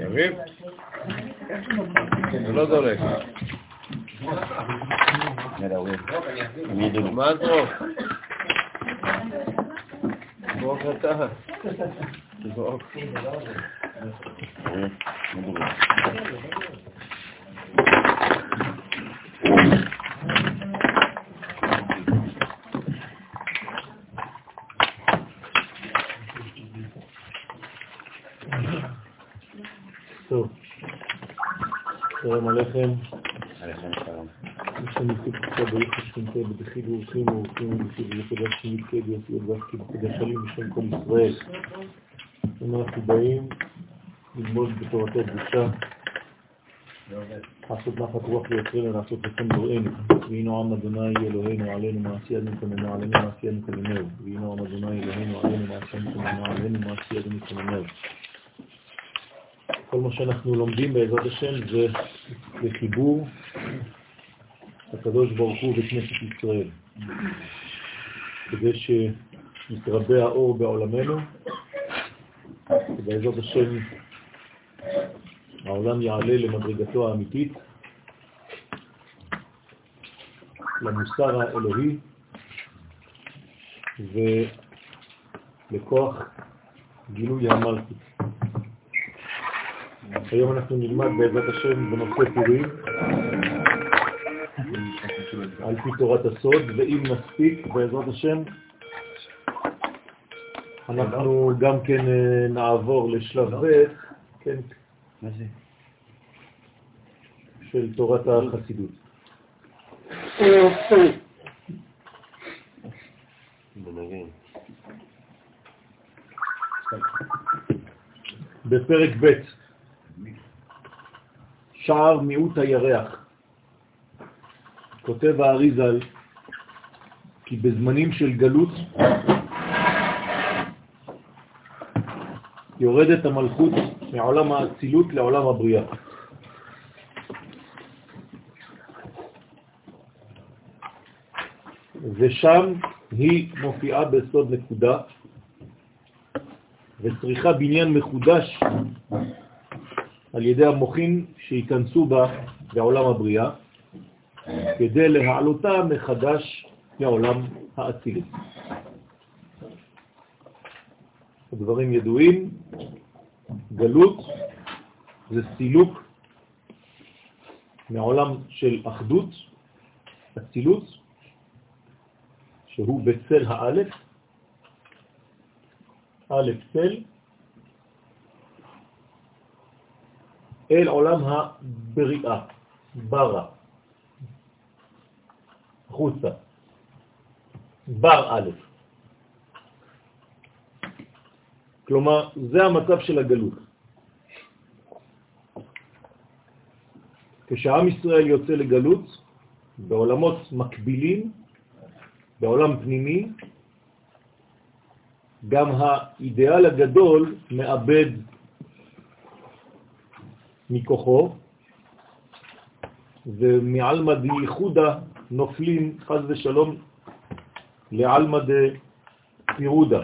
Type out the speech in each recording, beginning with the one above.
יריב? זה לא דולק. מה טוב? זרוק אתה. זרוק. טוב. שלום עליכם. עליכם שלום. יש לנו סיפור קצת ברוך השכנתה בדחי ואורחים ואורחים ובסיבוב מקדש שמית קדש יודבס כמקדש חלים בשם כל ישראל. אנחנו באים ללמוד בתורתו קדושה, לעשות נחת לעשות רצון בוראנו. והנה עם אדוני אלוהינו עלינו מעשיינו כמנו עלינו מעשיינו כמנו. והנה עם אדוני אלוהינו עלינו מעשיינו כמנו עלינו מעשיינו כמנו. כל מה שאנחנו לומדים בעזרת השם זה לחיבור הקדוש ברוך הוא בכנסת ישראל, כדי שנתרבה האור בעולמנו, ובעזרת השם העולם יעלה למדרגתו האמיתית, למוסר האלוהי ולכוח גילוי המלכות. היום אנחנו נלמד בעזרת השם בנושא פורים, על פי תורת הסוד, ואם נספיק בעזרת השם, אנחנו גם כן אה, נעבור לשלב ב', כן, מה זה? של תורת החסידות. בפרק ב', שער מיעוט הירח. כותב האריזל כי בזמנים של גלות יורדת המלכות מעולם האצילות לעולם הבריאה. ושם היא מופיעה בסוד נקודה וצריכה בניין מחודש על ידי המוחים שיכנסו בה בעולם הבריאה, כדי להעלותה מחדש לעולם האצילות. הדברים ידועים, גלות זה סילוק מעולם של אחדות, אצילות, שהוא בצל האלף, א' צל, אל עולם הבריאה, ברא, חוצה, בר א'. כלומר, זה המצב של הגלות. כשעם ישראל יוצא לגלות, בעולמות מקבילים, בעולם פנימי, גם האידאל הגדול מאבד מכוחו, ומעלמא דייחודה נופלים חז ושלום לעלמא דפירודה.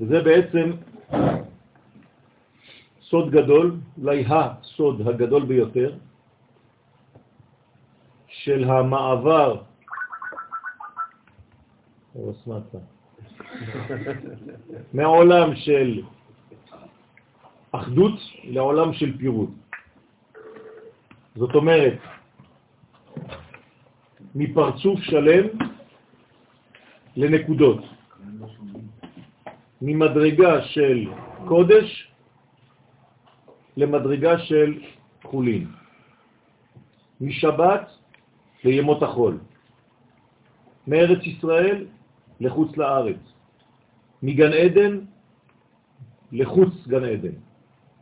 וזה בעצם סוד גדול, אולי הסוד הגדול ביותר, של המעבר, מעולם של אחדות לעולם של פירוד. זאת אומרת, מפרצוף שלם לנקודות, ממדרגה של קודש למדרגה של חולין. משבת לימות החול, מארץ ישראל לחוץ לארץ, מגן עדן לחוץ גן עדן.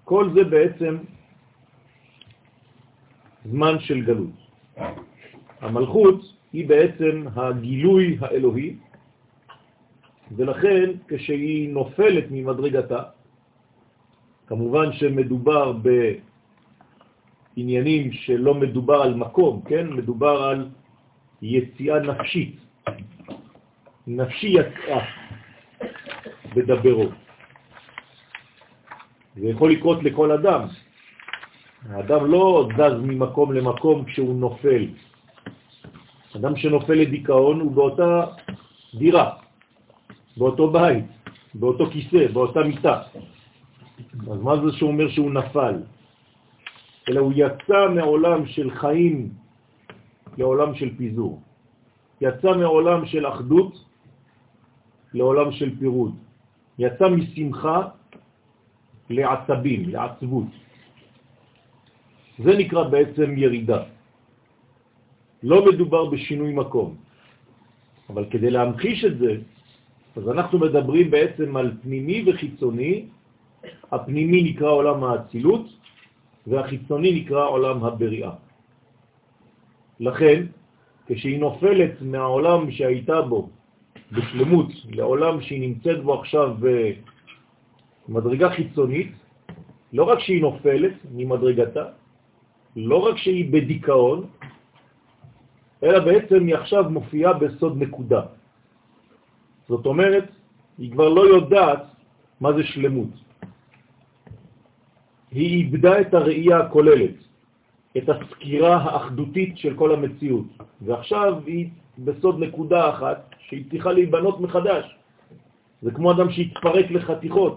כל זה בעצם זמן של גלות. המלכות היא בעצם הגילוי האלוהי, ולכן כשהיא נופלת ממדרגתה, כמובן שמדובר בעניינים שלא מדובר על מקום, כן? מדובר על יציאה נפשית. נפשי יצאה בדברו. זה יכול לקרות לכל אדם. האדם לא זז ממקום למקום כשהוא נופל. אדם שנופל לדיכאון הוא באותה דירה, באותו בית, באותו כיסא, באותה מיטה. אז מה זה שאומר שהוא נפל? אלא הוא יצא מעולם של חיים לעולם של פיזור. יצא מעולם של אחדות לעולם של פירוד. יצא משמחה לעצבים, לעצבות. זה נקרא בעצם ירידה. לא מדובר בשינוי מקום. אבל כדי להמחיש את זה, אז אנחנו מדברים בעצם על פנימי וחיצוני. הפנימי נקרא עולם האצילות, והחיצוני נקרא עולם הבריאה. לכן, כשהיא נופלת מהעולם שהייתה בו בשלמות לעולם שהיא נמצאת בו עכשיו במדרגה חיצונית, לא רק שהיא נופלת ממדרגתה, לא רק שהיא בדיכאון, אלא בעצם היא עכשיו מופיעה בסוד נקודה. זאת אומרת, היא כבר לא יודעת מה זה שלמות. היא איבדה את הראייה הכוללת, את הסקירה האחדותית של כל המציאות, ועכשיו היא בסוד נקודה אחת שהיא צריכה להיבנות מחדש. זה כמו אדם שהתפרק לחתיכות.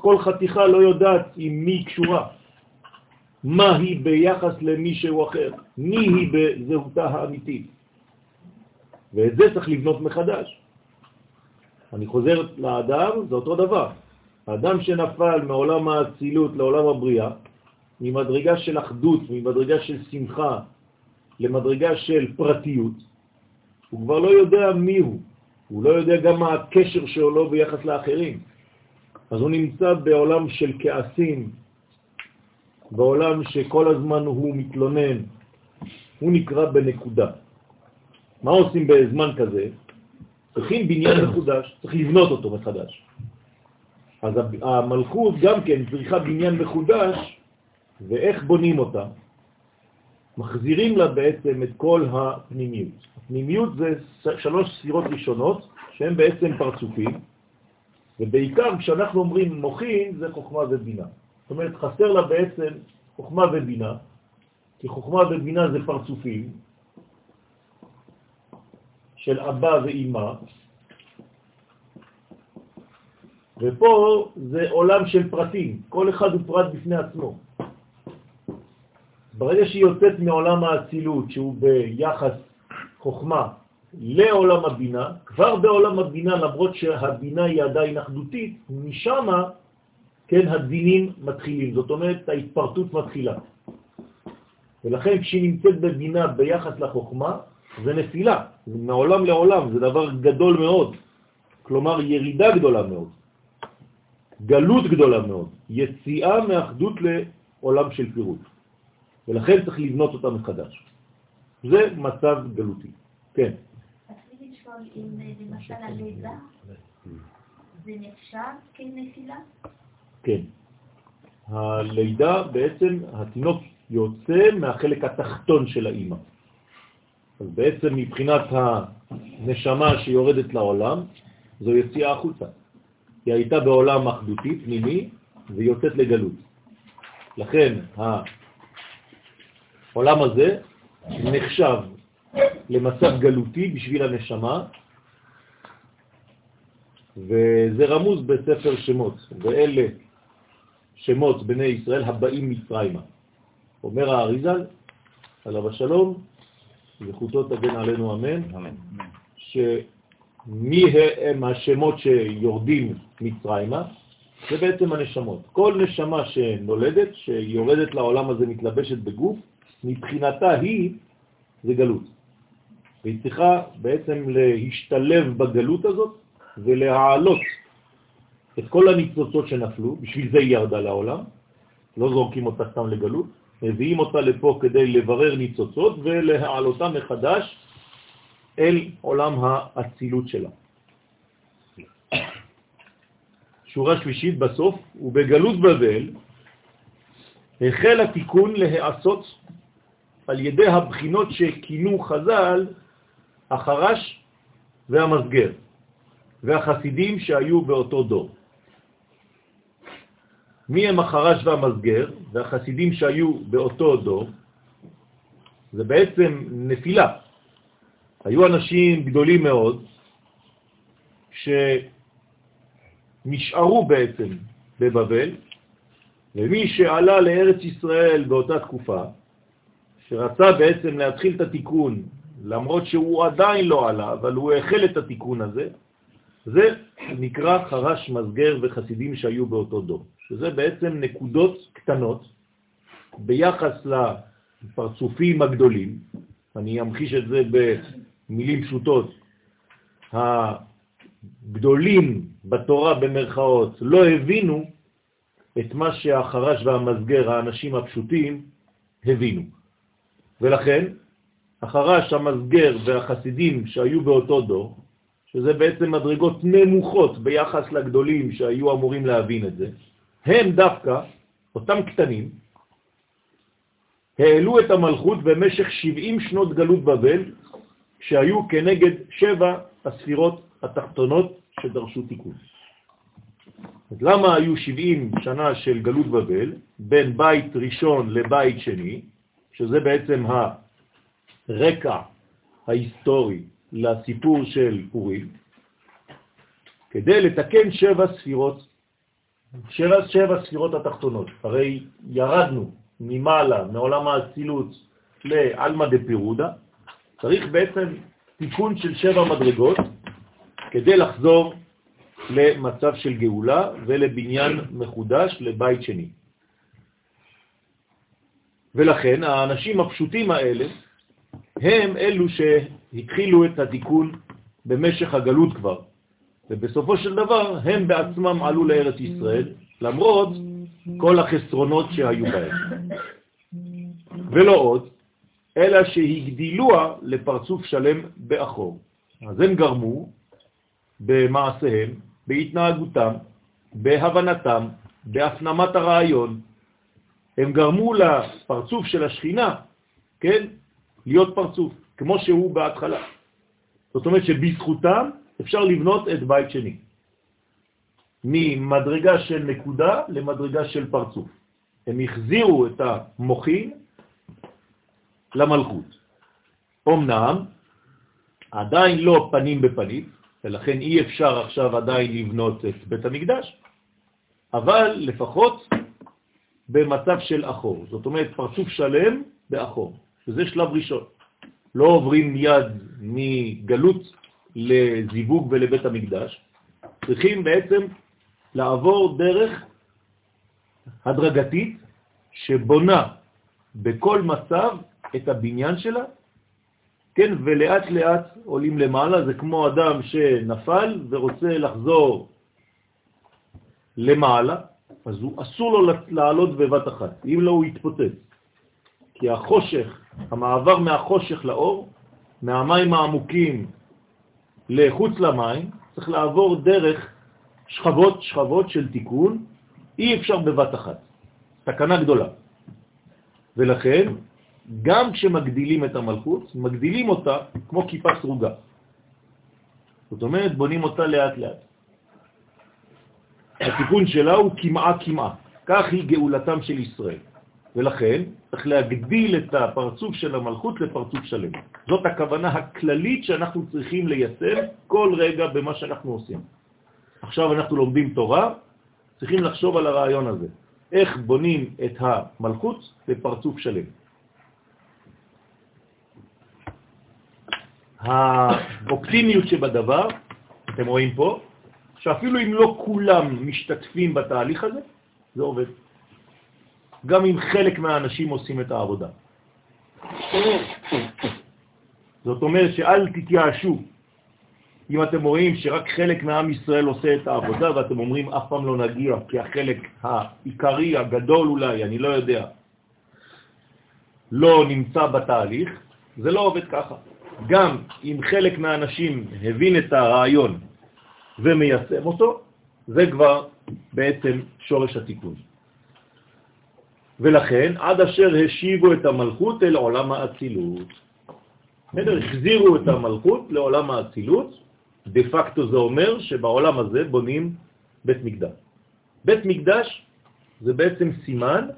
כל חתיכה לא יודעת עם מי קשורה. מה היא ביחס למישהו אחר, מי היא בזהותה האמיתית. ואת זה צריך לבנות מחדש. אני חוזר לאדם, זה אותו דבר. האדם שנפל מעולם האצילות לעולם הבריאה, ממדרגה של אחדות, ממדרגה של שמחה, למדרגה של פרטיות, הוא כבר לא יודע מי הוא, הוא לא יודע גם מה הקשר שלו ביחס לאחרים. אז הוא נמצא בעולם של כעסים, בעולם שכל הזמן הוא מתלונן, הוא נקרא בנקודה. מה עושים בזמן כזה? צריכים בניין מחודש, צריך לבנות אותו מחדש. אז המלכות גם כן צריכה בניין מחודש, ואיך בונים אותה? מחזירים לה בעצם את כל הפנימיות. הפנימיות זה שלוש ספירות ראשונות, שהן בעצם פרצופים, ובעיקר כשאנחנו אומרים מוחין זה חוכמה ובינה. זאת אומרת, חסר לה בעצם חוכמה ובינה, כי חוכמה ובינה זה פרצופים של אבא ואימא, ופה זה עולם של פרטים, כל אחד הוא פרט בפני עצמו. ברגע שהיא יוצאת מעולם האצילות, שהוא ביחס חוכמה, לעולם הבינה, כבר בעולם הבינה, למרות שהבינה היא עדיין אחדותית, משם כן, הדינים מתחילים, זאת אומרת, ההתפרטות מתחילה. ולכן כשהיא נמצאת בבינה ביחס לחוכמה, זה נפילה, מעולם לעולם, זה דבר גדול מאוד, כלומר ירידה גדולה מאוד, גלות גדולה מאוד, יציאה מאחדות לעולם של פירוט, ולכן צריך לבנות אותה מחדש. זה מצב גלותי. כן. רציתי לשאול אם למשל הלידה זה נחשב כנפילה? כן. הלידה בעצם, התינוק יוצא מהחלק התחתון של האימא. אז בעצם מבחינת הנשמה שיורדת לעולם, זו יציאה החוצה. היא הייתה בעולם אחדותי, פנימי, ויוצאת לגלות. לכן העולם הזה נחשב למצב גלותי בשביל הנשמה, וזה רמוז בספר שמות, ואלה שמות בני ישראל הבאים מצרימה. אומר האריזל, עליו השלום, זכותו תגן עלינו אמן, אמן. שמי הם השמות שיורדים מצרימה? זה בעצם הנשמות. כל נשמה שנולדת, שיורדת לעולם הזה, מתלבשת בגוף, מבחינתה היא זה גלות. והיא צריכה בעצם להשתלב בגלות הזאת ולהעלות את כל הניצוצות שנפלו, בשביל זה היא ירדה לעולם, לא זורקים אותה סתם לגלות, מביאים אותה לפה כדי לברר ניצוצות ולהעלותה מחדש אל עולם האצילות שלה. שורה שלישית בסוף, ובגלות בבל החל התיקון להיעשות על ידי הבחינות שכינו חז"ל החרש והמסגר והחסידים שהיו באותו דור. מי הם החרש והמסגר והחסידים שהיו באותו דור? זה בעצם נפילה. היו אנשים גדולים מאוד שנשארו בעצם בבבל, ומי שעלה לארץ ישראל באותה תקופה, שרצה בעצם להתחיל את התיקון, למרות שהוא עדיין לא עלה, אבל הוא החל את התיקון הזה, זה נקרא חרש מסגר וחסידים שהיו באותו דור, שזה בעצם נקודות קטנות ביחס לפרצופים הגדולים, אני אמחיש את זה במילים פשוטות, הגדולים בתורה במרכאות לא הבינו את מה שהחרש והמסגר, האנשים הפשוטים, הבינו. ולכן, החרש, המסגר והחסידים שהיו באותו דור, שזה בעצם מדרגות נמוכות ביחס לגדולים שהיו אמורים להבין את זה, הם דווקא, אותם קטנים, העלו את המלכות במשך 70 שנות גלות בבל, שהיו כנגד שבע הספירות התחתונות שדרשו תיקון. אז למה היו 70 שנה של גלות בבל, בין בית ראשון לבית שני, שזה בעצם הרקע ההיסטורי לסיפור של פורים, כדי לתקן שבע ספירות, שבע, שבע ספירות התחתונות. הרי ירדנו ממעלה, מעולם האצילות לאלמא דפירודה, צריך בעצם תיקון של שבע מדרגות כדי לחזור למצב של גאולה ולבניין מחודש לבית שני. ולכן האנשים הפשוטים האלה הם אלו שהתחילו את התיקון במשך הגלות כבר, ובסופו של דבר הם בעצמם עלו לארץ ישראל, למרות כל החסרונות שהיו בהם. ולא עוד, אלא שהגדילוה לפרצוף שלם באחור. אז הם גרמו במעשיהם, בהתנהגותם, בהבנתם, בהפנמת הרעיון, הם גרמו לפרצוף של השכינה, כן, להיות פרצוף, כמו שהוא בהתחלה. זאת אומרת שבזכותם אפשר לבנות את בית שני. ממדרגה של נקודה למדרגה של פרצוף. הם החזירו את המוחין למלכות. אמנם, עדיין לא פנים בפנים, ולכן אי אפשר עכשיו עדיין לבנות את בית המקדש, אבל לפחות במצב של אחור. זאת אומרת, פרצוף שלם באחור, שזה שלב ראשון. לא עוברים מיד מגלות לזיווג ולבית המקדש, צריכים בעצם לעבור דרך הדרגתית שבונה בכל מצב את הבניין שלה, כן, ולאט לאט עולים למעלה, זה כמו אדם שנפל ורוצה לחזור למעלה, אז הוא אסור לו לעלות בבת אחת, אם לא הוא יתפוצץ. כי החושך, המעבר מהחושך לאור, מהמים העמוקים לחוץ למים, צריך לעבור דרך שכבות שכבות של תיקון, אי אפשר בבת אחת. תקנה גדולה. ולכן, גם כשמגדילים את המלכות, מגדילים אותה כמו כיפה סרוגה. זאת אומרת, בונים אותה לאט לאט. התיקון שלה הוא כמעה כמעה. כך היא גאולתם של ישראל. ולכן צריך להגדיל את הפרצוף של המלכות לפרצוף שלם. זאת הכוונה הכללית שאנחנו צריכים ליישם כל רגע במה שאנחנו עושים. עכשיו אנחנו לומדים תורה, צריכים לחשוב על הרעיון הזה. איך בונים את המלכות לפרצוף שלם. האופטימיות שבדבר, אתם רואים פה, שאפילו אם לא כולם משתתפים בתהליך הזה, זה עובד. גם אם חלק מהאנשים עושים את העבודה. זאת אומרת שאל תתייאשו. אם אתם רואים שרק חלק מעם ישראל עושה את העבודה ואתם אומרים אף פעם לא נגיע, כי החלק העיקרי, הגדול אולי, אני לא יודע, לא נמצא בתהליך, זה לא עובד ככה. גם אם חלק מהאנשים הבין את הרעיון ומיישם אותו, זה כבר בעצם שורש התיקון. ולכן, עד אשר השיבו את המלכות אל עולם האצילות. בסדר? החזירו את המלכות לעולם האצילות, דה פקטו זה אומר שבעולם הזה בונים בית מקדש. בית מקדש זה בעצם סימן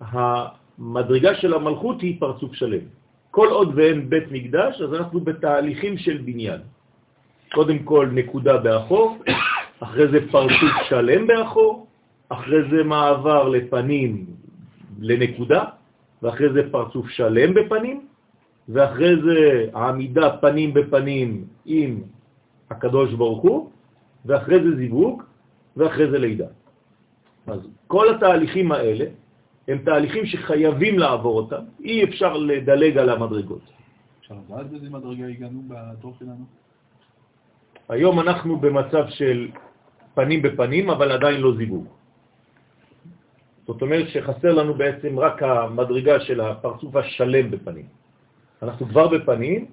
שהמדרגה של המלכות היא פרצוף שלם. כל עוד ואין בית מקדש, אז אנחנו בתהליכים של בניין. קודם כל נקודה באחור, אחרי זה פרצוף שלם באחור, אחרי זה מעבר לפנים לנקודה, ואחרי זה פרצוף שלם בפנים, ואחרי זה העמידה פנים בפנים עם הקדוש ברוך הוא, ואחרי זה זיווג, ואחרי זה לידה. אז כל התהליכים האלה הם תהליכים שחייבים לעבור אותם, אי אפשר לדלג על המדרגות. אפשר לדעת באיזה מדרגה הגענו בתור שלנו? היום אנחנו במצב של פנים בפנים, אבל עדיין לא זיווג. זאת אומרת שחסר לנו בעצם רק המדרגה של הפרצוף השלם בפנים. אנחנו כבר בפנים,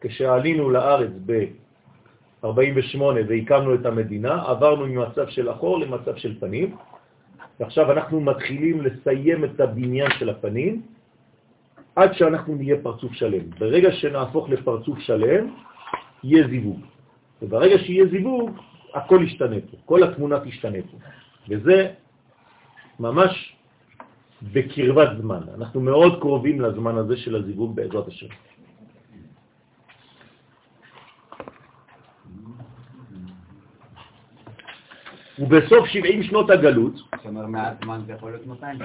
כשעלינו לארץ ב-48 והקמנו את המדינה, עברנו ממצב של אחור למצב של פנים, ועכשיו אנחנו מתחילים לסיים את הבניין של הפנים עד שאנחנו נהיה פרצוף שלם. ברגע שנהפוך לפרצוף שלם, יהיה זיווג. וברגע שיהיה זיווג, הכל ישתנה פה, כל התמונה תשתנה פה. וזה ממש בקרבת זמן. אנחנו מאוד קרובים לזמן הזה של הזיווג בעזרת השם. ובסוף 70 שנות הגלות... זאת אומרת, מעט זמן זה יכול להיות 200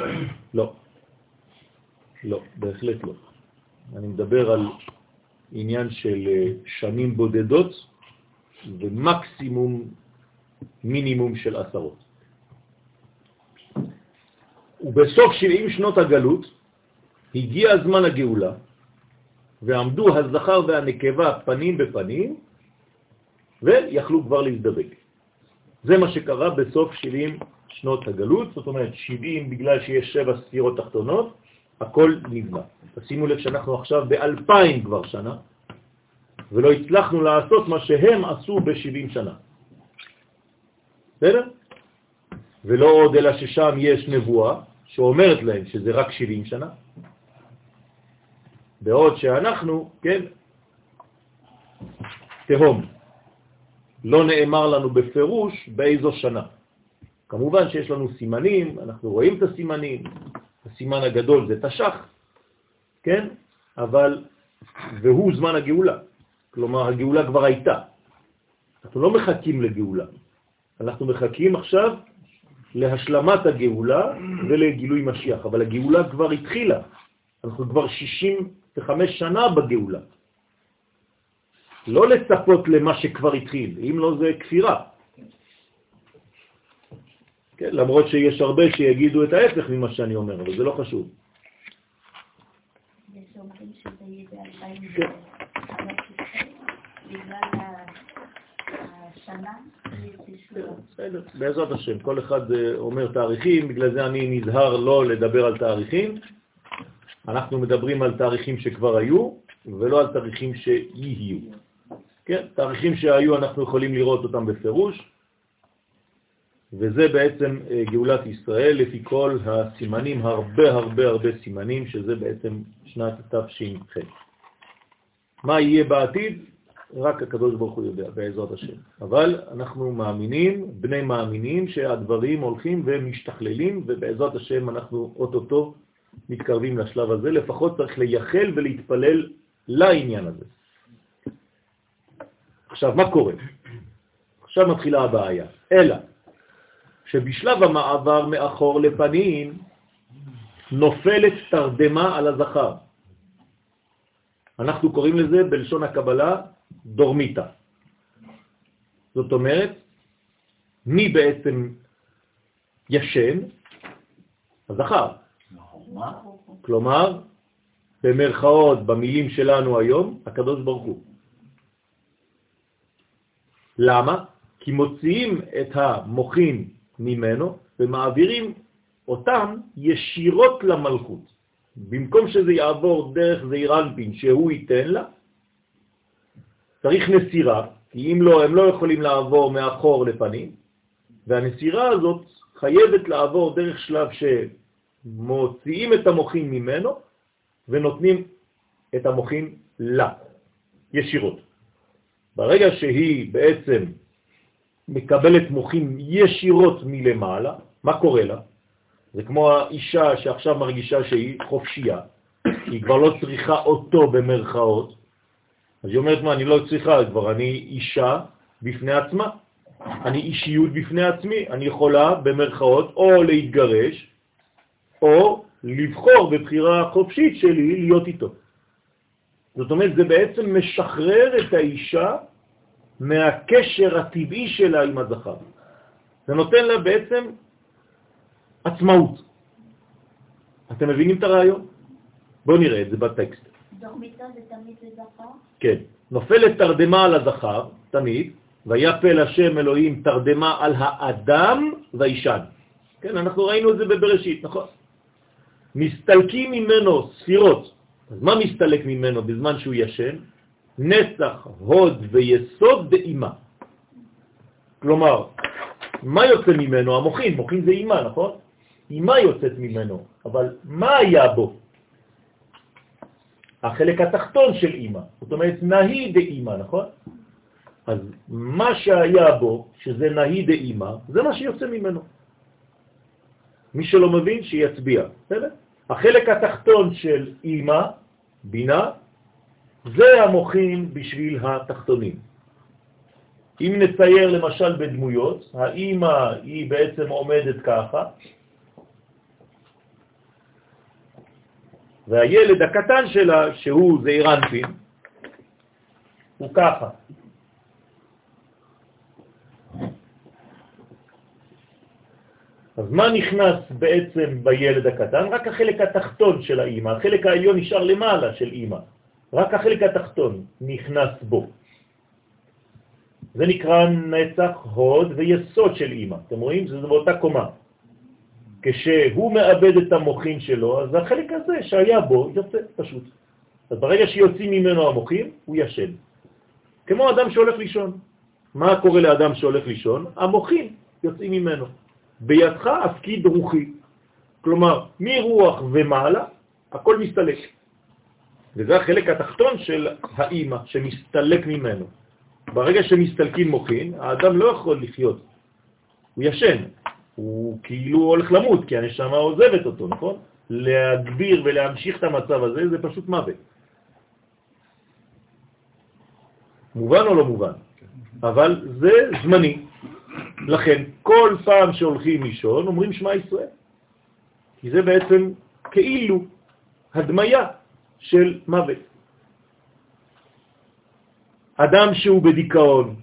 לא. לא, בהחלט לא. אני מדבר על עניין של אה, שנים בודדות ומקסימום מינימום של עשרות. ובסוף 70 שנות הגלות הגיע זמן הגאולה, ועמדו הזכר והנקבה פנים בפנים, ויכלו כבר להזדבק. זה מה שקרה בסוף 70 שנות הגלות, זאת אומרת 70 בגלל שיש שבע ספירות תחתונות, הכל נבנה. תשימו לב שאנחנו עכשיו באלפיים כבר שנה, ולא הצלחנו לעשות מה שהם עשו ב-70 שנה. בסדר? ולא עוד אלא ששם יש נבואה שאומרת להם שזה רק 70 שנה, בעוד שאנחנו, כן, תהום. לא נאמר לנו בפירוש באיזו שנה. כמובן שיש לנו סימנים, אנחנו רואים את הסימנים, הסימן הגדול זה תשך, כן? אבל, והוא זמן הגאולה. כלומר, הגאולה כבר הייתה. אנחנו לא מחכים לגאולה, אנחנו מחכים עכשיו להשלמת הגאולה ולגילוי משיח, אבל הגאולה כבר התחילה. אנחנו כבר 65 שנה בגאולה. לא לצפות למה שכבר התחיל, אם לא זה כפירה. כן, למרות שיש הרבה שיגידו את ההפך ממה שאני אומר, אבל זה לא חשוב. יש אומרים שזה יהיה ב-2015, בגלל השנה בסדר, בעזרת השם, כל אחד אה, אומר תאריכים, בגלל זה אני נזהר לא לדבר על תאריכים. אנחנו מדברים על תאריכים שכבר היו, ולא על תאריכים שיהיו. כן, תאריכים שהיו אנחנו יכולים לראות אותם בפירוש, וזה בעצם אה, גאולת ישראל לפי כל הסימנים, הרבה הרבה הרבה סימנים, שזה בעצם שנת תש"ח. מה יהיה בעתיד? רק הקדוש ברוך הוא יודע, בעזרת השם. אבל אנחנו מאמינים, בני מאמינים, שהדברים הולכים ומשתכללים, ובעזרת השם אנחנו אוטוטו מתקרבים לשלב הזה. לפחות צריך לייחל ולהתפלל לעניין הזה. עכשיו, מה קורה? עכשיו מתחילה הבעיה. אלא שבשלב המעבר מאחור לפנים נופלת תרדמה על הזכר. אנחנו קוראים לזה בלשון הקבלה דורמיטה. זאת אומרת, מי בעצם ישן? הזכר. כלומר, במרכאות, במילים שלנו היום, הקדוש ברוך הוא. למה? כי מוציאים את המוחין ממנו ומעבירים אותם ישירות למלכות. במקום שזה יעבור דרך זעיר אנפין שהוא ייתן לה, צריך נסירה, כי אם לא, הם לא יכולים לעבור מאחור לפנים, והנסירה הזאת חייבת לעבור דרך שלב שמוציאים את המוחים ממנו ונותנים את המוחים לה, ישירות. ברגע שהיא בעצם מקבלת מוחים ישירות מלמעלה, מה קורה לה? זה כמו האישה שעכשיו מרגישה שהיא חופשייה, היא כבר לא צריכה אותו במרכאות, אז היא אומרת, מה, אני לא צריכה, כבר אני אישה בפני עצמה, אני אישיות בפני עצמי, אני יכולה במרכאות או להתגרש, או לבחור בבחירה חופשית שלי להיות איתו. זאת אומרת, זה בעצם משחרר את האישה מהקשר הטבעי שלה עם הזכר. זה נותן לה בעצם עצמאות. אתם מבינים את הרעיון? בואו נראה את זה בטקסט. דורמיתו זה תמיד לזכר? כן. נופלת תרדמה על הזכר, תמיד, ויפל השם אלוהים תרדמה על האדם וישן. כן, אנחנו ראינו את זה בבראשית, נכון? מסתלקים ממנו ספירות. אז מה מסתלק ממנו בזמן שהוא ישן? נצח, הוד ויסוד דאימה. כלומר, מה יוצא ממנו? המוחין, מוחין זה אימה, נכון? אימה יוצאת ממנו, אבל מה היה בו? החלק התחתון של אימא, זאת אומרת נהי דאימא, נכון? אז מה שהיה בו, שזה נהי דאימא, זה מה שיוצא ממנו. מי שלא מבין, שיצביע, בסדר? החלק התחתון של אימא, בינה, זה המוחים בשביל התחתונים. אם נצייר למשל בדמויות, האימא היא בעצם עומדת ככה, והילד הקטן שלה, שהוא זעיר אנפין, הוא ככה. אז מה נכנס בעצם בילד הקטן? רק החלק התחתון של האימא, החלק העליון נשאר למעלה של אימא, רק החלק התחתון נכנס בו. זה נקרא נצח, הוד ויסוד של אימא. אתם רואים? זה באותה קומה. כשהוא מאבד את המוחים שלו, אז החלק הזה שהיה בו יוצא פשוט. אז ברגע שיוצאים ממנו המוחים, הוא ישן. כמו אדם שהולך לישון. מה קורה לאדם שהולך לישון? המוחים יוצאים ממנו. בידך הפקיד רוחי. כלומר, מרוח ומעלה, הכל מסתלק. וזה החלק התחתון של האימא, שמסתלק ממנו. ברגע שמסתלקים מוחין, האדם לא יכול לחיות. הוא ישן. הוא כאילו הולך למות, כי הנשמה עוזבת אותו, נכון? להגביר ולהמשיך את המצב הזה זה פשוט מוות. מובן או לא מובן? אבל זה זמני. לכן, כל פעם שהולכים לישון אומרים שמע ישראל. כי זה בעצם כאילו הדמיה של מוות. אדם שהוא בדיכאון,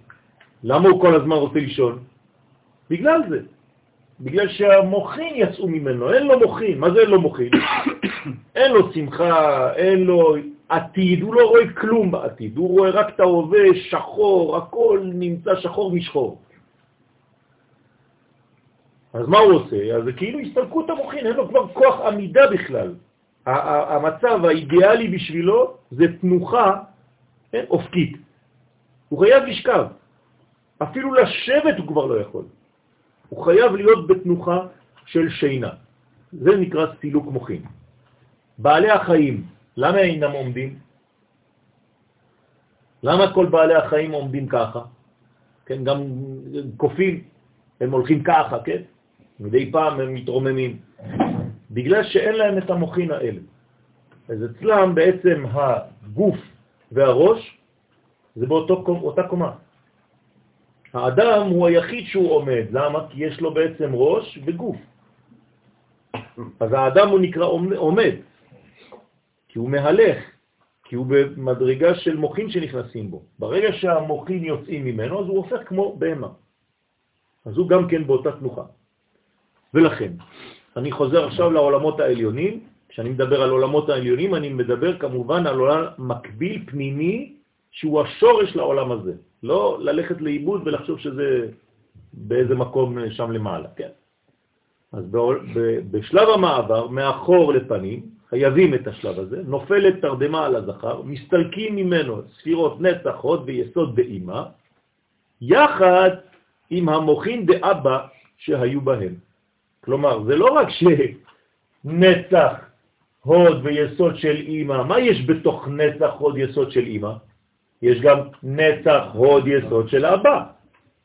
למה הוא כל הזמן רוצה לישון? בגלל זה. בגלל שהמוחין יצאו ממנו, אין לו מוחין. מה זה אין לו מוחין? אין לו שמחה, אין לו עתיד, הוא לא רואה כלום בעתיד, הוא רואה רק את ההווה שחור, הכל נמצא שחור משחור. אז מה הוא עושה? אז זה כאילו הסתלקות המוחין, אין לו כבר כוח עמידה בכלל. המצב האידיאלי בשבילו זה תנוחה כן, אופקית. הוא חייב לשכב. אפילו לשבת הוא כבר לא יכול. הוא חייב להיות בתנוחה של שינה. זה נקרא סילוק מוחין. בעלי החיים, למה אינם עומדים? למה כל בעלי החיים עומדים ככה? כן, גם קופים, הם הולכים ככה, כן? מדי פעם הם מתרוממים. בגלל שאין להם את המוחין האלה. אז אצלם בעצם הגוף והראש זה באותה קומה. האדם הוא היחיד שהוא עומד. למה? כי יש לו בעצם ראש וגוף. אז האדם הוא נקרא עומד, כי הוא מהלך, כי הוא במדרגה של מוחין שנכנסים בו. ברגע שהמוחין יוצאים ממנו, אז הוא הופך כמו בהמה. אז הוא גם כן באותה תנוחה. ולכן, אני חוזר עכשיו לעולמות העליונים, כשאני מדבר על עולמות העליונים, אני מדבר כמובן על עולם מקביל פנימי שהוא השורש לעולם הזה. לא ללכת לאיבוד ולחשוב שזה באיזה מקום שם למעלה, כן? אז בשלב המעבר, מאחור לפנים, חייבים את השלב הזה, נופלת תרדמה על הזכר, מסתלקים ממנו ספירות נצח, הוד ויסוד באימה, יחד עם המוחין דאבא שהיו בהם. כלומר, זה לא רק שנצח, הוד ויסוד של אימא, מה יש בתוך נצח, הוד, יסוד של אימא? יש גם נצח, הוד, יסוד של אבא.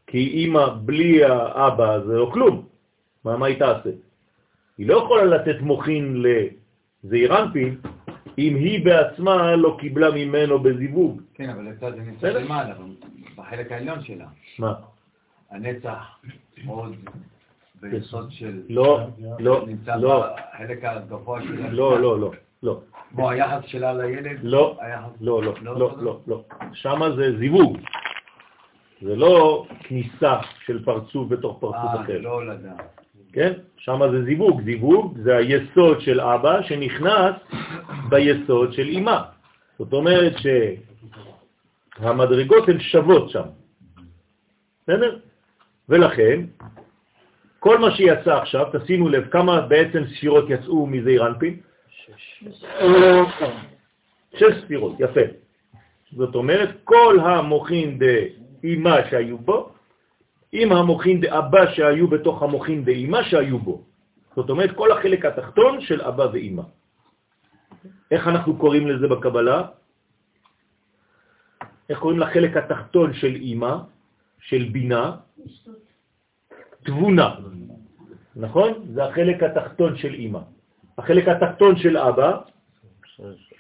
כי אימא בלי האבא זה לא כלום. מה, מה היא תעשה? היא לא יכולה לתת מוכין לזעירנפין אם היא בעצמה לא קיבלה ממנו בזיווג. כן, אבל לצד זה נמצא למעלה, בחלק העליון שלה. מה? הנצח, עוד, ביסוד של... לא, לא, נמצא לא. בחלק הגבוה שלה. לא, לא, לא, לא. כמו היחס שלה לילד? לא, לא, לא, לא לא, לא, לא. שמה זה זיווג. זה לא כניסה של פרצוף בתוך פרצוף אה, אחר. לא לדעת. כן? שם זה זיווג. זיווג זה היסוד של אבא שנכנס ביסוד של אמא. זאת אומרת שהמדרגות הן שוות שם. בסדר? ולכן, כל מה שיצא עכשיו, תשימו לב כמה בעצם ספירות יצאו מזעיר אנפין. שש ספירות, יפה. זאת אומרת, כל המוחין דאמא שהיו בו, עם המוחין דאבא שהיו בתוך המוחין דאמא שהיו בו. זאת אומרת, כל החלק התחתון של אבא ואמא. איך אנחנו קוראים לזה בקבלה? איך קוראים לחלק התחתון של אמא, של בינה? תבונה. נכון? זה החלק התחתון של אמא. החלק התחתון של אבא,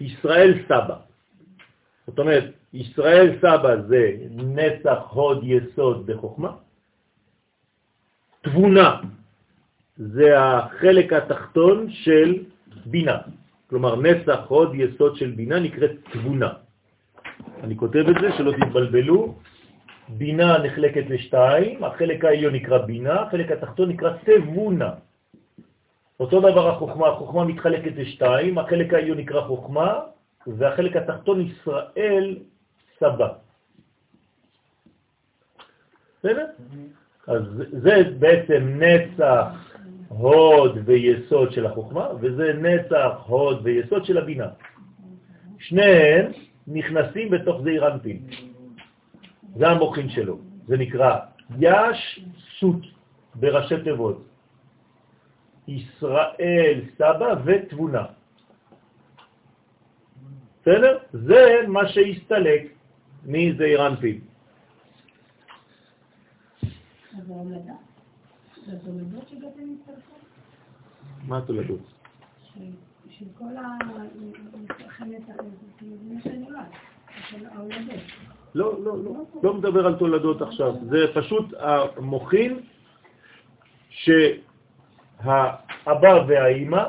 ישראל סבא. זאת אומרת, ישראל סבא זה נצח הוד יסוד בחוכמה. תבונה זה החלק התחתון של בינה. כלומר, נצח הוד יסוד של בינה נקראת תבונה. אני כותב את זה, שלא תתבלבלו. בינה נחלקת לשתיים, החלק העליון נקרא בינה, החלק התחתון נקרא תבונה. אותו דבר החוכמה, החוכמה מתחלקת לשתיים, החלק העליון נקרא חוכמה, והחלק התחתון ישראל סבא. בסדר? אז זה בעצם נצח, הוד ויסוד של החוכמה, וזה נצח, הוד ויסוד של הבינה. שניהם נכנסים בתוך זעיר אנפין. זה המוחין שלו. זה נקרא יש סות בראשי תיבות. ישראל, סבא ותבונה. בסדר? זה מה שהסתלק מזעיר אנפין. מה התולדות? של- כל ה... שנולד. ההולדות. לא, לא, לא, לא מדבר על תולדות עכשיו, זה פשוט המוחין שהאבא והאימא,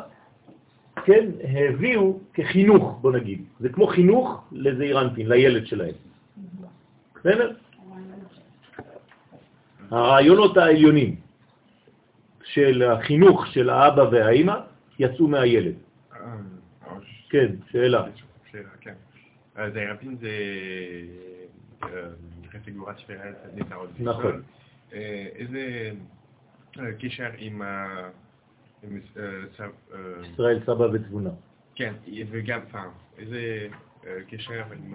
כן, הביאו כחינוך, בוא נגיד. זה כמו חינוך לזעירנטין, לילד שלהם. בסדר? הרעיונות העליונים של החינוך של האבא והאימא יצאו מהילד. אה, ממש. כן, שאלה. שאלה, כן. אז הערפין זה אה, קטגורת שבירת נטעות. נכון. אה, איזה אה, קשר עם אה, ישראל סבא ותבונה. כן, וגם פעם, איזה קשר עם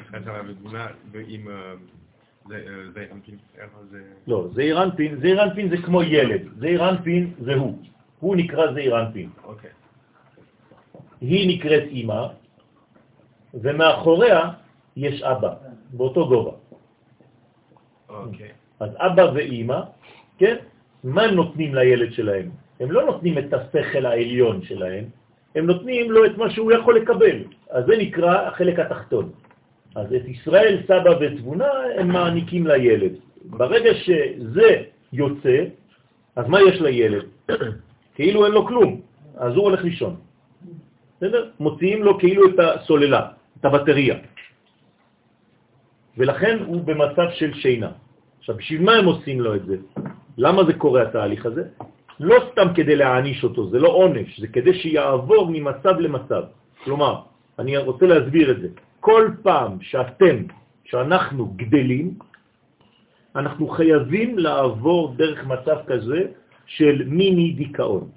ישראל סבא ותבונה ועם. לא, זעיר אנפין, זעיר אנפין זה כמו ילד, זעיר אנפין זה הוא, הוא נקרא זעיר אנפין. אוקיי. היא נקראת אימא, ומאחוריה יש אבא, באותו גובה. אוקיי. אז אבא ואימא, כן, מה הם נותנים לילד שלהם? הם לא נותנים את השכל העליון שלהם, הם נותנים לו את מה שהוא יכול לקבל. אז זה נקרא החלק התחתון. אז את ישראל, סבא ותבונה הם מעניקים לילד. ברגע שזה יוצא, אז מה יש לילד? כאילו אין לו כלום, אז הוא הולך לישון. בסדר? מוציאים לו כאילו את הסוללה, את הבטריה. ולכן הוא במצב של שינה. עכשיו, בשביל מה הם עושים לו את זה? למה זה קורה התהליך הזה? לא סתם כדי להעניש אותו, זה לא עונש, זה כדי שיעבור ממצב למצב. כלומר, אני רוצה להסביר את זה. כל פעם שאתם, שאנחנו גדלים, אנחנו חייבים לעבור דרך מצב כזה של מיני דיכאון.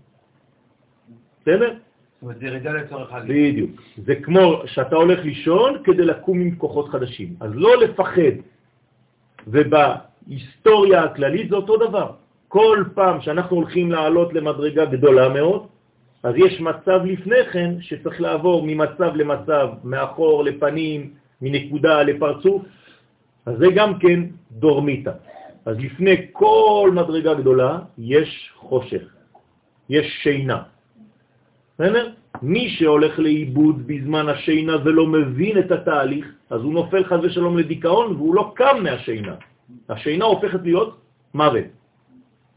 בסדר? אומרת, זה ירידה לצורך הליך. בדיוק. זה כמו שאתה הולך לישון כדי לקום עם כוחות חדשים. אז לא לפחד. ובהיסטוריה הכללית זה אותו דבר. כל פעם שאנחנו הולכים לעלות למדרגה גדולה מאוד, אז יש מצב לפני כן שצריך לעבור ממצב למצב, מאחור לפנים, מנקודה לפרצוף, אז זה גם כן דורמיטה. אז לפני כל מדרגה גדולה יש חושך, יש שינה. בסדר? מי שהולך לאיבוד בזמן השינה ולא מבין את התהליך, אז הוא נופל חז ושלום לדיכאון והוא לא קם מהשינה. השינה הופכת להיות מוות.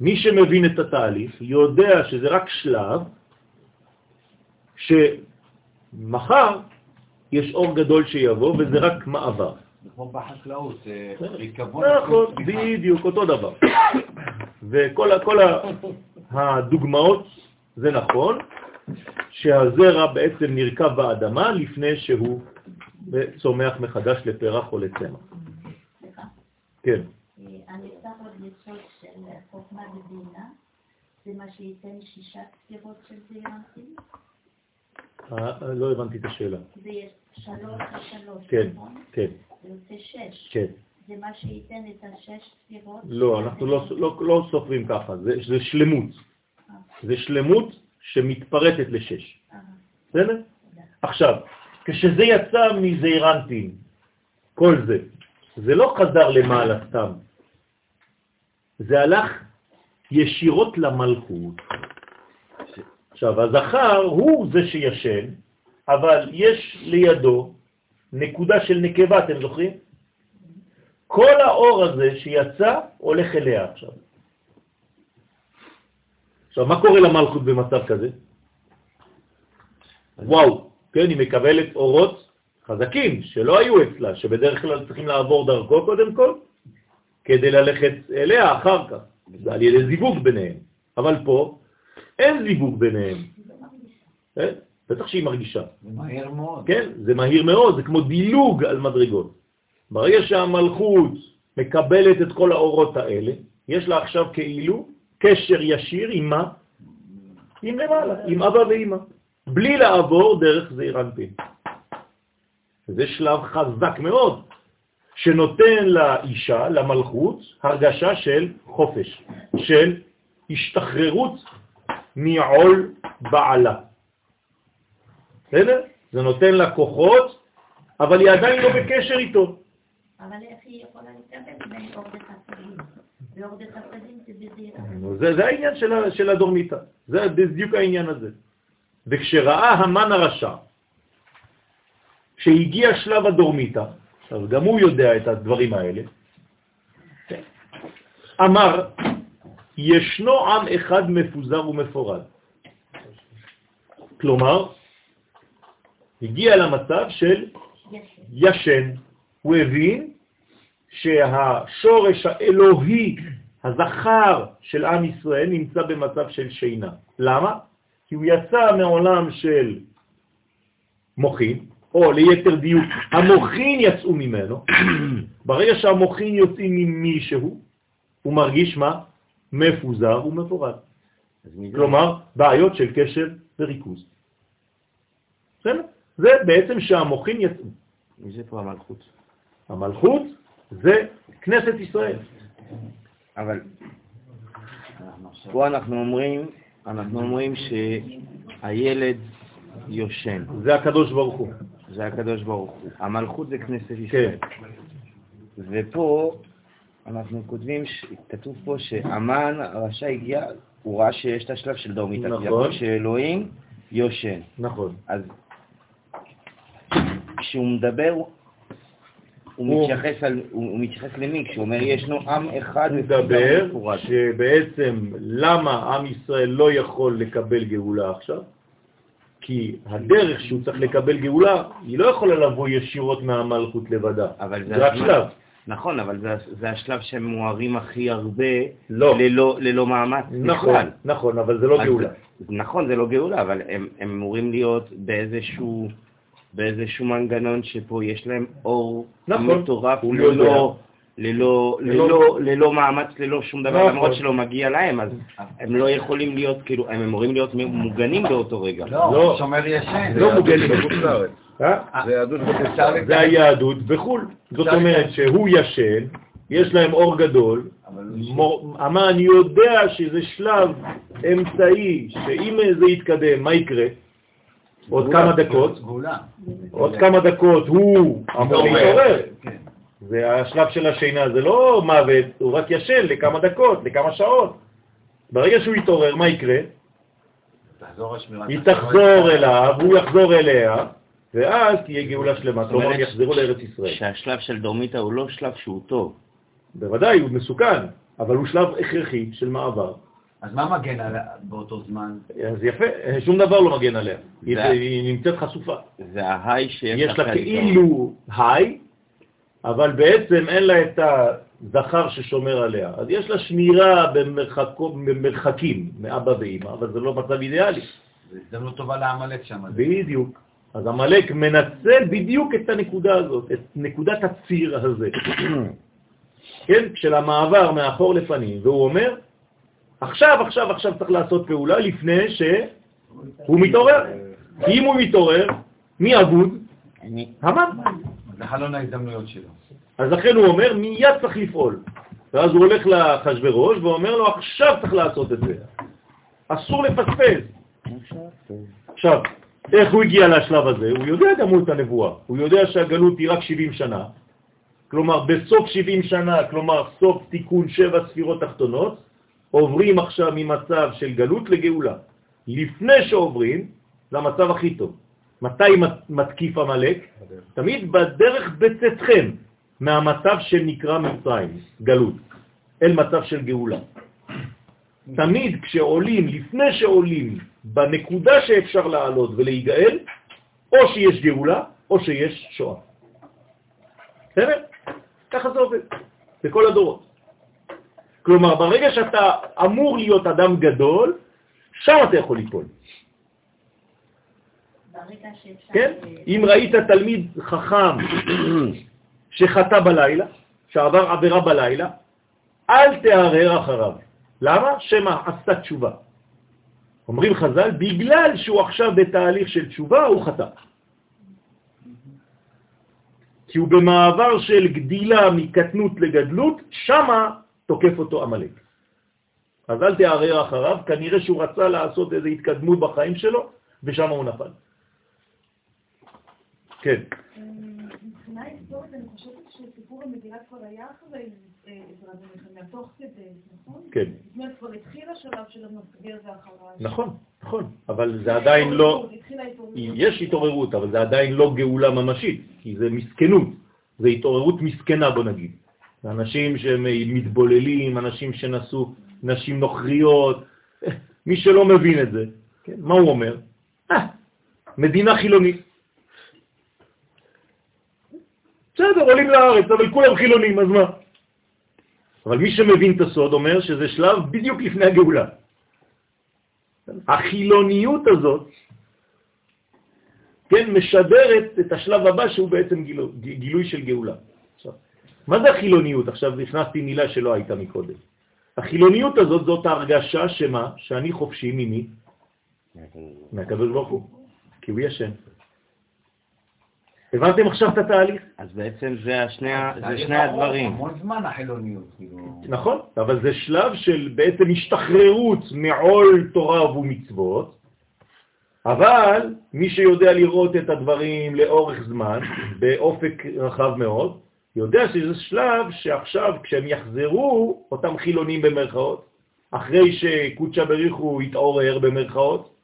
מי שמבין את התהליך יודע שזה רק שלב שמחר יש אור גדול שיבוא וזה רק מעבר. זה כמו בחקלאות, זה ריקבון. נכון, בדיוק, אותו דבר. וכל הדוגמאות, זה נכון, שהזרע בעצם נרקב באדמה לפני שהוא צומח מחדש לפרח או לצמח. כן. אה, הנפתח עוד יסוד של חוכמה ובינה, זה מה שייתן שישה ספירות של זעירנטים? אה, לא הבנתי את השאלה. זה יש שלוש ושלוש, כן, נכון? כן, זה יוצא שש. כן. זה מה שייתן את השש ספירות? לא, אנחנו לא, לא, לא סופרים ככה, זה, זה שלמות. זה שלמות שמתפרטת לשש. בסדר? עכשיו, כשזה יצא מזעירנטים, כל זה, זה לא חזר למעלה סתם. זה הלך ישירות למלכות. עכשיו, הזכר הוא זה שישן, אבל יש לידו נקודה של נקבה, אתם זוכרים? כל האור הזה שיצא הולך אליה עכשיו. עכשיו, מה קורה למלכות במצב כזה? וואו, כן, היא מקבלת אורות חזקים שלא היו אצלה, שבדרך כלל צריכים לעבור דרכו קודם כל, כדי ללכת אליה אחר כך, זה על ידי זיווג ביניהם. אבל פה אין זיווג ביניהם. כן? בטח שהיא מרגישה. זה מהר מאוד. כן, זה מהיר מאוד, זה כמו דילוג על מדרגות. ברגע שהמלכות מקבלת את כל האורות האלה, יש לה עכשיו כאילו קשר ישיר עם מה? עם למעלה, עם אבא ואמא, בלי לעבור דרך זעיר אנפין. זה שלב חזק מאוד, שנותן לאישה, למלכות, הרגשה של חופש, של השתחררות מעול בעלה. בסדר? זה נותן לה כוחות, אבל היא עדיין לא בקשר איתו. אבל איך היא יכולה לקבל בין זה. זה, העניין של, של הדורמיטה, זה בדיוק העניין הזה. וכשראה המן הרשע, שהגיע שלב הדורמיטה, אז גם הוא יודע את הדברים האלה, אמר, ישנו עם אחד מפוזר ומפורד. כלומר, הגיע למצב של יש. ישן. הוא הבין שהשורש האלוהי, הזכר של עם ישראל, נמצא במצב של שינה. למה? כי הוא יצא מעולם של מוחין, או ליתר דיוק, המוחין יצאו ממנו. ברגע שהמוחין יוצאים ממישהו, הוא מרגיש מה? מפוזר ומפורד. כלומר, בעיות של קשב וריכוז. בסדר? זה בעצם שהמוחין יצאו. מי זה פה המלכות? המלכות זה כנסת ישראל. אבל פה אנחנו אומרים, אנחנו אומרים שהילד יושן, זה הקדוש ברוך הוא. זה הקדוש ברוך הוא. המלכות זה כנסת כן. ישראל. ופה אנחנו כותבים, כתוב פה שהמן הרשע הגיע, הוא ראה שיש את השלב של דורמיטה. נכון. שאלוהים יושן. נכון. אז כשהוא מדבר, הוא מתייחס, על, הוא, הוא מתייחס למי? כשהוא אומר ישנו עם אחד מדבר. שבעצם למה עם ישראל לא יכול לקבל גאולה עכשיו? כי הדרך שהוא צריך לקבל גאולה, היא לא יכולה לבוא ישירות מהמלכות לבדה. אבל זה זה רק. שלב. נכון, אבל זה, זה השלב שהם מוארים הכי הרבה לא. ללא, ללא מאמץ נכון, בכלל. נכון, אבל זה לא גאולה. נכון, זה לא גאולה, אבל הם, הם אמורים להיות באיזשהו, באיזשהו מנגנון שפה יש להם אור נכון, מטורף, ללא. ללא, ללא- ללא, ללא מאמץ, ללא שום דבר, נכון. למרות שלא מגיע להם, אז הם לא יכולים להיות, כאילו, הם אמורים להיות מוגנים באותו רגע. לא. לא, שומר ישן. לא מוגנים. בחוץ לארץ. אה? זה לארץ. זה היהדות בחו"ל. זאת אומרת. שהוא ישן, יש להם אור גדול, מור- המן יודע שזה שלב אמצעי, שאם זה יתקדם, מה יקרה? עוד כמה דקות. עוד כמה דקות הוא אמור. להתעורר. כן. זה השלב של השינה, זה לא מוות, הוא רק ישן לכמה דקות, לכמה שעות. ברגע שהוא יתעורר, מה יקרה? היא תחזור אליו, הוא יחזור אליה, ואז תהיה גאולה שלמה, כלומר יחזרו לארץ ישראל. שהשלב של דורמיטה הוא לא שלב שהוא טוב. בוודאי, הוא מסוכן, אבל הוא שלב הכרחי של מעבר. אז מה מגן עליה באותו זמן? אז יפה, שום דבר לא מגן עליה. היא, היא נמצאת חשופה. זה ההיי שיש יש לה כאילו היי, אבל בעצם אין לה את הזכר ששומר עליה. אז יש לה שמירה במרחקו, במרחקים מאבא ואמא, אבל זה לא מצב אידיאלי. זו הזדמנות טובה לעמלק שם. בדיוק. אז המלאק מנצל בדיוק את הנקודה הזאת, את נקודת הציר הזה, כן? של המעבר מאחור לפנים, והוא אומר, עכשיו, עכשיו, עכשיו צריך לעשות פעולה לפני שהוא מתעורר. כי אם הוא מתעורר, מי אבוד? אני- המן. זה חלון ההזדמנויות שלו. אז לכן הוא אומר, מיד צריך לפעול. ואז הוא הולך לאחשוורוש ואומר לו, עכשיו צריך לעשות את זה. אסור לפספס. עכשיו, איך הוא הגיע לשלב הזה? הוא יודע גם הוא את הנבואה. הוא יודע שהגלות היא רק 70 שנה. כלומר, בסוף 70 שנה, כלומר, סוף תיקון שבע ספירות תחתונות, עוברים עכשיו ממצב של גלות לגאולה. לפני שעוברים, זה המצב הכי טוב. מתי מת- מתקיף המלאק? תמיד בדרך בצאתכם מהמצב שנקרא מצרים, גלות, אל מצב של גאולה. תמיד כשעולים, לפני שעולים, בנקודה שאפשר לעלות ולהיגאל, או שיש גאולה או שיש שואה. בסדר? ככה זה עובד, בכל הדורות. כלומר, ברגע שאתה אמור להיות אדם גדול, שם אתה יכול ליפול. כן? אה, אם ראית תלמיד חכם שחטא בלילה, שעבר עבירה בלילה, אל תערער אחריו. למה? שמא עשתה תשובה. אומרים חז"ל, בגלל שהוא עכשיו בתהליך של תשובה, הוא חטא. כי הוא במעבר של גדילה מקטנות לגדלות, שמה תוקף אותו עמלק. אז אל תערער אחריו, כנראה שהוא רצה לעשות איזו התקדמות בחיים שלו, ושם הוא נפל. כן. מבחינה היסטורית אני חושבת שסיפור המגילה כבר היה אחרי אה, עזרא ונחמיה, תוך כדי, נכון? כן. זאת אומרת, כבר התחיל השלב של המסגר והחרש. נכון, נכון, אבל זה עדיין לא. יש התעוררות, אבל זה עדיין לא גאולה ממשית, כי זה מסכנות, זה התעוררות מסכנה בוא נגיד. אנשים שהם מתבוללים, אנשים שנסו נשים נוכריות, מי שלא מבין את זה, כן, מה הוא אומר? אה, מדינה חילונית. בסדר, עולים לארץ, אבל כולם חילונים, אז מה? אבל מי שמבין את הסוד אומר שזה שלב בדיוק לפני הגאולה. החילוניות הזאת, כן, משדרת את השלב הבא שהוא בעצם גילו, גילוי של גאולה. מה זה החילוניות? עכשיו הכנסתי מילה שלא הייתה מקודם. החילוניות הזאת זאת ההרגשה שמה? שאני חופשי ממי? מהקדוש ברוך הוא, כי הוא ישן. הבנתם עכשיו את התהליך? אז בעצם זה השני ה- זה שני הדברים. המון זמן החילוניות, כאילו. נכון, אבל זה שלב של בעצם השתחררות מעול תורה ומצוות, אבל מי שיודע לראות את הדברים לאורך זמן, באופק רחב מאוד, יודע שזה שלב שעכשיו כשהם יחזרו, אותם חילונים במרכאות, אחרי שקודשא בריחו יתעורר במרכאות,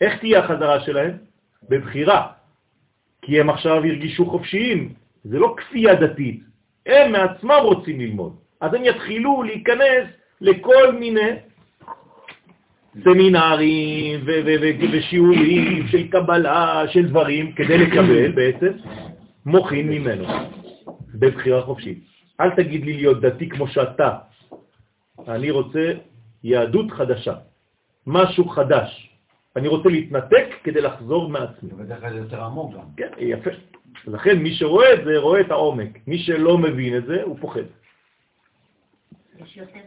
איך תהיה החזרה שלהם? בבחירה. כי הם עכשיו הרגישו חופשיים, זה לא כפייה דתית, הם מעצמם רוצים ללמוד. אז הם יתחילו להיכנס לכל מיני סמינרים ושיעורים של קבלה, של דברים, כדי לקבל בעצם מוחין ממנו, בבחירה חופשית. אל תגיד לי להיות דתי כמו שאתה. אני רוצה יהדות חדשה, משהו חדש. אני רוצה להתנתק כדי לחזור מעצמי. ובדרך כלל זה יותר עמוק גם. כן, יפה. לכן מי שרואה את זה, רואה את העומק. מי שלא מבין את זה, הוא פוחד. יש יותר.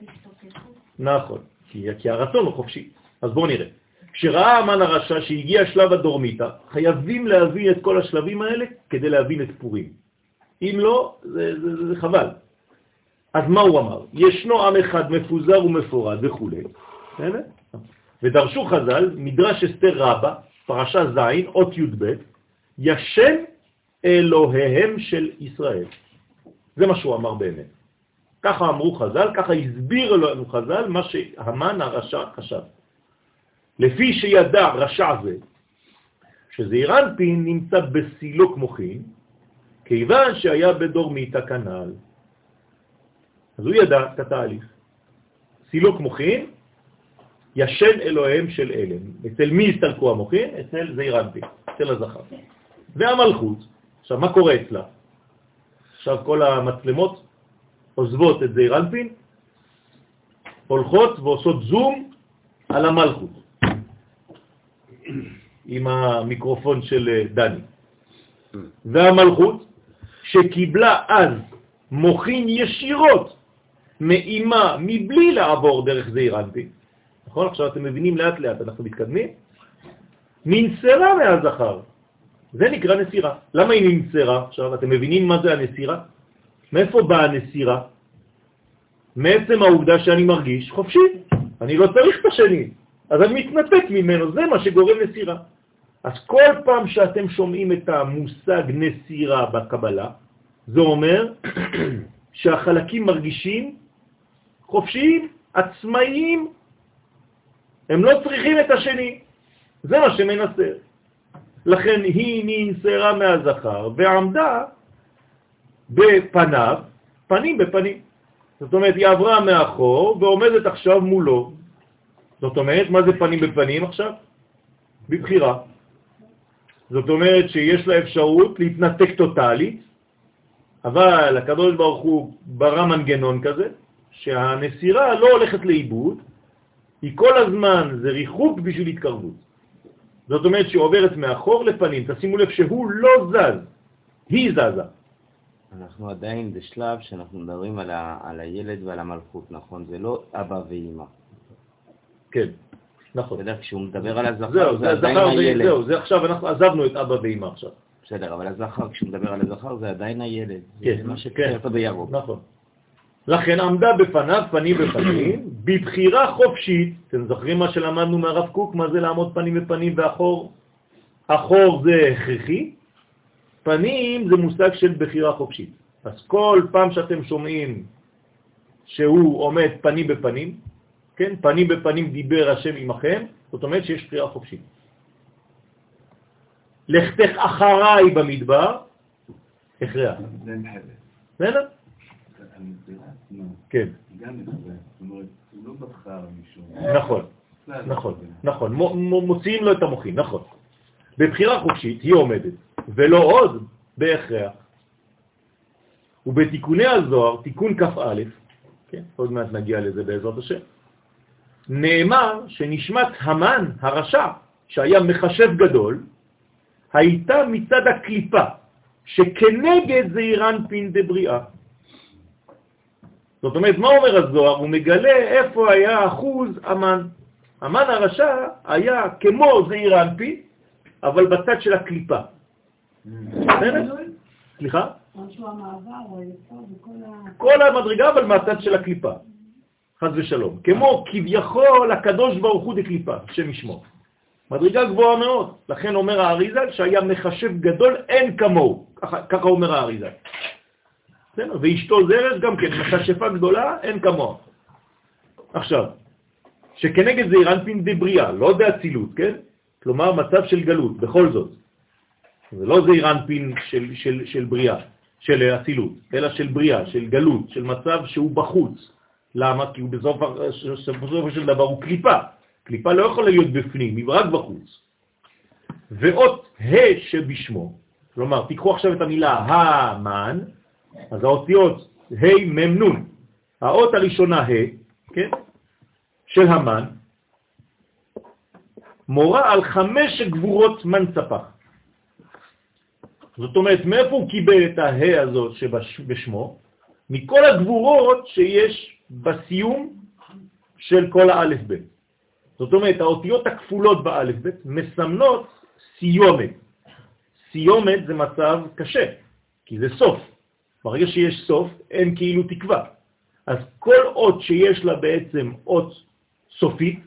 נכון, כי, כי הרצון הוא חופשי. אז בואו נראה. כשראה המן הרשע שהגיע שלב הדורמיתא, חייבים להבין את כל השלבים האלה כדי להבין את פורים. אם לא, זה, זה, זה, זה חבל. אז מה הוא אמר? ישנו עם אחד מפוזר ומפורד וכו'? ודרשו חז"ל, מדרש אסתר רבה, פרשה ז', אות י"ב, ישן אלוהיהם של ישראל. זה מה שהוא אמר באמת. ככה אמרו חז"ל, ככה הסביר לנו חז"ל מה שהמן הרשע חשב. לפי שידע רשע זה, שזעיר אנפין נמצא בסילוק מוחין, כיוון שהיה בדור מאיתה כנ"ל. אז הוא ידע את התהליך. סילוק מוחין, ישן אלוהיהם של אלם. אצל מי הסתלקו המוחין? אצל זעיר אנפין, אצל הזכר. והמלכות, עכשיו מה קורה אצלה? עכשיו כל המצלמות עוזבות את זעיר אנפין, הולכות ועושות זום על המלכות, עם המיקרופון של אה, דני. והמלכות, שקיבלה אז מוכין ישירות מאימה מבלי לעבור דרך זעיר אנפין, נכון? עכשיו אתם מבינים לאט לאט, אנחנו מתקדמים, ננסרה מהזכר. זה נקרא נסירה. למה היא ננסרה? עכשיו, אתם מבינים מה זה הנסירה? מאיפה באה הנסירה? מעצם העובדה שאני מרגיש חופשי. אני לא צריך את השני, אז אני מתנתק ממנו, זה מה שגורם נסירה. אז כל פעם שאתם שומעים את המושג נסירה בקבלה, זה אומר שהחלקים מרגישים חופשיים, עצמאיים, הם לא צריכים את השני. זה מה שמנסר. לכן היא ננסרה מהזכר ועמדה בפניו, פנים בפנים. זאת אומרת, היא עברה מאחור ועומדת עכשיו מולו. זאת אומרת, מה זה פנים בפנים עכשיו? בבחירה. זאת אומרת שיש לה אפשרות להתנתק טוטלית, אבל הקדוש ברוך הוא ברא מנגנון כזה, שהנסירה לא הולכת לאיבוד, היא כל הזמן, זה ריחוק בשביל התקרבות. זאת אומרת שהיא עוברת מאחור לפנים, תשימו לב שהוא לא זז, היא זזה. אנחנו עדיין בשלב שאנחנו מדברים על, ה, על הילד ועל המלכות, נכון? זה לא אבא ואימא. כן, נכון. בסדר, כשהוא מדבר על הזכר, זהו, זה זה עדיין הילד. זהו, זה עכשיו אנחנו עזבנו את אבא ואמא עכשיו. בסדר, אבל הזכר, כשהוא מדבר על הזכר, זה עדיין הילד. כן, זה מה כן. שקראת בירוק. נכון. לכן עמדה בפניו פנים בפנים, בבחירה חופשית, אתם זוכרים מה שלמדנו מהרב קוק, מה זה לעמוד פנים בפנים ואחור? אחור זה הכרחי, פנים זה מושג של בחירה חופשית. אז כל פעם שאתם שומעים שהוא עומד פנים בפנים, כן, פנים בפנים דיבר השם עמכם, זאת אומרת שיש בחירה חופשית. לכתך אחריי במדבר, הכרח. בסדר? כן, לא. נכון. נכון, נכון, מו- מוציאים לו את המוחין, נכון. בבחירה חופשית היא עומדת, ולא עוד בהכרח. ובתיקוני הזוהר, תיקון כ"א, כן, עוד מעט נגיע לזה בעזרת השם, נאמר שנשמת המן הרשע, שהיה מחשב גדול, הייתה מצד הקליפה, שכנגד זעירנפין דבריאה. זאת אומרת, מה אומר הזוהר? הוא מגלה איפה היה אחוז המן. המן הרשע היה כמו זעיר אנפי, אבל בצד של הקליפה. סליחה? כל המדרגה, אבל מהצד של הקליפה. חז ושלום. כמו כביכול הקדוש ברוך הוא דקליפה, השם ישמור. מדרגה גבוהה מאוד. לכן אומר האריזל שהיה מחשב גדול אין כמוהו. ככה, ככה אומר האריזל. בסדר? ואשתו זרש גם כן, מכשפה גדולה אין כמוה. עכשיו, שכנגד זה אירנפין דבריאה, לא באצילות, כן? כלומר מצב של גלות, בכל זאת. זה לא זעיר אנפין של, של, של בריאה, של אצילות, אלא של בריאה, של גלות, של מצב שהוא בחוץ. למה? כי הוא בסופו של דבר הוא קליפה. קליפה לא יכולה להיות בפנים, היא רק בחוץ. ואות ה' שבשמו, כלומר, תיקחו עכשיו את המילה המן, אז האותיות ה' מ' נ'. האות הראשונה ה', כן, של המן, מורה על חמש גבורות מנצפח. זאת אומרת, מאיפה הוא קיבל את הה' הזאת שבשמו? מכל הגבורות שיש בסיום של כל האלף ב'. זאת אומרת, האותיות הכפולות באלף ב' מסמנות סיומת. סיומת זה מצב קשה, כי זה סוף. ברגע שיש סוף, אין כאילו תקווה. אז כל אות שיש לה בעצם אות סופית,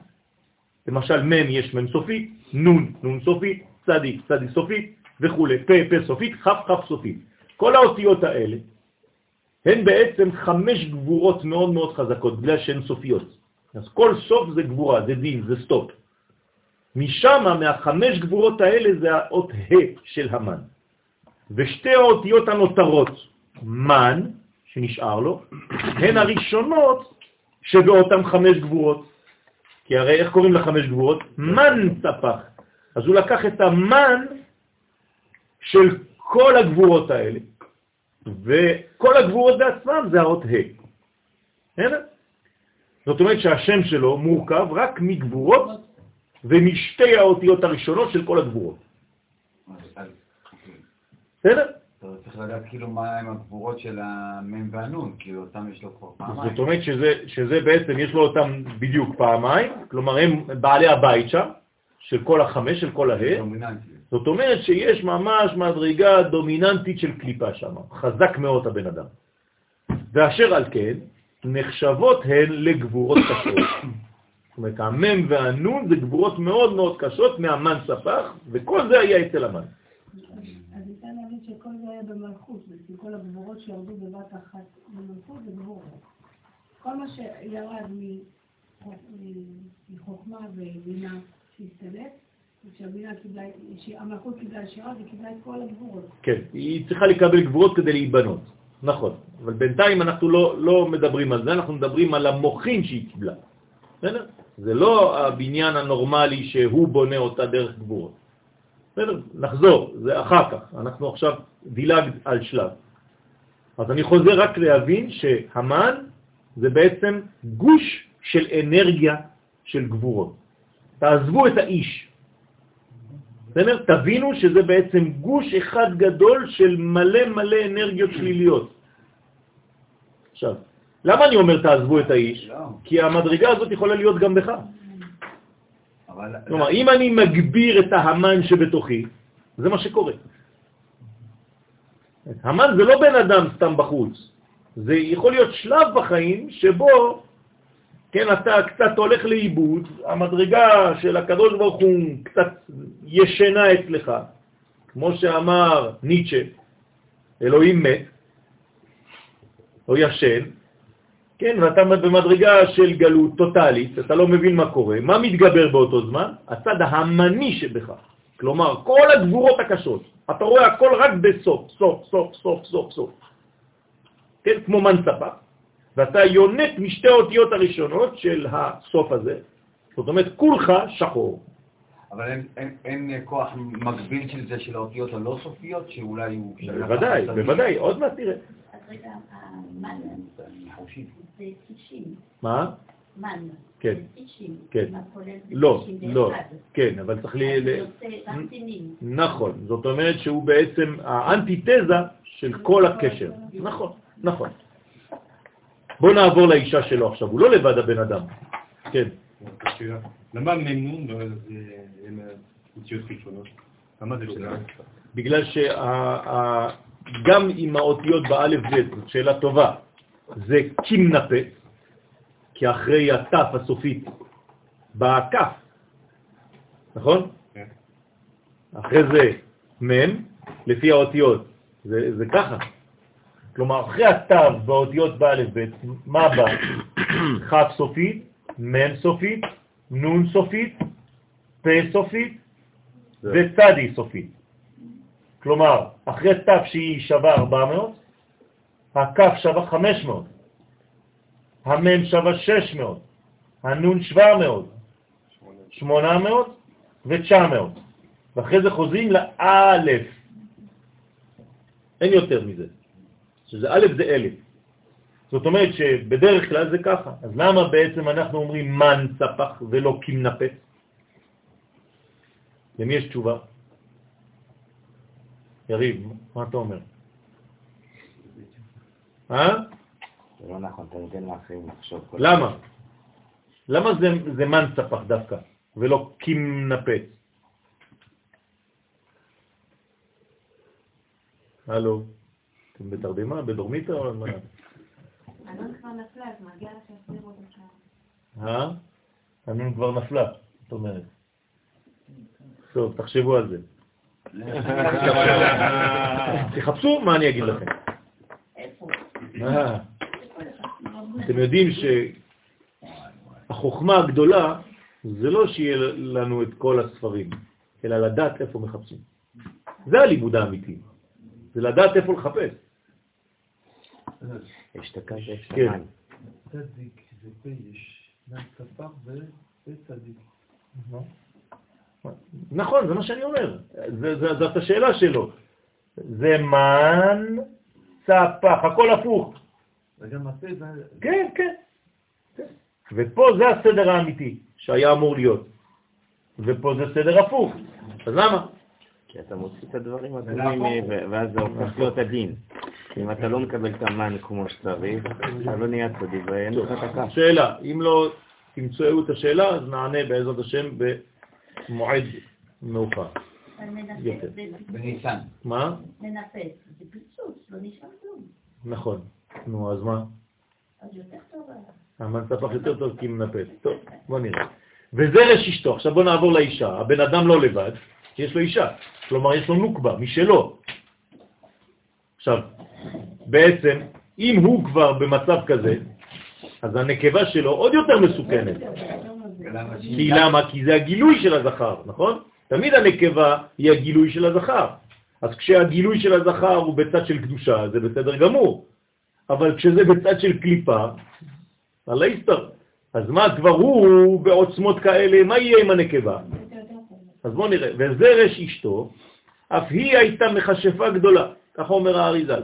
למשל מ' יש מ' סופית, נ' נ' סופית, צדי צדי סופית וכו', פ' פ' סופית, כ' כ' סופית. כל האותיות האלה הן בעצם חמש גבורות מאוד מאוד חזקות, בגלל שהן סופיות. אז כל סוף זה גבורה, זה דין, זה סטופ. משם, מהחמש גבורות האלה, זה האות ה' של המן. ושתי האותיות הנותרות, מן, שנשאר לו, הן הראשונות שבאותם חמש גבורות. כי הרי איך קוראים לחמש גבורות? מן צפח. אז הוא לקח את המן של כל הגבורות האלה, וכל הגבורות בעצמם זה האות ה'. זאת אומרת שהשם שלו מורכב רק מגבורות ומשתי האותיות הראשונות של כל הגבורות. בסדר? צריך לדעת כאילו מה הם הגבורות של המם והנון, כאילו אותם יש לו כבר פעמיים. זאת אומרת שזה, שזה בעצם, יש לו אותם בדיוק פעמיים, כלומר הם בעלי הבית שם, של כל החמש, של כל הה. זאת אומרת שיש ממש מדרגה דומיננטית של קליפה שם, חזק מאוד הבן אדם. ואשר על כן, נחשבות הן לגבורות קשות. זאת אומרת, המם והנון זה גבורות מאוד מאוד קשות מהמן ספח, וכל זה היה אצל המן. אז ניתן להגיד שכל זה היה במלכות, בעצם כל הגבורות שירדו בבת אחת במלכות זה גבורות. כל מה שירד מחוכמה ובינה שהסתלק, כשהבינה קיבלה, ישירה וקיבלה את כל הגבורות. כן, היא צריכה לקבל גבורות כדי להיבנות, נכון. אבל בינתיים אנחנו לא, לא מדברים על זה, אנחנו מדברים על המוחין שהיא קיבלה. בסדר? זה לא הבניין הנורמלי שהוא בונה אותה דרך גבורות. בסדר? נחזור, זה אחר כך. אנחנו עכשיו דילג על שלב. אז אני חוזר רק להבין שהמן זה בעצם גוש של אנרגיה של גבורות. תעזבו את האיש. בסדר? תבינו שזה בעצם גוש אחד גדול של מלא מלא אנרגיות שליליות. עכשיו, למה אני אומר תעזבו את האיש? כי המדרגה הזאת יכולה להיות גם בך. כלומר, אם אני מגביר את ההמן שבתוכי, זה מה שקורה. המן זה לא בן אדם סתם בחוץ, זה יכול להיות שלב בחיים שבו, כן, אתה קצת הולך לאיבוד, המדרגה של הקדוש ברוך הוא קצת ישנה אצלך, כמו שאמר ניטשה, אלוהים מת, או ישן, כן, ואתה במדרגה של גלות טוטלית, אתה לא מבין מה קורה, מה מתגבר באותו זמן? הצד ההמני שבך. כלומר, כל הגבורות הקשות, אתה רואה הכל רק בסוף, סוף, סוף, סוף, סוף, סוף. כן, כמו מנצפה, ואתה יונק משתי האותיות הראשונות של הסוף הזה, זאת אומרת, כולך שחור. אבל אין, אין, אין כוח מקביל של זה, של האותיות הלא סופיות, שאולי הוא... בוודאי, בוודאי, עוד מעט תראה. אז רגע, המן זה 90. מה? מן. כן. זה 90. כן. לא, 91. לא, כן, אבל צריך ל... נכון, זאת אומרת שהוא בעצם האנטיתזה של כל הקשר. נכון, נכון. בוא נעבור לאישה שלו עכשיו, הוא לא לבד הבן אדם. כן. למה מנון הם אותיות חיצונות? למה זה שאלה? בגלל שגם עם האותיות באלף ב', זאת שאלה טובה, זה קימנפה, כי אחרי התף הסופית באה כף, נכון? כן. אחרי זה מ', לפי האותיות, זה ככה. כלומר, אחרי התו באותיות באלף ב', מה בא? כ' סופית, מ' סופית, נ' סופית, פ' סופית וצדי סופית. כלומר, אחרי תו שהיא שווה 400, הכף שווה 500, המ' שווה 600, הנ' 700, 800 ו-900. ואחרי זה חוזרים לאלף. אין יותר מזה. שזה א' זה אלף. זאת אומרת שבדרך כלל זה ככה. אז למה בעצם אנחנו אומרים מן ספח ולא כמנפץ? למי יש תשובה? יריב, מה אתה אומר? אה? זה לא נכון, אתה נותן לאחרים לחשוב. כל למה? למה זה, זה מן ספח דווקא, ולא כמנפץ? הלו, אתם בתרדמה, בדורמיתא או מה? אלון כבר נפלה, אז מגיע לך שיחזירו אותה. אה? הנון כבר נפלה, זאת אומרת. טוב, תחשבו על זה. תחפשו מה אני אגיד לכם. אתם יודעים שהחוכמה הגדולה זה לא שיהיה לנו את כל הספרים, אלא לדעת איפה מחפשים. זה הלימוד האמיתי. זה לדעת איפה לחפש. ויש את כן. צדיק זה פייש, ספח וצדיק. נכון, זה מה שאני אומר. זה- זה- זאת השאלה שלו. זה מן צפח, הכל הפוך. וגם הפה זה... כן, כן. כן. ופה זה הסדר האמיתי שהיה אמור להיות. ופה זה סדר הפוך. אז למה? כי אתה מוציא את הדברים הדומים, אה, ו- ואז זה הופך להיות הדין. אם אתה לא מקבל את המן כמו שצריך, אתה לא נהיה צדיק ואין לך את הקו. שאלה, אם לא תמצאו את השאלה, אז נענה בעזרת השם במועד מאוחר. בניסן. מה? מנפץ, זה פיצוץ, לא נשאר כלום. נכון. נו, אז מה? אז יותר טוב. המן ספח יותר טוב כי מנפץ. טוב, בוא נראה. וזרש אשתו. עכשיו בוא נעבור לאישה. הבן אדם לא לבד, יש לו אישה. כלומר, יש לו נוקבה, משלו. עכשיו, בעצם, אם הוא כבר במצב כזה, אז הנקבה שלו עוד יותר מסוכנת. כי למה? כי זה הגילוי של הזכר, נכון? תמיד הנקבה היא הגילוי של הזכר. אז כשהגילוי של הזכר הוא בצד של קדושה, זה בסדר גמור. אבל כשזה בצד של קליפה, על ההסתר. אז מה, כבר הוא בעוצמות כאלה, מה יהיה עם הנקבה? אז בואו נראה. וזרש אשתו, אף היא הייתה מכשפה גדולה, ככה אומר האריזל.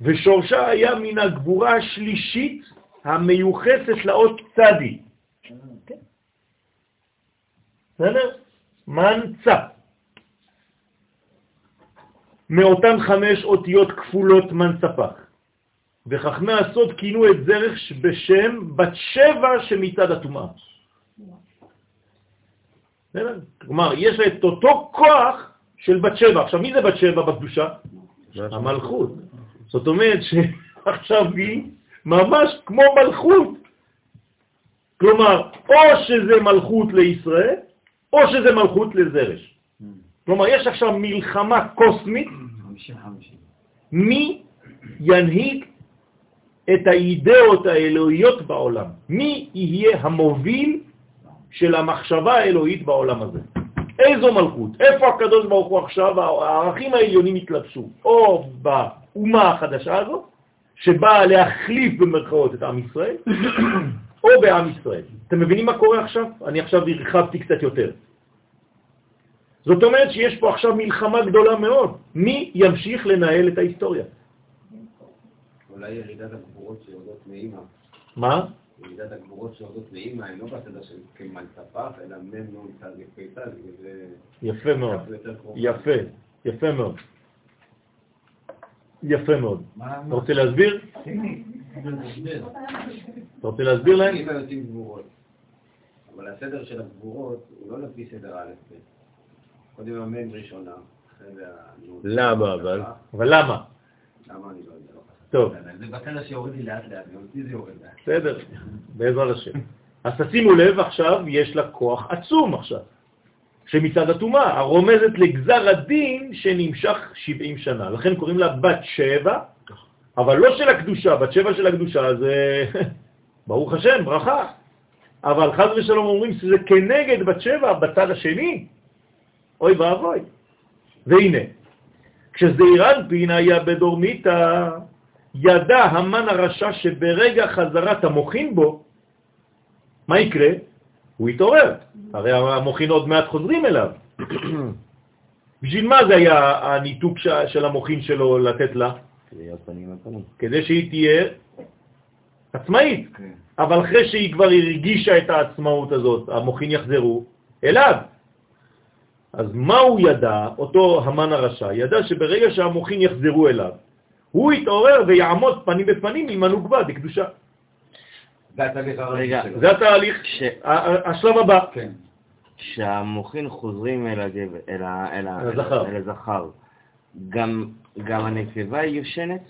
ושורשה היה מן הגבורה השלישית המיוחסת לאות צדי. בסדר? מנצה. מאותן חמש אותיות כפולות מנצפח. וחכמי הסוד כינו את זרח בשם בת שבע שמצד הטומאה. כלומר, יש לה את אותו כוח של בת שבע. עכשיו, מי זה בת שבע בקדושה? המלכות. זאת אומרת שעכשיו היא ממש כמו מלכות. כלומר, או שזה מלכות לישראל, או שזה מלכות לזרש. כלומר, יש עכשיו מלחמה קוסמית, 50-50. מי ינהיג את האידאות האלוהיות בעולם? מי יהיה המוביל של המחשבה האלוהית בעולם הזה? איזו מלכות? איפה הקדוש ברוך הוא עכשיו, הערכים העליונים התלבשו? או באומה החדשה הזו, שבאה להחליף במרכאות את עם ישראל, או בעם ישראל. אתם מבינים מה קורה עכשיו? אני עכשיו הרחבתי קצת יותר. זאת אומרת שיש פה עכשיו מלחמה גדולה מאוד. מי ימשיך לנהל את ההיסטוריה? אולי ירידת הגבורות שיורדות מאימא. מה? ירידת הגבורות שיורדות מאימא, הן לא בסדר של כמל ספח, אלא מ' נ' צד וזה יפה מאוד. יפה, יפה מאוד. יפה מאוד. אתה רוצה להסביר? אתה רוצה להסביר להם? אימא יוצאים גבורות. אבל הסדר של הגבורות הוא לא לפי סדר א'. קודם המ' ראשונה, אחרי זה הנ'. למה אבל? אבל למה? למה אני לא יודע. טוב, זה בסדר שיורד לי לאט לאט, גם אותי זה יורד לאט. בסדר, בעזרת השם. אז תשימו לב, עכשיו יש לה כוח עצום עכשיו, שמצד הטומאה, הרומזת לגזר הדין שנמשך 70 שנה. לכן קוראים לה בת שבע, אבל לא של הקדושה, בת שבע של הקדושה זה, ברוך השם, ברכה. אבל חז ושלום אומרים שזה כנגד בת שבע בצד השני. אוי ואבוי. והנה, כשזעיר אנפין היה בדורמיתא, ידע המן הרשע שברגע חזרת המוחין בו, מה יקרה? הוא יתעורר. הרי המוחין עוד מעט חוזרים אליו. בשביל מה זה היה הניתוק של המוחין שלו לתת לה? כדי שהיא תהיה עצמאית. כן. אבל אחרי שהיא כבר הרגישה את העצמאות הזאת, המוחין יחזרו אליו. אז מה הוא ידע, אותו המן הרשע? ידע שברגע שהמוחין יחזרו אליו, הוא יתעורר ויעמוד פנים בפנים עם הנוגבה בקדושה. זה התהליך השלב הבא. כן. שהמוחין חוזרים אל הגבר, הזכר. גם גם הנקבה היא יושנת?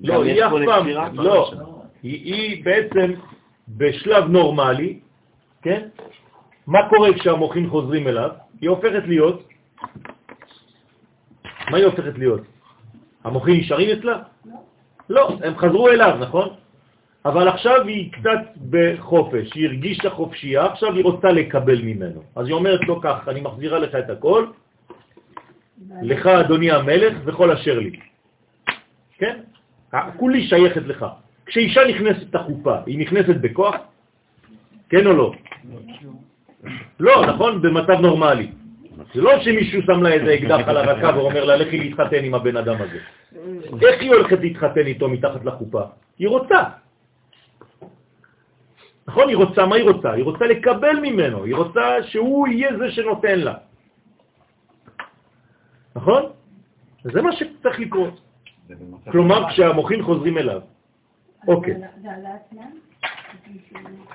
לא, גם היא אף פעם? לא, היא, היא בעצם בשלב נורמלי, כן? מה קורה כשהמוחין חוזרים אליו? היא הופכת להיות, מה היא הופכת להיות? המוחין נשארים אצלה? לא, הם חזרו אליו, נכון? אבל עכשיו היא קצת בחופש, היא הרגישה חופשייה, עכשיו היא רוצה לקבל ממנו. אז היא אומרת לו כך, אני מחזירה לך את הכל, לך אדוני המלך וכל אשר לי. כן? כולי שייכת לך. כשאישה נכנסת לחופה, היא נכנסת בכוח? כן או לא? לא, נכון? במצב נורמלי. זה לא שמישהו שם לה איזה אקדח על הרקה ואומר לה, לכי להתחתן עם הבן אדם הזה. איך היא הולכת להתחתן איתו מתחת לחופה? היא רוצה. נכון? היא רוצה, מה היא רוצה? היא רוצה לקבל ממנו, היא רוצה שהוא יהיה זה שנותן לה. נכון? זה מה שצריך לקרות. כלומר, נורמלי. כשהמוחין חוזרים אליו. אוקיי.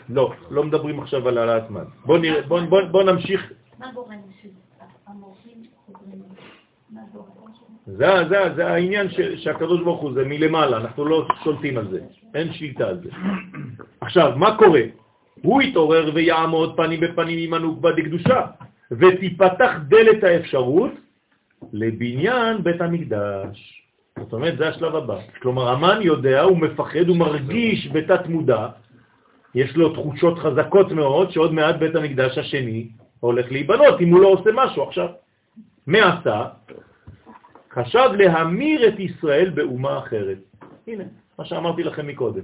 לא, לא מדברים עכשיו על העלאת זמן. בוא, נראה, בוא, בוא, בוא נמשיך. מה גורם זה, זה, זה העניין שהקדוש ברוך הוא, זה מלמעלה, אנחנו לא שולטים על זה, אין שליטה על זה. עכשיו, מה קורה? הוא יתעורר ויעמוד פנים בפנים עם הנוגבה דקדושה, ותיפתח דלת האפשרות לבניין בית המקדש. זאת אומרת, זה השלב הבא. כלומר, המן יודע, הוא מפחד, הוא מרגיש בתת מודע, יש לו תחושות חזקות מאוד שעוד מעט בית המקדש השני הולך להיבנות אם הוא לא עושה משהו עכשיו. מה עשה? חשב להמיר את ישראל באומה אחרת. הנה, מה שאמרתי לכם מקודם.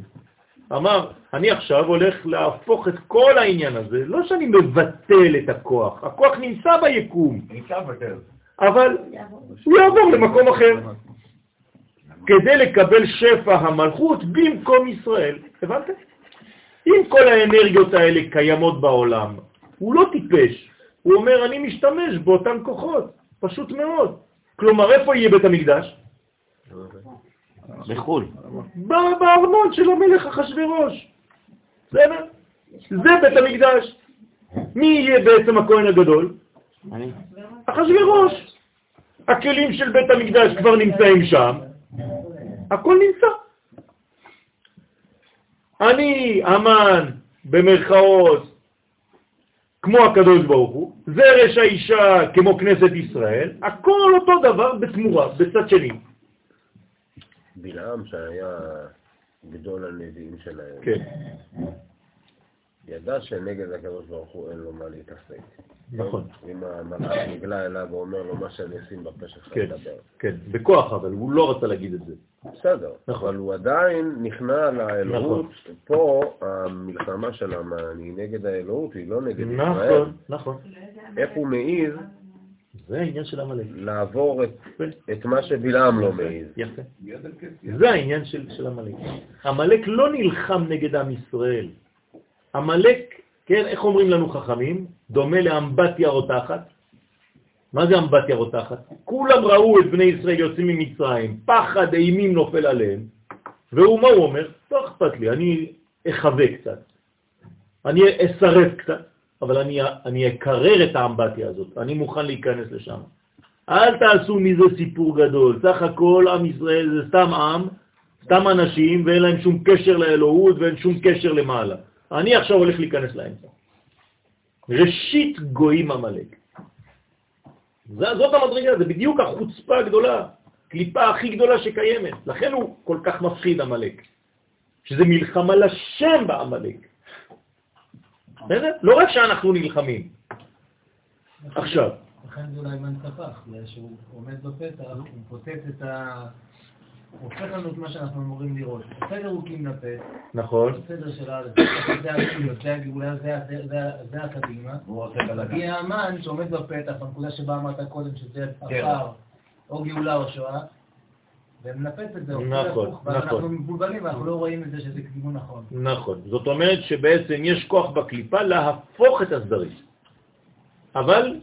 אמר, אני עכשיו הולך להפוך את כל העניין הזה, לא שאני מבטל את הכוח, הכוח נמצא ביקום, נמצא בטל. אבל הוא יעבור למקום אחר, כדי לקבל שפע המלכות במקום ישראל. הבנתם? אם כל האנרגיות האלה קיימות בעולם, הוא לא טיפש, הוא אומר, אני משתמש באותן כוחות, פשוט מאוד. כלומר, איפה יהיה בית המקדש? בחו"ל. בארמון של המלך אחשוורוש. בסדר? זה בית המקדש. מי יהיה בעצם הכהן הגדול? אני. אחשוורוש. הכלים של בית המקדש כבר נמצאים שם, הכל נמצא. אני אמן, במרכאות, כמו הקדוש ברוך הוא, זרש האישה כמו כנסת ישראל, הכל אותו דבר בתמורה, בצד שני. בלעם שהיה גדול הנביאים שלהם, כן, ידע שנגד הקדוש ברוך הוא אין לו מה להתעסק. נכון. אם המלאך נגלה אליו ואומר לו מה שאני אשים בפה שלך כן, לדבר. כן, בכוח אבל, הוא לא רצה להגיד את זה. בסדר, נכון. אבל הוא עדיין נכנע לאלוהות. פה המלחמה של המן היא נגד האלוהות, היא לא נגד ישראל. נכון, נכון. איך הוא מעז זה העניין של עמלק. לעבור את, כן. את מה שבלעם לא מעז. יפה. זה העניין של עמלק. עמלק לא נלחם נגד עם ישראל. עמלק, כן, איך אומרים לנו חכמים? דומה לאמבטיה רותחת. מה זה אמבטיה רותחת? כולם ראו את בני ישראל יוצאים ממצרים, פחד אימים נופל עליהם, והוא, מה הוא אומר? לא אכפת לי, אני אחווה קצת, אני אסרב קצת, אבל אני, אני אקרר את האמבטיה הזאת, אני מוכן להיכנס לשם. אל תעשו מזה סיפור גדול, סך הכל עם ישראל זה סתם עם, סתם אנשים, ואין להם שום קשר לאלוהות ואין שום קשר למעלה. אני עכשיו הולך להיכנס לאמצע. ראשית גויים עמלק. זאת המדרגה, זה בדיוק החוצפה הגדולה, קליפה הכי גדולה שקיימת. לכן הוא כל כך מפחיד עמלק, שזה מלחמה לשם בעמלק. בסדר? לא רק שאנחנו נלחמים. עכשיו, לכן זה אולי בגלל שהוא עומד בפתח, הוא פוצץ את ה... הופך לנו את מה שאנחנו אמורים לראות. סדר הוא כמנפה, נכון, סדר של הארץ, זה הגאולה, זה הגאולה, זה ה- זה- זה הקדימה. מגיע המן שעומד בפתח, בנקודה שבה אמרת קודם שזה כן. עפר, או גאולה או שואה, ומנפץ את זה, נכון, נכון. אנחנו מבולבלים ואנחנו לא רואים את זה שזה כיוון נכון. נכון. זאת אומרת שבעצם יש כוח בקליפה להפוך את הסדרים. אבל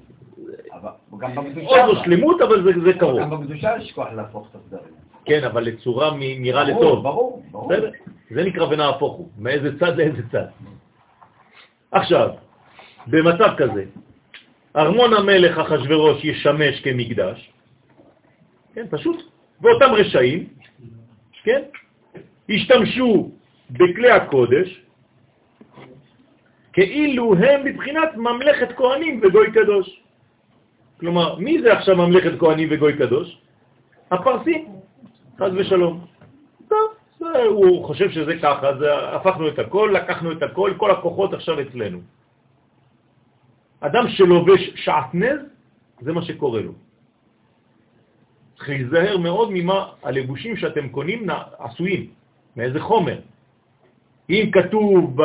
אבל גם בקדושה... עוד לא שלמות, אבל זה, זה קרוב. גם בקדושה יש כוח להפוך את הסדרים. כן, אבל לצורה נראה לטוב. ברור, ברור. בסדר? זה נקרא ונהפוך הוא, מאיזה צד לאיזה צד. עכשיו, במצב כזה, ארמון המלך אחשורוש ישמש כמקדש, כן, פשוט, ואותם רשעים, כן, השתמשו בכלי הקודש, כאילו הם מבחינת ממלכת כהנים וגוי קדוש. כלומר, מי זה עכשיו ממלכת כהנים וגוי קדוש? הפרסים, חז ושלום. הוא חושב שזה ככה, אז הפכנו את הכל, לקחנו את הכל, כל הכוחות עכשיו אצלנו. אדם שלובש שעטנז, זה מה שקורה לו. צריך להיזהר מאוד ממה הלבושים שאתם קונים עשויים, מאיזה חומר. אם כתוב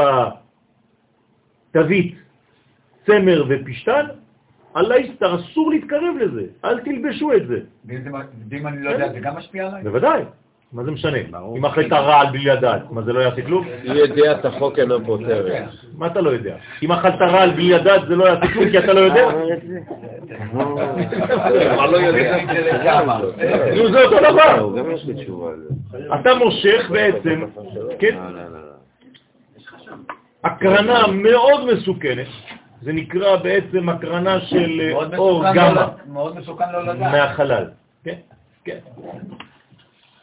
בתווית צמר ופשטן, עלי סתר, אסור להתקרב לזה, אל תלבשו את זה. ואם אני לא יודע, זה גם משפיע עליי? בוודאי, מה זה משנה? אם אכלת רעל בלי לדעת, מה זה לא יעשה כלום? ידיעת את החוק אינו פותר. מה אתה לא יודע? אם אכלת רעל בלי לדעת זה לא יעשה כלום כי אתה לא יודע? אבל לא יודע. נו, זה אותו דבר. לא, על. אתה מושך בעצם, כן, לא, לא, לא. הקרנה מאוד מסוכנת, זה נקרא בעצם הקרנה של אה, אור גמא לא- מאוד מסוכן לא לדעת. מהחלל. כן, כן.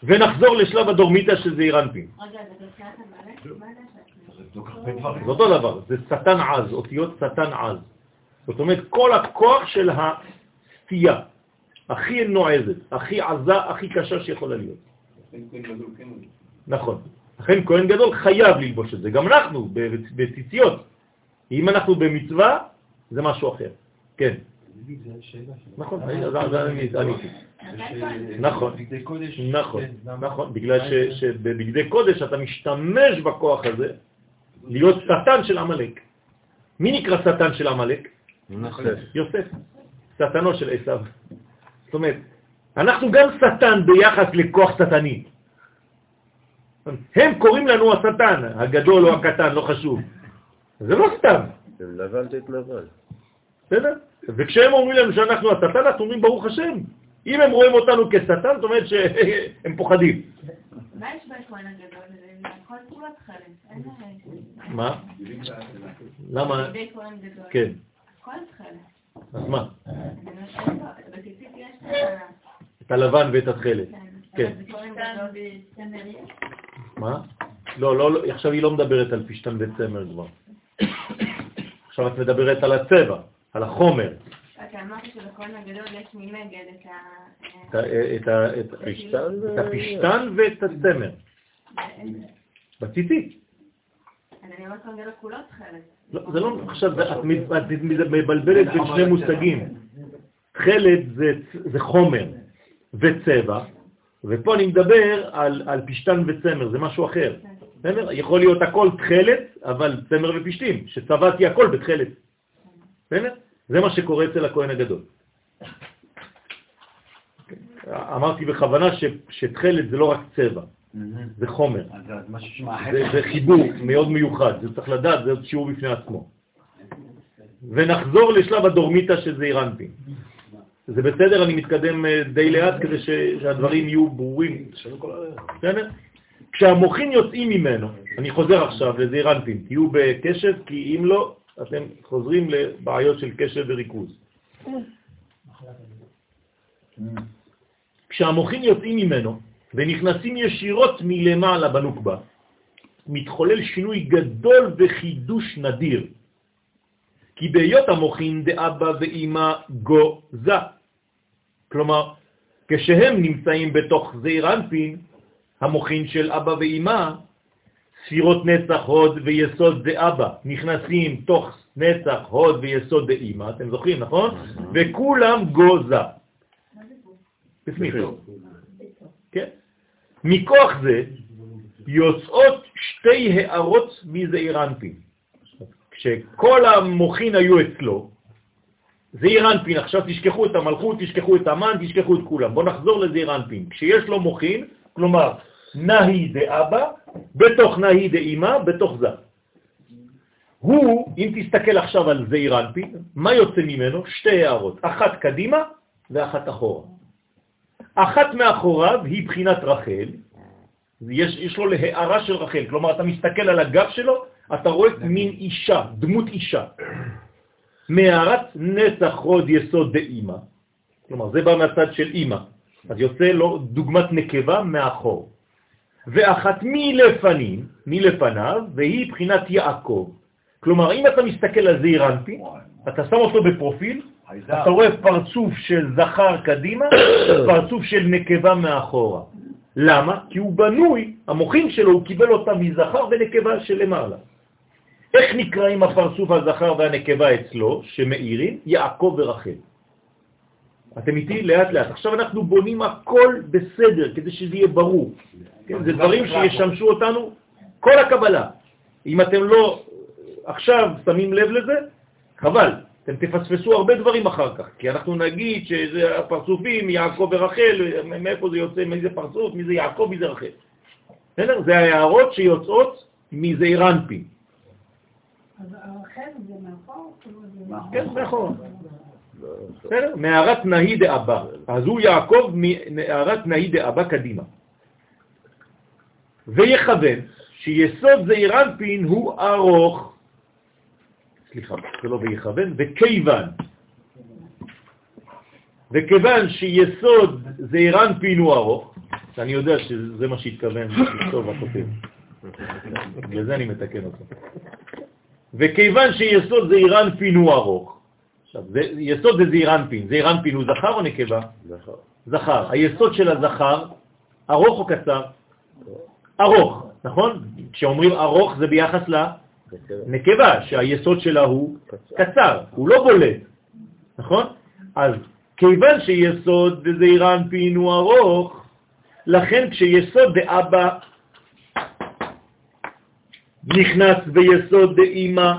ונחזור לשלב הדורמיתא של זעיר אנפין. רגע, זה זה אותו דבר, זה שטן עז, אותיות שטן עז. זאת אומרת, כל הכוח של הסטייה, הכי נועזת, הכי עזה, הכי קשה שיכולה להיות. נכון. לכן כהן גדול חייב ללבוש את זה. גם אנחנו, ב- בציציות. אם אנחנו במצווה, זה משהו אחר. כן. נכון, אני- אז- עניתי. נכון, נכון, נכון, בגלל ש- שבבגדי קודש אתה משתמש בכוח הזה להיות שטן של עמלק. מי נקרא שטן של עמלק? יוסף. יוסף, שטנו של עשיו. זאת אומרת, אנחנו גם שטן ביחס לכוח שטני. הם קוראים לנו השטן, הגדול או הקטן, לא חשוב. זה לא סתם, אם נבל תתנבל. בסדר? וכשהם אומרים לנו שאנחנו השטן, אנחנו אומרים ברוך השם. אם הם רואים אותנו כשטן, זאת אומרת שהם פוחדים. מה יש בכהן הגדול? זה הכל. אין לה... מה? למה? כן, הכל חלק. אז מה? את הלבן ואת התכלת. כן. יש? מה? לא, לא, לא, עכשיו היא לא מדברת על פשטן וצמר כבר. עכשיו את מדברת על הצבע, על החומר, אתה אמרת שבכהן הגדול יש מנגד את הפשטן ואת הצמר, בציצית. אז אני אומרת כהן גדול כולו תכלת. לא, זה לא, עכשיו זה- את מבלבלת בין שני מושגים. תכלת זה, חומר וצבע, ופה אני מדבר על, פשטן וצמר, זה משהו אחר. בסדר? יכול להיות הכל תכלת, אבל צמר ופשטים, שצבעתי הכל בתכלת. בסדר? זה מה שקורה אצל הכהן הגדול. אמרתי בכוונה ש, שתכלת זה לא רק צבע, זה חומר. זה חיבור מאוד מיוחד, זה צריך לדעת, זה עוד שיעור בפני עצמו. ונחזור לשלב הדורמיתא של זעיר אנפין. זה בסדר, אני מתקדם אה, די לאט כדי ש- שהדברים יהיו ברורים. בסדר? כשהמוחים יוצאים ממנו, אני חוזר עכשיו לזעיר אנפין, תהיו בקשב, כי אם לא, אתם חוזרים לבעיות של קשב וריכוז. כשהמוחים יוצאים ממנו ונכנסים ישירות מלמעלה בנוקבה, מתחולל שינוי גדול וחידוש נדיר. כי בהיות המוחין דאבא ואימא גוזה. כלומר, כשהם נמצאים בתוך זעיר אנפין, המוחין של אבא ואימא, ספירות נצח, הוד ויסוד דאבא, נכנסים תוך נצח, הוד ויסוד דאימא, אתם זוכרים, נכון? וכולם גוזה. בפנים. כן. מכוח זה יוצאות שתי הערות מזעיר אנפין. כשכל המוחין היו אצלו, זעיר אנפין, עכשיו תשכחו את המלכות, תשכחו את המן, תשכחו את כולם. בואו נחזור לזעיר אנפין. כשיש לו מוכין, כלומר, נהי דאבא, בתוך נהי דאמא, בתוך זה. הוא, אם תסתכל עכשיו על זעיר אנפין, מה יוצא ממנו? שתי הערות, אחת קדימה ואחת אחורה. אחת מאחוריו היא בחינת רחל, יש, יש לו להערה של רחל, כלומר אתה מסתכל על הגב שלו, אתה רואה מין אישה, דמות אישה. מערת נצח רוד יסוד דאימא, כלומר זה בא מהצד של אימא, אז יוצא לו דוגמת נקבה מאחור. ואחת מלפנים, מלפניו, והיא בחינת יעקב. כלומר, אם אתה מסתכל על זעיר אנפי, אתה שם אותו בפרופיל, אתה רואה פרצוף של זכר קדימה, פרצוף של נקבה מאחורה. למה? כי הוא בנוי, המוחים שלו, הוא קיבל אותה מזכר ונקבה שלמעלה. איך נקראים הפרצוף הזכר והנקבה אצלו, שמאירים? יעקב ורחל. אתם איתי? לאט לאט. עכשיו אנחנו בונים הכל בסדר, כדי שזה יהיה ברור. כן? זה דברים שישמשו אותנו, כל הקבלה. אם אתם לא עכשיו שמים לב לזה, חבל. אתם תפספסו הרבה דברים אחר כך, כי אנחנו נגיד שזה הפרצופים, יעקב ורחל, מאיפה זה יוצא, מי זה פרצוף, מי זה יעקב, מי זה רחל. בסדר? זה ההערות שיוצאות מזעיר אנפין. אז הרחל זה מאחור? כן, מאחור. בסדר? מערת נהי דאבא. אז הוא יעקב מערת נהי דאבא קדימה. ויכוון שיסוד זעיר אנפין הוא ארוך. סליחה, זה לא ויכוון, וכיוון. וכיוון שיסוד זעיר אנפין הוא ארוך, שאני יודע שזה מה שהתכוון לכתוב הכותב. בגלל אני מתקן אותו. וכיוון שיסוד זעיר אנפין הוא ארוך, עכשיו, זה, יסוד זה זעיר אנפין, זעיר אנפין הוא זכר או נקבה? זכר. זכר. היסוד של הזכר, ארוך או קצר? ארוך, נכון? כשאומרים ארוך זה ביחס לנקבה, שהיסוד שלה הוא קצר, הוא לא בולט, נכון? אז כיוון שיסוד זעיר אנפין הוא ארוך, לכן כשיסוד דאבא נכנס ביסוד דאמא,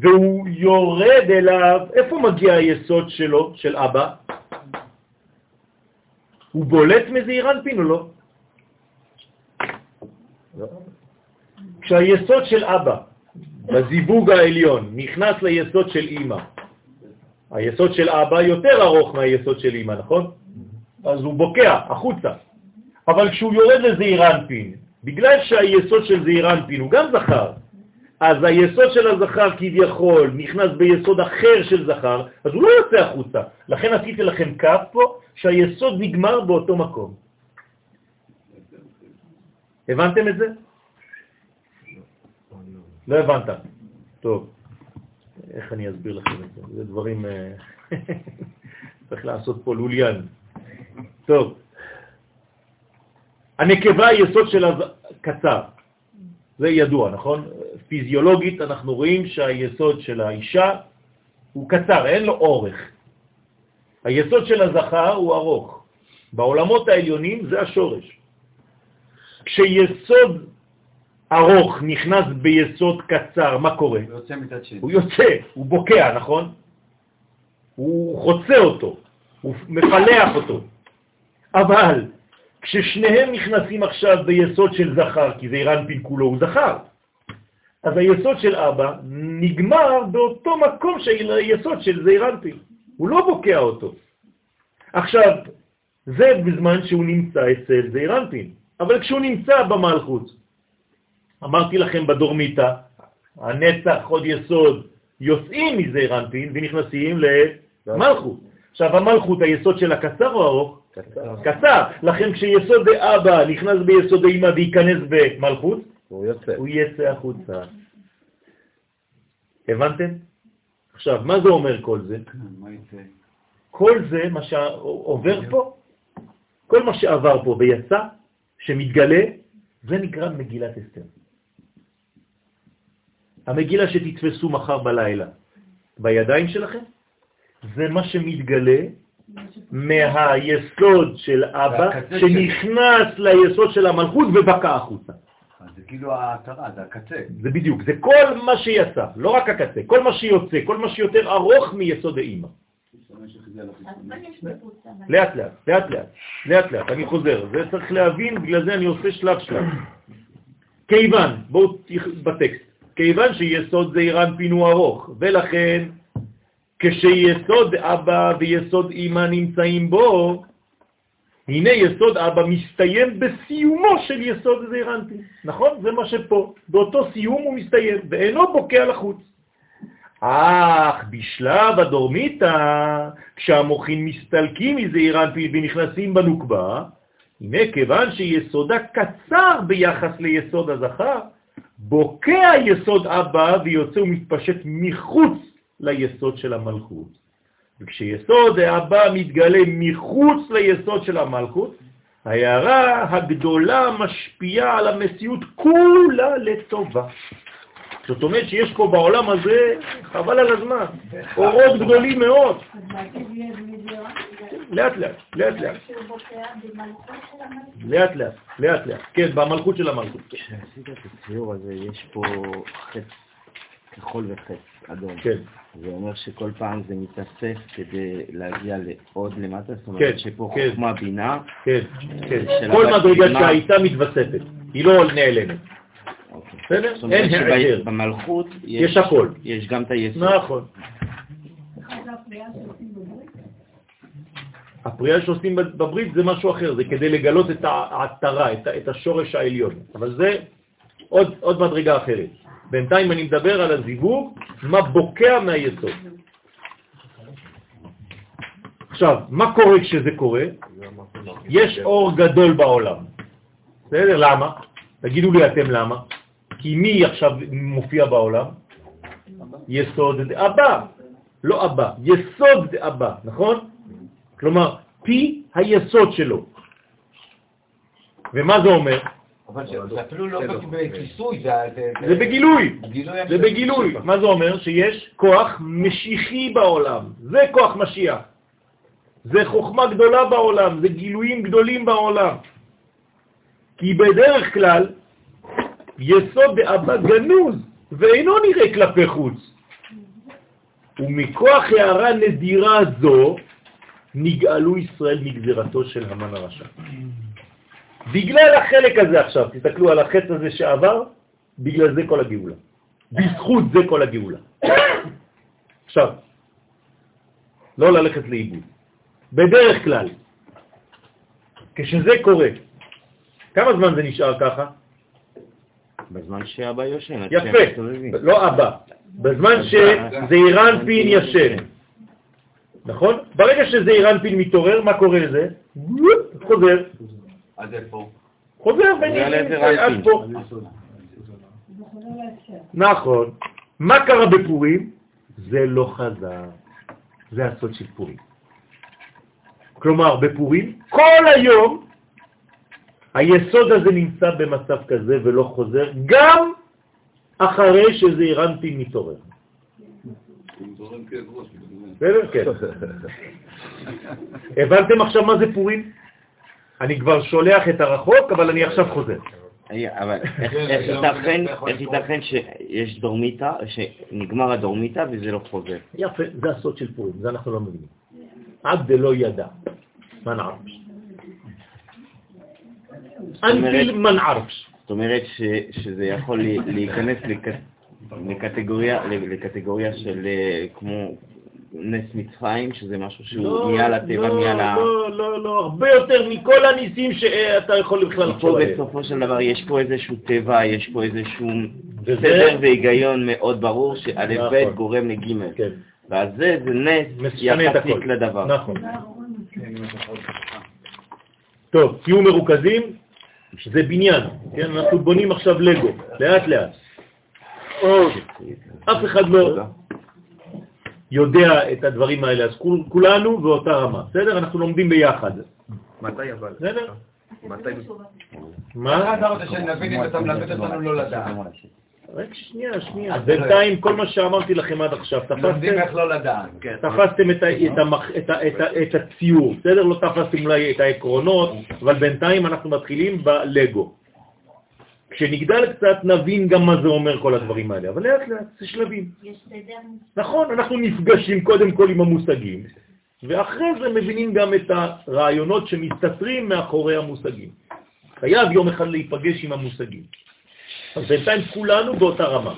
והוא יורד אליו, איפה מגיע היסוד שלו, של אבא? הוא בולט מזעיר אנפין או לא? כשהיסוד של אבא, בזיווג העליון, נכנס ליסוד של אמא, היסוד של אבא יותר ארוך מהיסוד של אמא, נכון? אז הוא בוקע החוצה. אבל כשהוא יורד לזעיר אנפין, בגלל שהיסוד של זעיר אנפין הוא גם זכר, אז היסוד של הזכר כביכול נכנס ביסוד אחר של זכר, אז הוא לא יוצא החוצה. לכן עשיתי לכם קו פה, שהיסוד נגמר באותו מקום. הבנתם את זה? לא הבנת. טוב, איך אני אסביר לכם את זה? זה דברים... אה, צריך לעשות פה לוליין. טוב, הנקבה היא יסוד של הקצר. זה ידוע, נכון? פיזיולוגית אנחנו רואים שהיסוד של האישה הוא קצר, אין לו אורך. היסוד של הזכר הוא ארוך. בעולמות העליונים זה השורש. כשיסוד ארוך נכנס ביסוד קצר, מה קורה? הוא יוצא מצד שני. הוא יוצא, הוא בוקע, נכון? הוא חוצה אותו, הוא מפלח אותו. אבל כששניהם נכנסים עכשיו ביסוד של זכר, כי זה אירנפין כולו הוא זכר, אז היסוד של אבא נגמר באותו מקום של היסוד של זעירנפין. הוא לא בוקע אותו. עכשיו, זה בזמן שהוא נמצא אצל זעירנפין. אבל כשהוא נמצא במלכות, אמרתי לכם בדורמיטה, הנצח, עוד יסוד, יוצאים מזעירנפין ונכנסים למלכות. עכשיו, המלכות, היסוד של הקצר או ארוך? קצר. לכן כשיסוד דאבא נכנס ביסוד אמא וייכנס במלכות, הוא יוצא. הוא יצא החוצה. הבנתם? עכשיו, מה זה אומר כל זה? יצא? כל זה, מה שעובר פה, כל מה שעבר פה ויצא, שמתגלה, זה נקרא מגילת אסתר. המגילה שתתפסו מחר בלילה בידיים שלכם, זה מה שמתגלה מהיסוד של אבא, שנכנס ליסוד של המלכות ובקע החוצה. זה כאילו ההתרה, זה הקצה. זה בדיוק, זה כל מה שיצא, לא רק הקצה, כל מה שיוצא, כל מה שיותר ארוך מיסוד האימא. לאט לאט, לאט לאט, לאט לאט, אני חוזר, זה צריך להבין, בגלל זה אני עושה שלב שלב. כיוון, בואו בטקסט, כיוון שיסוד זעיר אנפין הוא ארוך, ולכן כשיסוד אבא ויסוד אמא נמצאים בו, הנה יסוד אבא מסתיים בסיומו של יסוד זעיר אנפין, נכון? זה מה שפה, באותו סיום הוא מסתיים, ואינו בוקע לחוץ. אך בשלב הדורמיתא, כשהמוחים מסתלקים מזעיר אנפין ונכנסים בנוקבה, הנה כיוון שיסודה קצר ביחס ליסוד הזכר, בוקע יסוד אבא ויוצא ומתפשט מחוץ ליסוד של המלכות. וכשיסוד האבא מתגלה מחוץ ליסוד של המלכות, ההערה הגדולה משפיעה על המציאות כולה לטובה. זאת אומרת שיש פה בעולם הזה, חבל על הזמן, אורות גדולים מאוד. לאט לאט, לאט לאט. לאט לאט, לאט לאט, כן, במלכות של המלכות. כשעשית את הציור הזה, יש פה חץ כחול וחץ אדום. כן, זה אומר שכל פעם זה מתאסף כדי להגיע לעוד למטה, זאת כן, אומרת שפה כן. חוכמה בינה. כן, כן. של כל מדרגה. שהייתה מתווספת, היא לא נעלמת. בסדר? אין היעדר. שבמלכות יש הכל. יש גם את היסוד. נכון. הפריאה שעושים בברית זה משהו אחר, זה כדי לגלות את ההתרה, את השורש העליון. אבל זה עוד, עוד מדרגה אחרת. בינתיים אני מדבר על הזיווג, מה בוקע מהיסוד. עכשיו, מה קורה כשזה קורה? יש אור גדול בעולם. בסדר? למה? תגידו לי אתם למה. כי מי עכשיו מופיע בעולם? יסוד דאבא. לא אבא, יסוד דאבא, נכון? כלומר, פי היסוד שלו. ומה זה אומר? אבל זה זה אפילו לא בכיסוי, זה... זה בגילוי. גילוי זה בגילוי. מה זה אומר? שיש כוח משיחי בעולם. זה כוח משיח. זה חוכמה גדולה בעולם, זה גילויים גדולים בעולם. כי בדרך כלל יסוד דאבא גנוז ואינו נראה כלפי חוץ. ומכוח הערה נדירה זו נגאלו ישראל מגזירתו של המן הרשע. בגלל החלק הזה עכשיו, תסתכלו על החץ הזה שעבר, בגלל זה כל הגאולה. בזכות זה כל הגאולה. עכשיו, לא ללכת לאיבוד. בדרך כלל, כשזה קורה, כמה זמן זה נשאר ככה? בזמן שאבא יושן. יפה. לא אבא, בזמן שזעירנפין ישן, נכון? ברגע שזעירנפין מתעורר, מה קורה לזה? חוזר, אז איפה? חוזר עבר עד אנפין. פה. נכון. מה קרה בפורים? זה לא חזר. זה הסוד של פורים. כלומר, בפורים, כל היום היסוד הזה נמצא במצב כזה ולא חוזר, גם אחרי שזעירנפין מתעורר. בסדר? כן. הבנתם עכשיו מה זה פורים? אני כבר שולח את הרחוק, אבל אני עכשיו חוזר. אבל איך איך ייתכן איך ייתכן שיש דורמיטה, שנגמר הדורמיטה וזה לא חוזר? יפה, זה הסוד של פורים, זה אנחנו לא מבינים. עד דלא ידע. אנפיל מן ערש. זאת אומרת ש- שזה יכול לי- להיכנס לק- לקטגוריה לקטגוריה של אה, כמו נס מצרים, שזה משהו שהוא נהיה לטבע, נהיה ל... לא, לא, לא, הרבה יותר מכל הניסים שאתה יכול בכלל לחשוב עליהם. בסופו של דבר יש פה איזשהו טבע, יש פה איזשהו וזה- סדר והיגיון מאוד ברור שא' נכון. ב' גורם לג' כן, ואז זה זה נס. יחסית לדבר. נכון. טוב, תהיו מרוכזים, זה בניין, כן? אנחנו בונים עכשיו לגו, לאט לאט. אף אחד לא יודע את הדברים האלה, אז כול- כולנו באותה רמה, בסדר? אנחנו לומדים ביחד. מתי אבל? בסדר? מתי? מה? אתה רוצה שנבין אם אתה מלמד אותנו לא לדעת? רק שנייה, שנייה. בינתיים כל מה שאמרתי לכם עד עכשיו, תפסתם לא את, את, את, את, את הציור, בסדר? לא תפסתם אולי את העקרונות, אבל בינתיים אנחנו מתחילים בלגו. כשנגדל קצת נבין גם מה זה אומר כל הדברים האלה, אבל לאט לאט זה שלבים. יש סדר נכון, אנחנו נפגשים קודם כל עם המושגים, ואחרי זה מבינים גם את הרעיונות שמסתתרים מאחורי המושגים. חייב יום אחד להיפגש עם המושגים. אז בינתיים כולנו באותה רמה.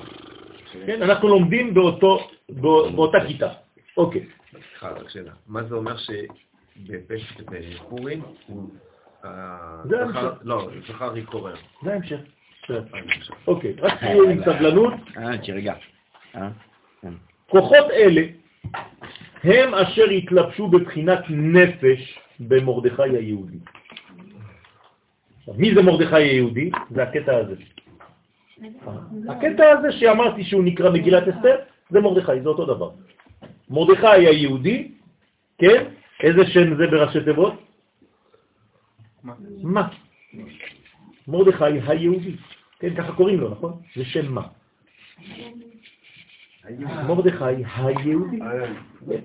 כן, אנחנו לומדים באותו, בא- באותה כיתה. אוקיי. סליחה, רק שאלה. מה זה אומר שבפסח בפורים הוא... אה, זה ההמשך. לא, זכר יקורר. זה ההמשך. אוקיי, רק תהיו עם סבלנות. אה, תירגע. אה? כוחות אלה הם אשר התלבשו בבחינת נפש במרדכי היהודי. עכשיו, מי זה מרדכי היהודי? זה הקטע הזה. הקטע הזה שאמרתי שהוא נקרא מגילת אסתר, זה מרדכי, זה אותו דבר. מרדכי היהודי, כן? איזה שם זה בראשי תיבות? מה? מרדכי היהודי. כן, ככה קוראים לו, נכון? זה שם מה? מרדכי היהודי.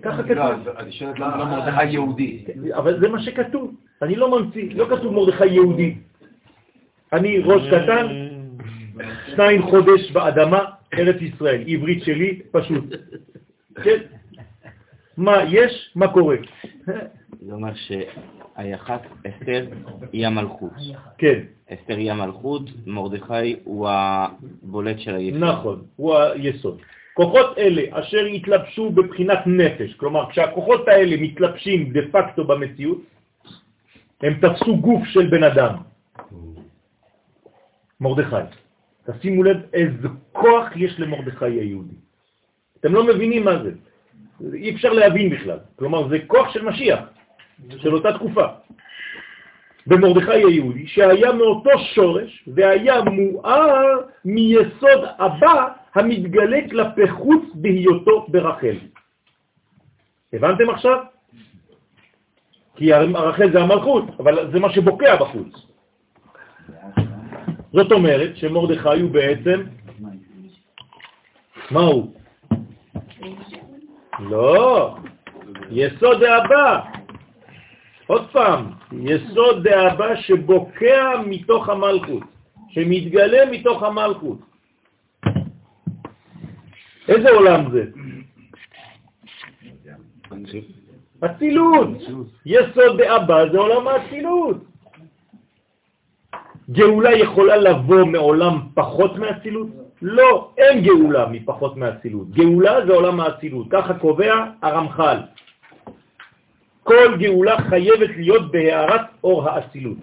ככה לא, כתוב. אני שואלת למה מרדכי יהודי. אבל זה מה שכתוב. אני לא ממציא, לא כתוב מרדכי יהודי. אני ראש קטן, שניים חודש באדמה, ארץ ישראל, עברית שלי, פשוט. כן? מה יש, מה קורה. זה אומר שהיחס אסתר היא המלכות. כן, אסתר היא המלכות, מרדכי הוא הבולט של היסוד. נכון, הוא היסוד. כוחות אלה אשר התלבשו בבחינת נפש, כלומר כשהכוחות האלה מתלבשים דה פקטו במציאות, הם תפסו גוף של בן אדם. מרדכי. תשימו לב איזה כוח יש למרדכי היהודי. אתם לא מבינים מה זה. אי אפשר להבין בכלל. כלומר, זה כוח של משיח, של אותה תקופה. במרדכי היהודי, שהיה מאותו שורש והיה מואר מיסוד הבא המתגלה כלפי חוץ בהיותו ברחל. הבנתם עכשיו? כי הרחל זה המלכות, אבל זה מה שבוקע בחוץ. זאת אומרת שמרדכי הוא בעצם, מה הוא? לא, יסוד האבא. עוד פעם, יסוד דאבא שבוקע מתוך המלכות, שמתגלה מתוך המלכות. איזה עולם זה? אצילות. יסוד דאבא זה עולם האצילות. גאולה יכולה לבוא מעולם פחות מאצילות? לא, אין גאולה מפחות מאצילות. גאולה זה עולם האצילות, ככה קובע הרמח"ל. כל גאולה חייבת להיות בהערת אור האצילות.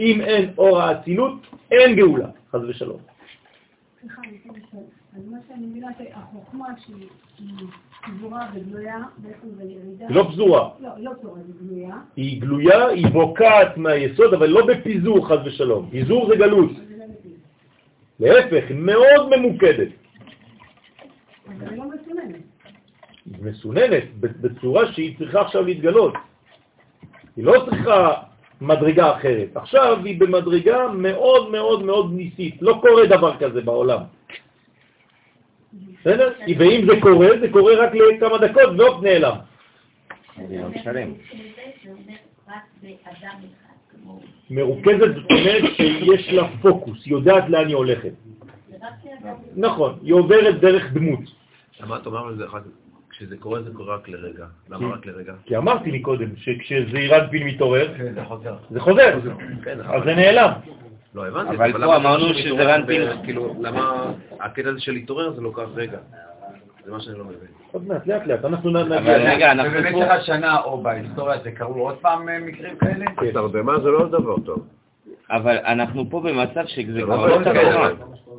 אם אין אור האצילות, אין גאולה, חז ושלום. סליחה, אני מה שאני מבינה שהחוכמה שהיא היא פזורה וגלויה, בעצם זה ירידה... לא פזורה. לא, לא פזורה, זה גלויה. היא גלויה, היא בוקעת מהיסוד, אבל לא בפיזור, חז ושלום. פיזור זה גלות. להפך, היא מאוד ממוקדת. אבל היא לא מסוננת. היא מסוננת בצורה שהיא צריכה עכשיו להתגלות. היא לא צריכה מדרגה אחרת. עכשיו היא במדרגה מאוד מאוד מאוד ניסית. לא קורה דבר כזה בעולם. בסדר? ואם זה קורה, זה קורה רק לכמה דקות והופ נעלם. זה. זה כמו... מרוכזת זאת אומרת שיש לה פוקוס, היא יודעת לאן היא הולכת. זה נכון, היא עוברת דרך דמות. למה אתה אומר לזה אחד? כשזה קורה זה קורה רק לרגע. למה רק לרגע? כי אמרתי לי קודם שכשזעירת פיל מתעורר, כן, זה חוזר. זה חוזר, כן, אז זה נעלם. לא הבנתי. אבל פה אמרנו זה שזה רנפין. ב- כאילו, למה הקטע הזה של להתעורר זה לוקח רגע? זה מה שאני לא מבין. עוד מעט, לאט לאט, אנחנו נ- אבל נגיע. רגע, אנחנו ובמשך פה... השנה או בהיסטוריה זה קרו עוד פעם אה, מקרים כאלה? כן. תרדמה זה לא דבר טוב. אבל אנחנו פה במצב שזה זה כבר לא לא תרדמה.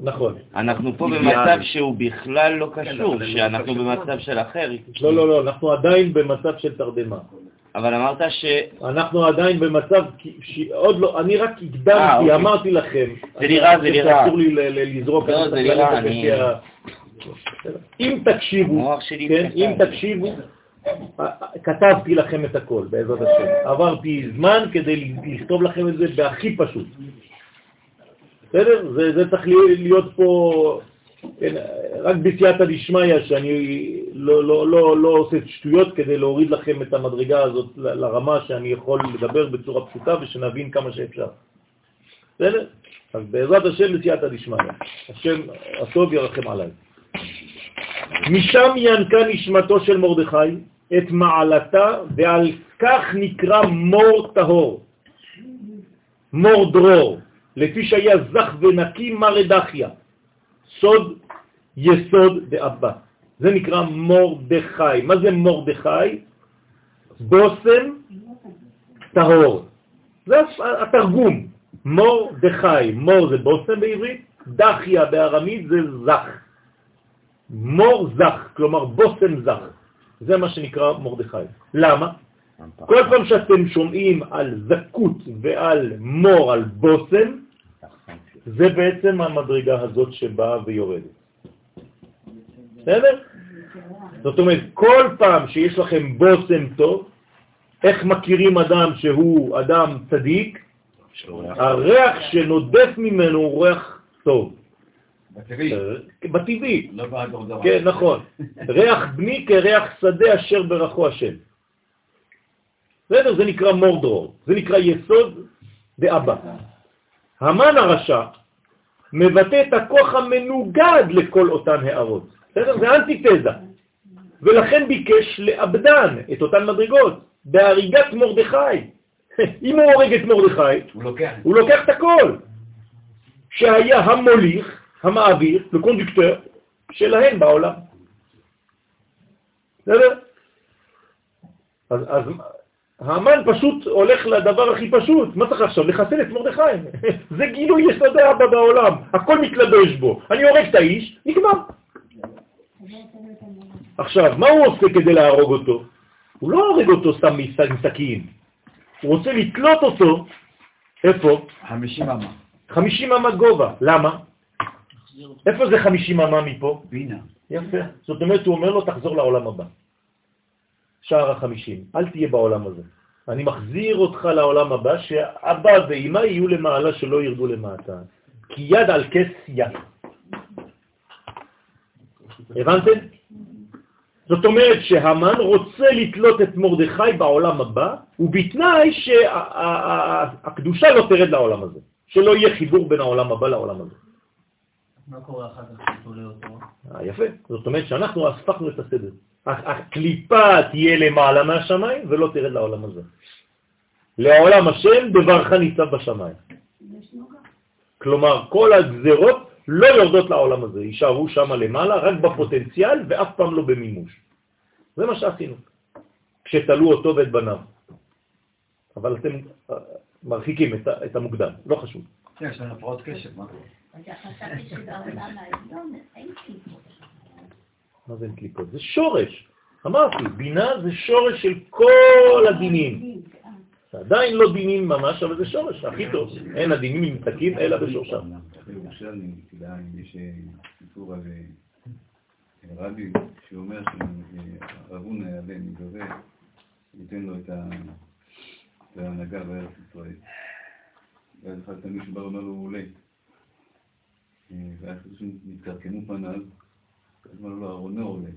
נכון. אנחנו פה. במצב שהוא בכלל לא קשור, אבל אני שאנחנו במצב במצב של אחר. לא, לא, לא, אנחנו עדיין במצב של תרדמה. אבל אמרת ש... אנחנו עדיין במצב, שעוד לא, אני רק אה, הקדמתי, אוקיי. אמרתי לכם. זה נראה, זה אני חושב נראה. שאסור לי ל- ל- לזרוק. לא, אני זה נראה, אני- אם תקשיבו, כן. אם תקשיבו, כתבתי לכם את הכל, בעזרת השם. עברתי זמן כדי לכתוב לכם את זה בהכי פשוט. בסדר? זה, זה צריך להיות- פה כן, רק בסייעתא דשמיא, שאני לא, לא, לא, לא עושה שטויות כדי להוריד לכם את המדרגה הזאת לרמה שאני יכול לדבר בצורה פשוטה ושנבין כמה שאפשר. בסדר? אז בעזרת השם בסייעתא דשמיא. השם הטוב ירחם עליי. משם ינקה נשמתו של מרדכי את מעלתה, ועל כך נקרא מור טהור, מור דרור, לפי שהיה זך ונקי מרדכיה, סוד יסוד דאבא. זה נקרא מורדכי. מה זה מורדכי? בושם טהור. זה התרגום. מורדכי. מור זה בושם בעברית, דחיה בארמית זה זך. מור זך, כלומר בושם זך. זה מה שנקרא מורדכי. למה? כל פעם שאתם שומעים על זכות ועל מור, על בושם, זה בעצם המדרגה הזאת שבאה ויורדת. בסדר? זאת אומרת, כל פעם שיש לכם בושם טוב, איך מכירים אדם שהוא אדם צדיק? הריח שנודף ממנו הוא ריח טוב. בטבעי. בטבעי. לא באדור דבר. כן, נכון. ריח בני כריח שדה אשר ברכו השם. בסדר? זה נקרא מורדרור, זה נקרא יסוד דאבא. המן הרשע מבטא את הכוח המנוגד לכל אותן הערות. בסדר? זה אנטיתזה. ולכן ביקש לאבדן את אותן מדרגות, בהריגת מרדכי. אם הוא הורג את מרדכי, הוא לוקח. הוא לוקח את הכל. שהיה המוליך, המעביר, לקונדוקטור שלהם בעולם. בסדר? אז, אז המן פשוט הולך לדבר הכי פשוט. מה צריך עכשיו? לחסל את מרדכי. זה גילוי יסודי אבא בעולם. הכל מתלבש בו. אני הורג את האיש, נגמר. עכשיו, מה הוא עושה כדי להרוג אותו? הוא לא הורג אותו סתם עם סכין. הוא רוצה לתלות אותו, איפה? 50 אמה. 50 אמה גובה. למה? איפה זה 50 אמה מפה? בינה. יפה. זאת אומרת, הוא אומר לו, תחזור לעולם הבא. שער החמישים, אל תהיה בעולם הזה. אני מחזיר אותך לעולם הבא, שאבא ואמא יהיו למעלה שלא ירדו למטה. כי יד על כס יד. הבנתם? זאת אומרת שהמן רוצה לתלות את מרדכי בעולם הבא, ובתנאי שהקדושה לא תרד לעולם הזה, שלא יהיה חיבור בין העולם הבא לעולם הזה. מה קורה אחר כך שתולה אותו? אה, יפה. זאת אומרת שאנחנו הפכנו את הסדר. הקליפה תהיה למעלה מהשמיים ולא תרד לעולם הזה. לעולם השם דברך ניצב בשמיים. כלומר, כל הגזרות לא יורדות לעולם הזה, יישארו שם למעלה רק בפוטנציאל ואף פעם לא במימוש. זה מה שעשינו, כשתלו אותו ואת בניו. אבל אתם אה, מרחיקים את, את המוקדם, לא חשוב. יש לנו הפרעות קשב, מה קורה? חשבתי שבעולם העליון אין קליפות. מה זה אין קליפות? זה שורש. אמרתי, בינה זה שורש של כל הדינים. זה עדיין לא דינים ממש, אבל זה שורש, הכי טוב. אין הדינים נמתקים אלא בשורשם. בירושלמי, יש סיפור על רבי שאומר שהרבון היעלה מגבה, ייתן לו את ההנהגה בארץ ישראל. ואז אחד תמיד שבא ואומר לו, הוא עולה. ואז נתקרקמו פניו, אמר לו, ארונו עולה.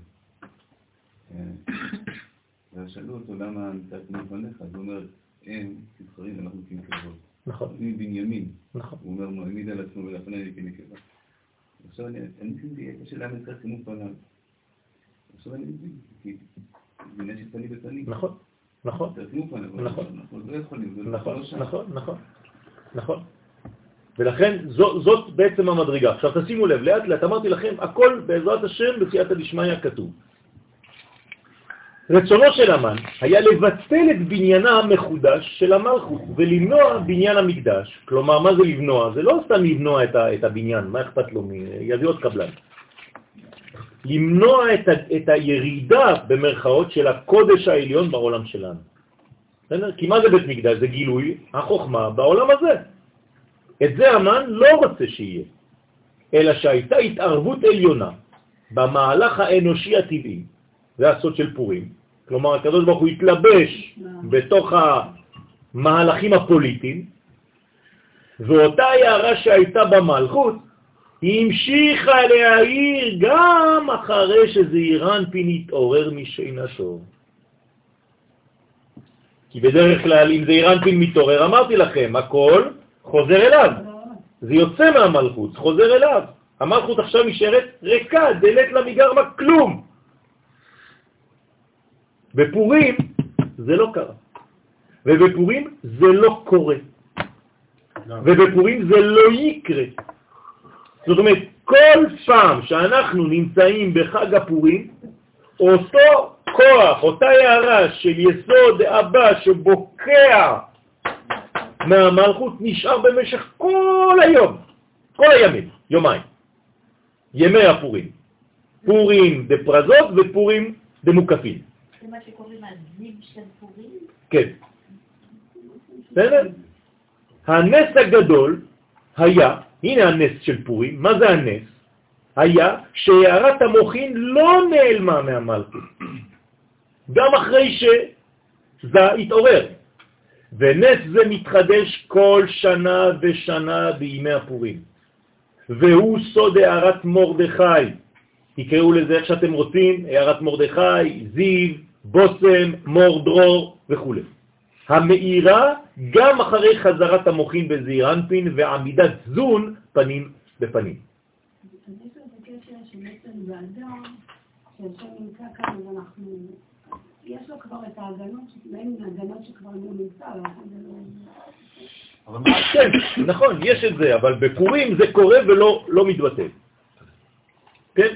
ואז שאלו אותו, למה נתקרקמו פניך? אז הוא אומר, הם תבחרים, אנחנו כנקבות. נכון. אני בנימין. נכון. הוא אומר, הוא העמיד על עצמו ולפני לי כנקבה. עכשיו אני ניסיתי, קשה למה נתקרקמו פניו. עכשיו אני מבין, כי בפנים. נכון, נכון. אבל נכון. אנחנו לא יכולים, זה לא נכון, לא שם. נכון, נכון, נכון. ולכן זו, זאת בעצם המדרגה. עכשיו תשימו לב, לאט לאט אמרתי לכם, הכל בעזרת השם בסייעתא דשמיא כתוב. רצונו של המן היה לבטל את בניינה המחודש של המלכות ולמנוע בניין המקדש. כלומר, מה זה לבנוע? זה לא סתם לבנוע את, ה, את הבניין, מה אכפת לו? יביא קבלן. למנוע את, ה, את הירידה במרכאות של הקודש העליון בעולם שלנו. כי מה זה בית מקדש? זה גילוי החוכמה בעולם הזה. את זה המן לא רוצה שיהיה, אלא שהייתה התערבות עליונה במהלך האנושי הטבעי, זה הסוד של פורים, כלומר הקדוש ברוך הוא התלבש בתוך המהלכים הפוליטיים, ואותה הערה שהייתה במלכות, המשיכה להעיר גם אחרי שזעירן אנפין התעורר משינתו. כי בדרך כלל אם זעירן אנפין מתעורר, אמרתי לכם, הכל חוזר אליו. זה יוצא מהמלכות, חוזר אליו. המלכות עכשיו נשארת ריקה, דלת לה מגרמה כלום. בפורים זה לא קרה, ובפורים זה לא קורה, ובפורים זה לא יקרה. זאת אומרת, כל פעם שאנחנו נמצאים בחג הפורים, אותו כוח, אותה הערה של יסוד אבא שבוקע מהמלכות נשאר במשך כל היום, כל הימים, יומיים, ימי הפורים. פורים דפרזות ופורים דמוקפים. זה מה שקוראים הזיו של פורים? כן. בסדר? הנס הגדול היה, הנה הנס של פורים, מה זה הנס? היה שהערת המוחין לא נעלמה מהמלכות, גם אחרי שזה התעורר. ונס זה מתחדש כל שנה ושנה בימי הפורים. והוא סוד הערת מורדכי. תקראו לזה איך שאתם רוצים, הערת מורדכי, זיו, בוסם, מור דרור וכו'. המאירה גם אחרי חזרת המוחין בזעיר אנפין ועמידת זון פנים בפנים. לזה קשר שבעצם באדם, שהשם נמצא כאן, יש לו כבר את ההגנות, מעין הגנות שכבר לא נמצא, ולכן זה לא... כן, נכון, יש את זה, אבל בפורים זה קורה ולא לא מתבטל. כן?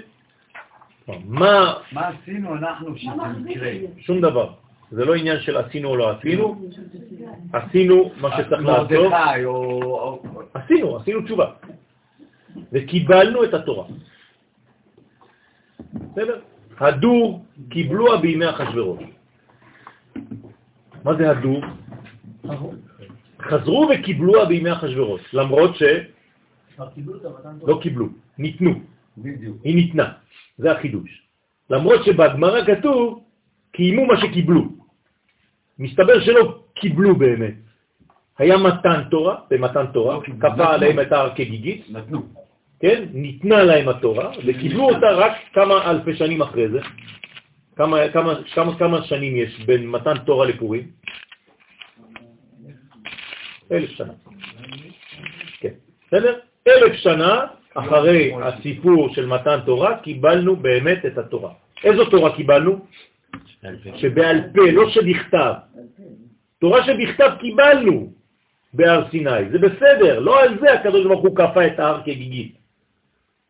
מה... מה עשינו אנחנו שזה יקרה? שום דבר. זה לא עניין של עשינו או לא עשינו, עשינו מה שצריך לעשות. מרדכי או... עשינו, עשינו תשובה. וקיבלנו את התורה. בסדר? הדור קיבלוה בימי אחשוורוש. מה זה הדור? חזרו וקיבלוה בימי אחשוורוש, למרות תורה. שלא קיבלו, ניתנו. היא ניתנה, זה החידוש. למרות שבגמרא כתוב, קיימו מה שקיבלו. מסתבר שלא קיבלו באמת. היה מתן תורה, במתן תורה, לא כפה. עליהם את ההר כגיגית, נתנו. כן? ניתנה להם התורה, וקיבלו אותה רק כמה אלפי שנים אחרי זה. כמה, כמה, כמה, כמה שנים יש בין מתן תורה לפורים? אלף שנה. כן, בסדר? אלף שנה אחרי הסיפור של מתן תורה, קיבלנו באמת את התורה. איזו תורה קיבלנו? שבעל פה, לא שבכתב. תורה שבכתב קיבלנו בהר סיני, זה בסדר, לא על זה הקדוש ברוך הוא כפה את ההר כגיגית.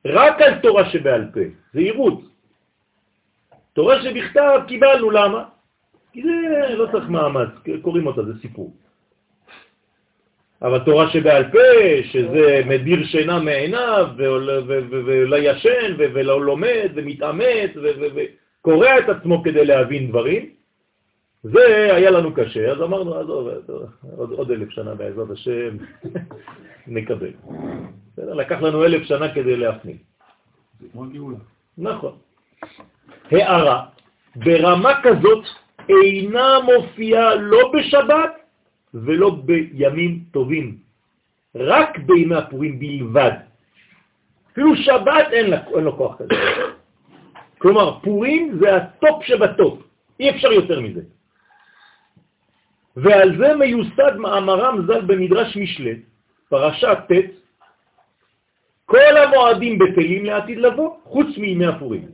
רק על תורה שבעל פה, זה עירות. תורה שבכתב קיבלנו, למה? כי זה לא צריך מאמץ, קוראים אותה, זה סיפור. אבל תורה שבעל פה, שזה מדיר שינה מעיניו, ולא ישן, ולא לומד, ומתאמץ, וקורע את עצמו כדי להבין דברים, זה היה לנו קשה, אז אמרנו, עזוב, עוד, עוד אלף שנה בעזרת השם, נקבל. לקח לנו אלף שנה כדי להפנים. זה כמו גאולה. נכון. הערה, ברמה כזאת אינה מופיעה לא בשבת ולא בימים טובים, רק בימי הפורים בלבד. אפילו שבת אין, לה, אין לו כוח כזה. כלומר, פורים זה ה top שב top, אי אפשר יותר מזה. ועל זה מיוסד מאמרם ז"ל במדרש משלי, פרשה ט', כל המועדים בטלים לעתיד לבוא, חוץ מימי הפורים.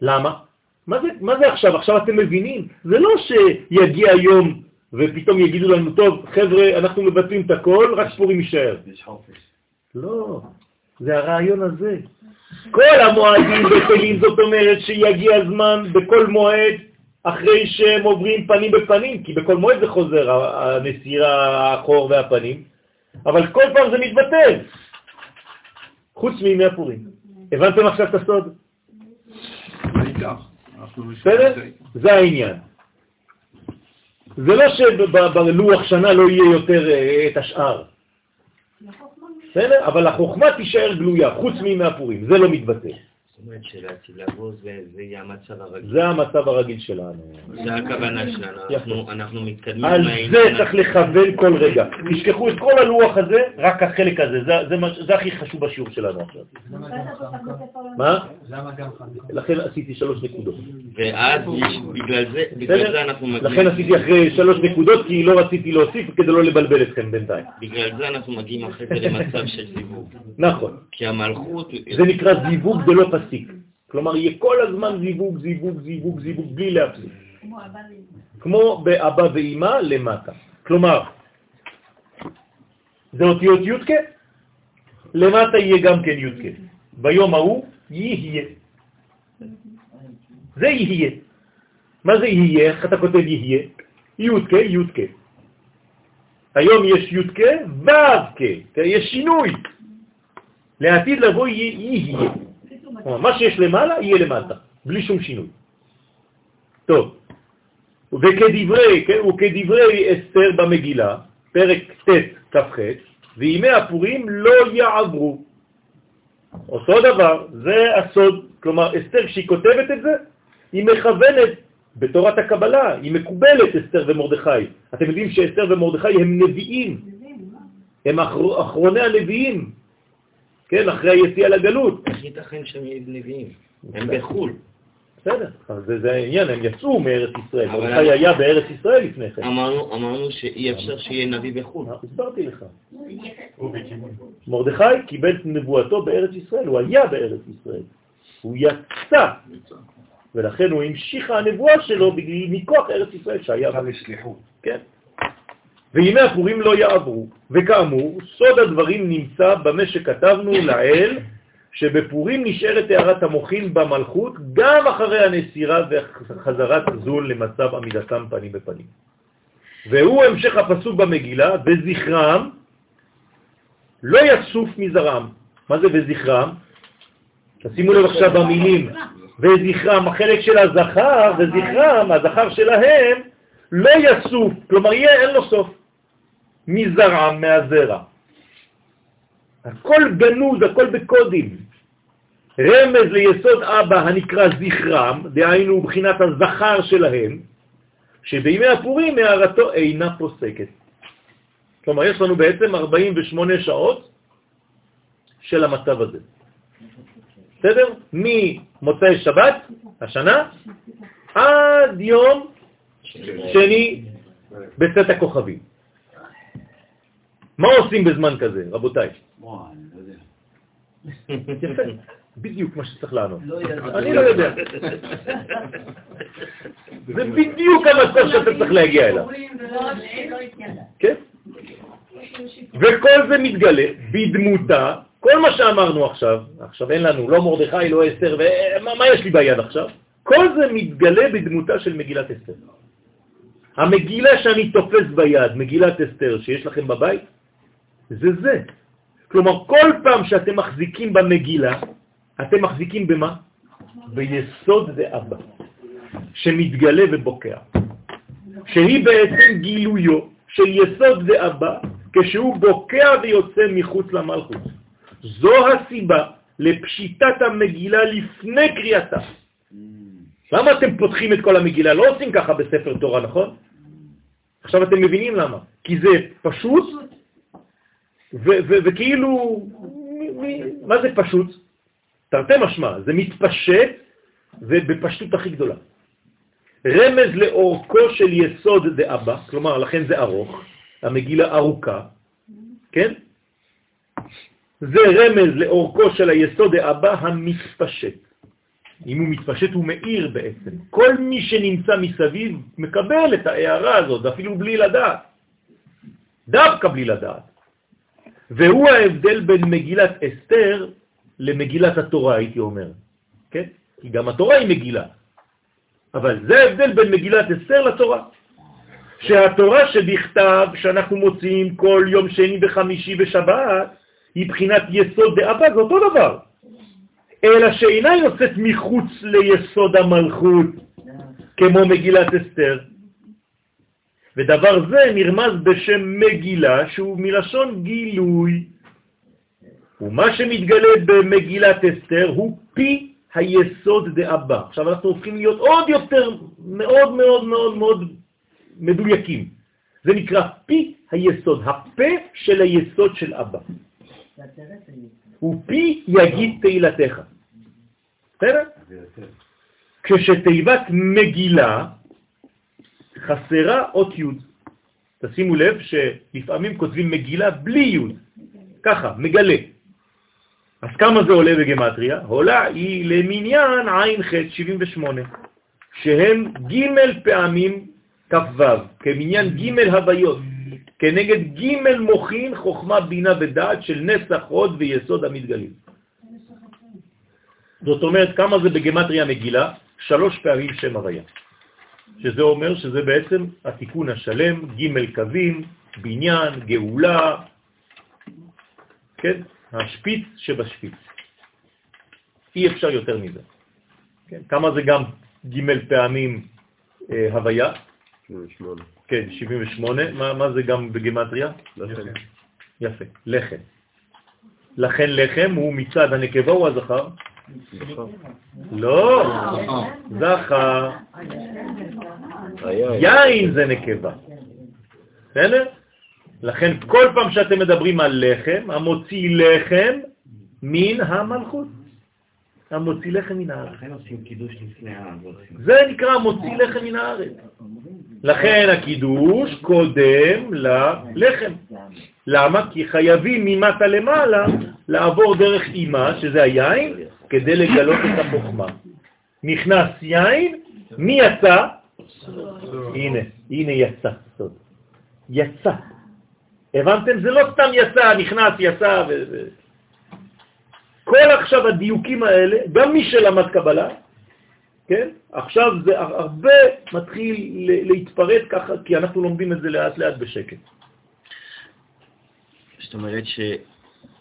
למה? מה זה, מה זה עכשיו? עכשיו אתם מבינים? זה לא שיגיע יום ופתאום יגידו לנו, טוב, חבר'ה, אנחנו מבטלים את הכל, רק פורים יישאר. יש חופש. לא, זה הרעיון הזה. כל המועדים בטלים, זאת אומרת שיגיע הזמן בכל מועד אחרי שהם עוברים פנים בפנים, כי בכל מועד זה חוזר, הנסירה, האחור והפנים, אבל כל פעם זה מתבטל, חוץ מימי הפורים. הבנתם עכשיו את הסוד? בסדר? זה העניין. זה לא שבלוח שנה לא יהיה יותר אה, את השאר. בסדר? אבל החוכמה תישאר גלויה, חוץ מימי הפורים, זה לא מתבטא. זאת אומרת זה יהיה המצב הרגיל. זה המצב הרגיל שלנו. זה הכוונה שלנו. אנחנו- מתקדמים על זה. צריך לכוון כל רגע. תשכחו את כל הלוח הזה, רק החלק הזה. זה- הכי חשוב בשיעור שלנו עכשיו. מה? למה גם חמישה? לכן עשיתי שלוש נקודות. ואז בגלל זה, אנחנו מגיעים, לכן עשיתי אחרי שלוש נקודות, כי לא רציתי להוסיף כדי לא לבלבל אתכם בינתיים. בגלל זה אנחנו מגיעים אחרי זה למצב של זיווג. נכון. כי המלכות, זה נקרא זיווג דלא פסיק. כלומר, יהיה כל הזמן זיווג, זיווג, זיווג, זיווג, בלי להפסיק. כמו באבא ואימא למטה. כלומר, זה אותיות י"ק, למטה יהיה גם כן י"ק. ביום ההוא יהיה. זה יהיה. מה זה יהיה? איך אתה כותב יהיה? י"ק, י"ק. היום יש י"ק, ו"ק, יש שינוי. לעתיד לבוא יהיה מה שיש למעלה יהיה למטה, בלי שום שינוי. טוב, וכדברי, כן, וכדברי אסתר במגילה, פרק ט' כ"ח, וימי הפורים לא יעברו. אותו דבר, זה הסוד. כלומר, אסתר, כשהיא כותבת את זה, היא מכוונת בתורת הקבלה, היא מקובלת, אסתר ומרדכי. אתם יודעים שאסתר ומרדכי הם נביאים, הם אחר, אחרוני הנביאים, כן, אחרי היציאה לגלות. איך ייתכן שהם נביאים? הם בחו"ל. בסדר, אז זה, העניין, הם יצאו מארץ ישראל, אבל מרדכי היה בארץ ישראל לפני כן. אמרנו, אמרנו שאי אפשר שיהיה נביא בחו"ל. הסברתי לך. מרדכי קיבל את נבואתו בארץ ישראל, הוא היה בארץ ישראל. הוא יצא, ולכן הוא המשיך הנבואה שלו מכוח ארץ ישראל שהיה בה. לשליחות. כן. וימי הפורים לא יעברו, וכאמור, סוד הדברים נמצא במה שכתבנו לאל, שבפורים נשארת הערת המוחין במלכות גם אחרי הנסירה וחזרת זול למצב עמידתם פנים בפנים. והוא המשך הפסוק במגילה, וזכרם לא יסוף מזרם. מה זה וזכרם? תשימו לב עכשיו במילים, וזכרם, החלק של הזכר, וזכרם, הזכר שלהם, לא יסוף, כלומר יהיה, אין לו סוף, מזרעם, מהזרע. הכל גנוז, הכל בקודים. רמז ליסוד אבא הנקרא זכרם, דהיינו בחינת הזכר שלהם, שבימי הפורים הערתו אינה פוסקת. כלומר, יש לנו בעצם 48 שעות של המצב הזה. בסדר? ממוצאי שבת, השנה, עד יום שני בצאת הכוכבים. מה עושים בזמן כזה, רבותיי? וואי, אני לא יודע. יפה, בדיוק מה שצריך לענות. לא. אני לא יודע. זה בדיוק המצב שאתה צריך להגיע אליו. כן? וכל זה מתגלה בדמותה, כל מה שאמרנו עכשיו, עכשיו אין לנו לא מרדכי, לא אסתר, ומה מה יש לי ביד עכשיו? כל זה מתגלה בדמותה של מגילת אסתר. המגילה שאני תופס ביד, מגילת אסתר שיש לכם בבית, זה זה. כלומר, כל פעם שאתם מחזיקים במגילה, אתם מחזיקים במה? ביסוד דאבא, שמתגלה ובוקע. שהיא בעצם גילויו של יסוד דאבא, כשהוא בוקע ויוצא מחוץ למלכות. זו הסיבה לפשיטת המגילה לפני קריאתה. למה אתם פותחים את כל המגילה? לא עושים ככה בספר תורה, נכון? עכשיו אתם מבינים למה. כי זה פשוט, וכאילו, מה זה פשוט? תרתי משמע, זה מתפשט ובפשטות הכי גדולה. רמז לאורכו של יסוד דאבא, כלומר, לכן זה ארוך, המגילה ארוכה, כן? זה רמז לאורכו של היסוד דאבא המתפשט. אם הוא מתפשט הוא מאיר בעצם. כל מי שנמצא מסביב מקבל את ההערה הזאת, אפילו בלי לדעת. דווקא בלי לדעת. והוא ההבדל בין מגילת אסתר למגילת התורה, הייתי אומר. כן? כי גם התורה היא מגילה. אבל זה ההבדל בין מגילת אסתר לתורה. שהתורה שבכתב, שאנחנו מוצאים כל יום שני וחמישי ושבת, היא בחינת יסוד דאבא, זה אותו דבר. אלא שאינה יוצאת מחוץ ליסוד המלכות, כמו מגילת אסתר. ודבר זה נרמז בשם מגילה, שהוא מלשון גילוי. ומה שמתגלה במגילת אסתר הוא פי היסוד דאבא. עכשיו אנחנו הופכים להיות עוד יותר מאוד מאוד מאוד מאוד מדויקים. זה נקרא פי היסוד, הפה של היסוד של אבא. ופי יגיד תהילתך. בסדר? כשתיבת מגילה חסרה אות י'. תשימו לב שלפעמים כותבים מגילה בלי י', ככה, מגלה. אז כמה זה עולה בגמטריה? עולה היא למניין עין ח' 78, שהם ג' פעמים כ"ו, כמניין ג' הוויות, כנגד ג' מוכין חוכמה, בינה ודעת של נסח הוד ויסוד המתגלים. זאת אומרת, כמה זה בגמטריה מגילה? שלוש פעמים שם הוויה. שזה אומר שזה בעצם התיקון השלם, ג' קווים, בניין, גאולה, כן? השפיץ שבשפיץ. אי אפשר יותר מזה. כן? כמה זה גם ג' פעמים אה, הוויה? 78. כן, 78. מה, מה זה גם בגמטריה? לחם. יפה, לחם. לכן לחם הוא מצד הנקבה או הזכר? לא, זכר. יין זה נקבה. בסדר? לכן כל פעם שאתם מדברים על לחם, המוציא לחם מן המלכות. המוציא לחם מן הארץ. לכן עושים קידוש לפני האבות. זה נקרא מוציא לחם מן הארץ. לכן הקידוש קודם ללחם. למה? כי חייבים ממטה למעלה לעבור דרך אימה, שזה היין, כדי לגלות את החוכמה. נכנס יין, מי יצא? הנה, הנה יצא. סוד. יצא. הבנתם? זה לא סתם יצא, נכנס, יצא. ו... כל עכשיו הדיוקים האלה, גם מי שלמד קבלה, כן? עכשיו זה הרבה מתחיל להתפרט ככה, כי אנחנו לומדים את זה לאט לאט בשקט. זאת אומרת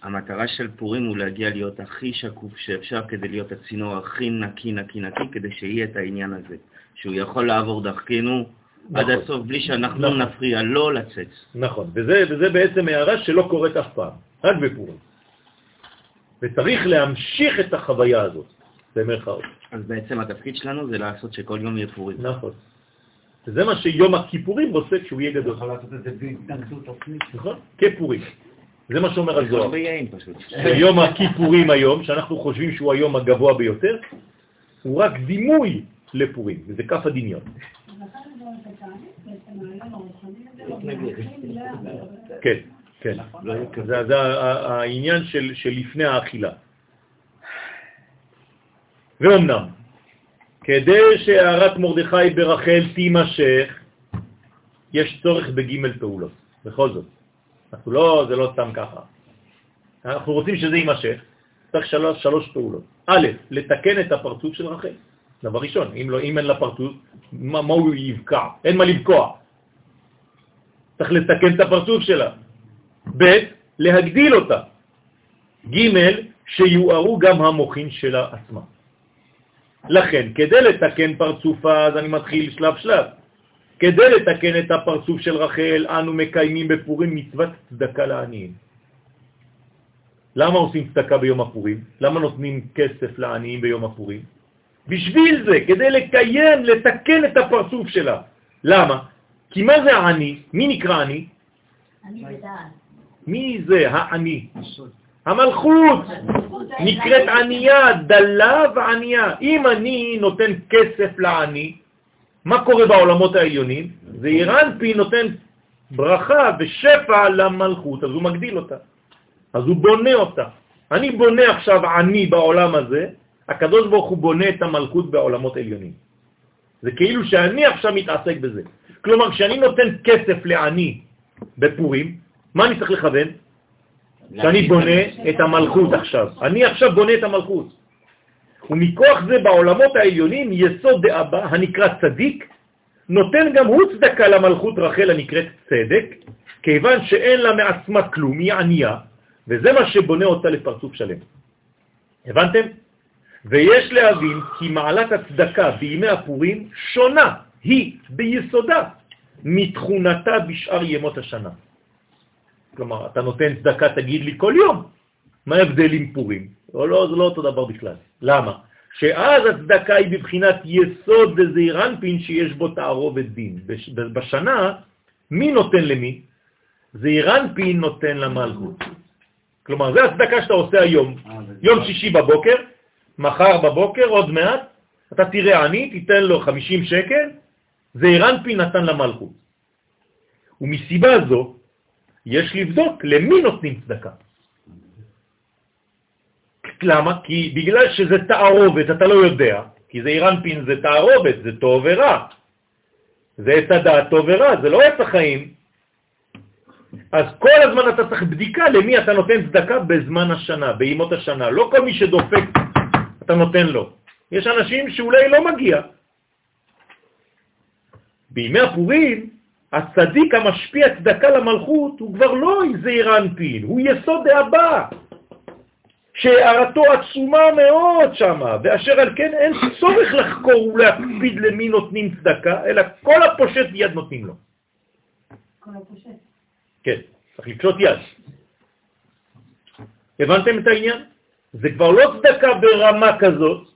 שהמטרה של פורים הוא להגיע להיות הכי שקוף שאפשר כדי להיות הצינור הכי נקי, נקי, נקי, כדי שיהיה את העניין הזה, שהוא יכול לעבור דרכנו נכון. עד הסוף בלי שאנחנו נכון. נפריע לו לצאת. נכון, וזה, וזה בעצם הערה שלא קורית אף פעם, רק בפורים. וצריך להמשיך את החוויה הזאת, במרכאות. אז בעצם התפקיד שלנו זה לעשות שכל יום יהיה פורים. נכון. וזה מה שיום הכיפורים רוצה כשהוא יהיה גדול. יכול לעשות את זה בהתנגדות עצמית. נכון, כפורים. זה מה שאומר הזוהר. יום הכיפורים היום, שאנחנו חושבים שהוא היום הגבוה ביותר, הוא רק דימוי לפורים, וזה כף הדמיון. כן, כן. זה זה העניין של, של לפני האכילה. ואומנם, כדי שהערת מרדכי ברחל תימשך, יש צורך בג' פעולות, בכל זאת. אנחנו לא, זה לא סתם ככה. אנחנו רוצים שזה יימשך, צריך שלוש, שלוש פעולות. א', לתקן את הפרצוף של רחל. דבר ראשון, אם, לא, אם אין לה פרצוף, מה, מה הוא יבקע? אין מה לבקוע. צריך לתקן את הפרצוף שלה. ב', להגדיל אותה. ג', שיוארו גם המוחין שלה עצמה. לכן, כדי לתקן פרצופה, אז אני מתחיל שלב שלב. כדי לתקן את הפרצוף של רחל, אנו מקיימים בפורים מצוות צדקה לעניים. למה עושים צדקה ביום הפורים? למה נותנים כסף לעניים ביום הפורים? בשביל זה, כדי לקיים, לתקן את הפרצוף שלה. למה? כי מה זה העני? מי נקרא עני? מי זה העני? המלכות נקראת ענייה, דלה וענייה. אם אני נותן כסף לעני, מה קורה בעולמות העליונים? זה אירנפי נותן ברכה ושפע למלכות, אז הוא מגדיל אותה. אז הוא בונה אותה. אני בונה עכשיו עני בעולם הזה, הקדוש ברוך הוא בונה את המלכות בעולמות עליונים. זה כאילו שאני עכשיו מתעסק בזה. כלומר, כשאני נותן כסף לעני בפורים, מה אני צריך לכוון? שאני בונה את המלכות עכשיו. אני עכשיו בונה את המלכות. ומכוח זה בעולמות העליונים יסוד דאבא הנקרא צדיק נותן גם הוא צדקה למלכות רחל הנקראת צדק, כיוון שאין לה מעצמה כלום, היא ענייה, וזה מה שבונה אותה לפרצוף שלם. הבנתם? ויש להבין כי מעלת הצדקה בימי הפורים שונה, היא ביסודה, מתכונתה בשאר ימות השנה. כלומר, אתה נותן צדקה, תגיד לי כל יום. מה ההבדל עם פורים? או לא, זה לא אותו דבר בכלל. למה? שאז הצדקה היא בבחינת יסוד דזעיר אנפין שיש בו תערובת דין. בש- בשנה, מי נותן למי? זעיר אנפין נותן למלכות. כלומר, זה הצדקה שאתה עושה היום. יום שישי בבוקר, מחר בבוקר, עוד מעט, אתה תראה עני, תיתן לו 50 שקל, זעיר אנפין נתן למלכות. ומסיבה זו, יש לבדוק למי נותנים צדקה. למה? כי בגלל שזה תערובת, אתה לא יודע, כי זה אירנפין זה תערובת, זה טוב ורע. זה עץ הדעת טוב ורע, זה לא עץ החיים. אז כל הזמן אתה צריך בדיקה למי אתה נותן צדקה בזמן השנה, בימות השנה. לא כל מי שדופק אתה נותן לו. יש אנשים שאולי לא מגיע. בימי הפורים, הצדיק המשפיע צדקה למלכות הוא כבר לא זעיר אנפין, הוא יסוד דאבא. שהערתו עצומה מאוד שמה, ואשר על כן אין צורך לחקור ולהקפיד למי נותנים צדקה, אלא כל הפושט יד נותנים לו. כל הפושט. כן, צריך לקשוט יד. הבנתם את העניין? זה כבר לא צדקה ברמה כזאת,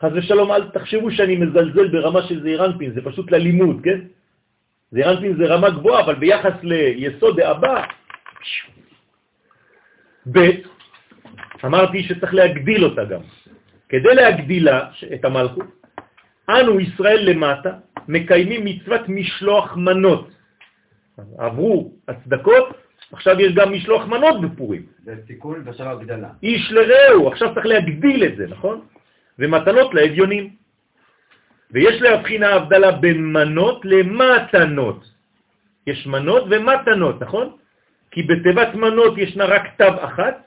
חס ושלום, אל תחשבו שאני מזלזל ברמה של זעירנפין, זה פשוט ללימוד, כן? זעירנפין זה רמה גבוהה, אבל ביחס ליסוד דאבא, ב', אמרתי שצריך להגדיל אותה גם. כדי להגדילה את המלכות, אנו ישראל למטה מקיימים מצוות משלוח מנות. עברו הצדקות, עכשיו יש גם משלוח מנות בפורים. זה תיקון ועכשיו הגדלה. איש לרעהו, עכשיו צריך להגדיל את זה, נכון? ומתנות לאביונים. ויש להבחינה הבדלה בין מנות למתנות. יש מנות ומתנות, נכון? כי בתיבת מנות ישנה רק תו אחת,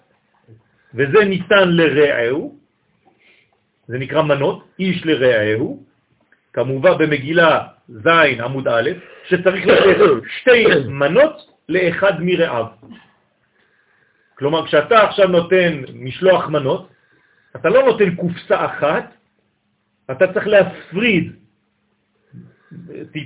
וזה ניתן לרעהו, זה נקרא מנות, איש לרעהו, כמובן במגילה ז' עמוד א', שצריך לתת שתי מנות לאחד מרעיו. כלומר, כשאתה עכשיו נותן משלוח מנות, אתה לא נותן קופסה אחת, אתה צריך להפריד.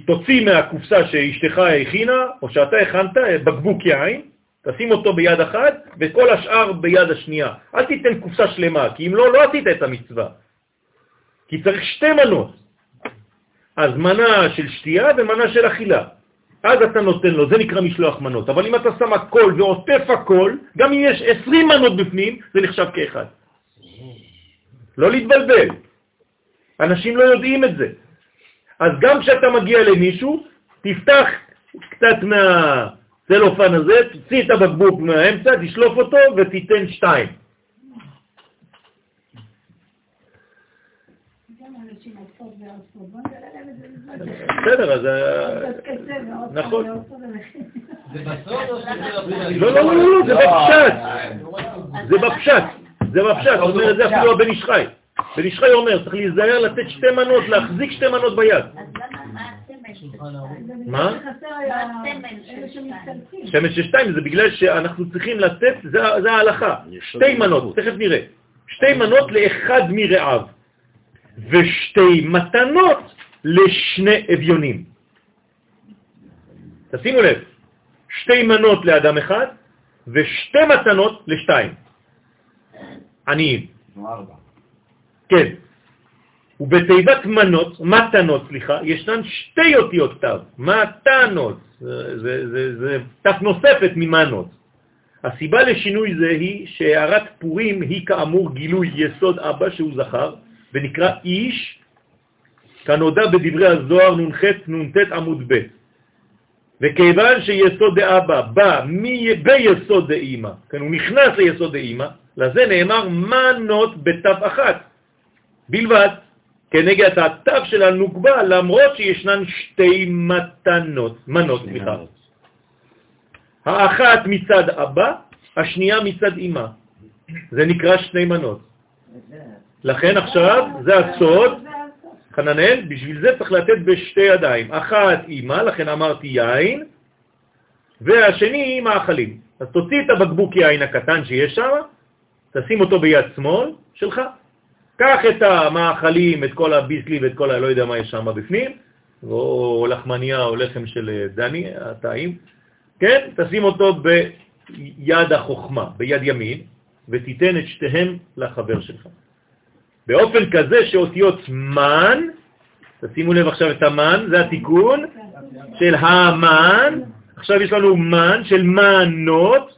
תוציא מהקופסה שאשתך הכינה, או שאתה הכנת בקבוק יין, תשים אותו ביד אחת, וכל השאר ביד השנייה. אל תיתן קופסה שלמה, כי אם לא, לא עשית את המצווה. כי צריך שתי מנות. אז מנה של שתייה ומנה של אכילה. אז אתה נותן לו, זה נקרא משלוח מנות. אבל אם אתה שם הכל ועוטף הכל, גם אם יש 20 מנות בפנים, זה נחשב כאחד. לא להתבלבל. אנשים לא יודעים את זה. אז גם כשאתה מגיע למישהו, תפתח קצת מהצלופן הזה, תוציא את הבקבוק מהאמצע, תשלוף אותו ותיתן שתיים. את בסדר, אז... אה, נכון. זה בסוד או שזה לא, לא, לא, לא, לא, זה בפשט. זה בפשט. זה בפשט, זאת אומרת, זה אפילו הבן איש חי. בן איש חי אומר, צריך להיזהר לתת שתי מנות, להחזיק שתי מנות ביד. אז למה, מה הסמל של שתיים? זה בגלל שאנחנו צריכים לתת, זה, ההלכה. שתי מנות, תכף נראה. שתי מנות לאחד מרעיו, ושתי מתנות לשני אביונים. תשימו לב, שתי מנות לאדם אחד, ושתי מתנות לשתיים. עניים. כן. ובתיבת מנות, מתנות, סליחה, ישנן שתי אותיות תו, מתנות, זה, זה, זה, זה תו נוספת ממנות. הסיבה לשינוי זה היא שהערת פורים היא כאמור גילוי יסוד אבא שהוא זכר, ונקרא איש, כנודע בדברי הזוהר נ"ח נ"ט עמוד ב'. וכיוון שיסוד דאבא בא מי- ביסוד דאמא, כן, הוא נכנס ליסוד דאמא, לזה נאמר מנות בתו אחת, בלבד, כנגד התו של הנוקבה, למרות שישנן שתי מתנות, מנות, סליחה. האחת מצד אבא, השנייה מצד אמא. זה נקרא שני מנות. לכן עכשיו, זה הסוד, חננאל, בשביל זה צריך לתת בשתי ידיים. אחת אימא, לכן אמרתי יין, והשני מאכלים. אז תוציא את הבקבוק יין הקטן שיש שם, תשים אותו ביד שמאל שלך, קח את המאכלים, את כל הביסלי ואת כל ה... לא יודע מה יש שם בפנים, או לחמניה או לחם של אה, דני, הטעים, כן? תשים אותו ביד החוכמה, ביד ימין, ותיתן את שתיהם לחבר שלך. באופן כזה שאותיות מן, תשימו לב עכשיו את המן, זה התיקון של המן, עכשיו יש לנו מן של מנות,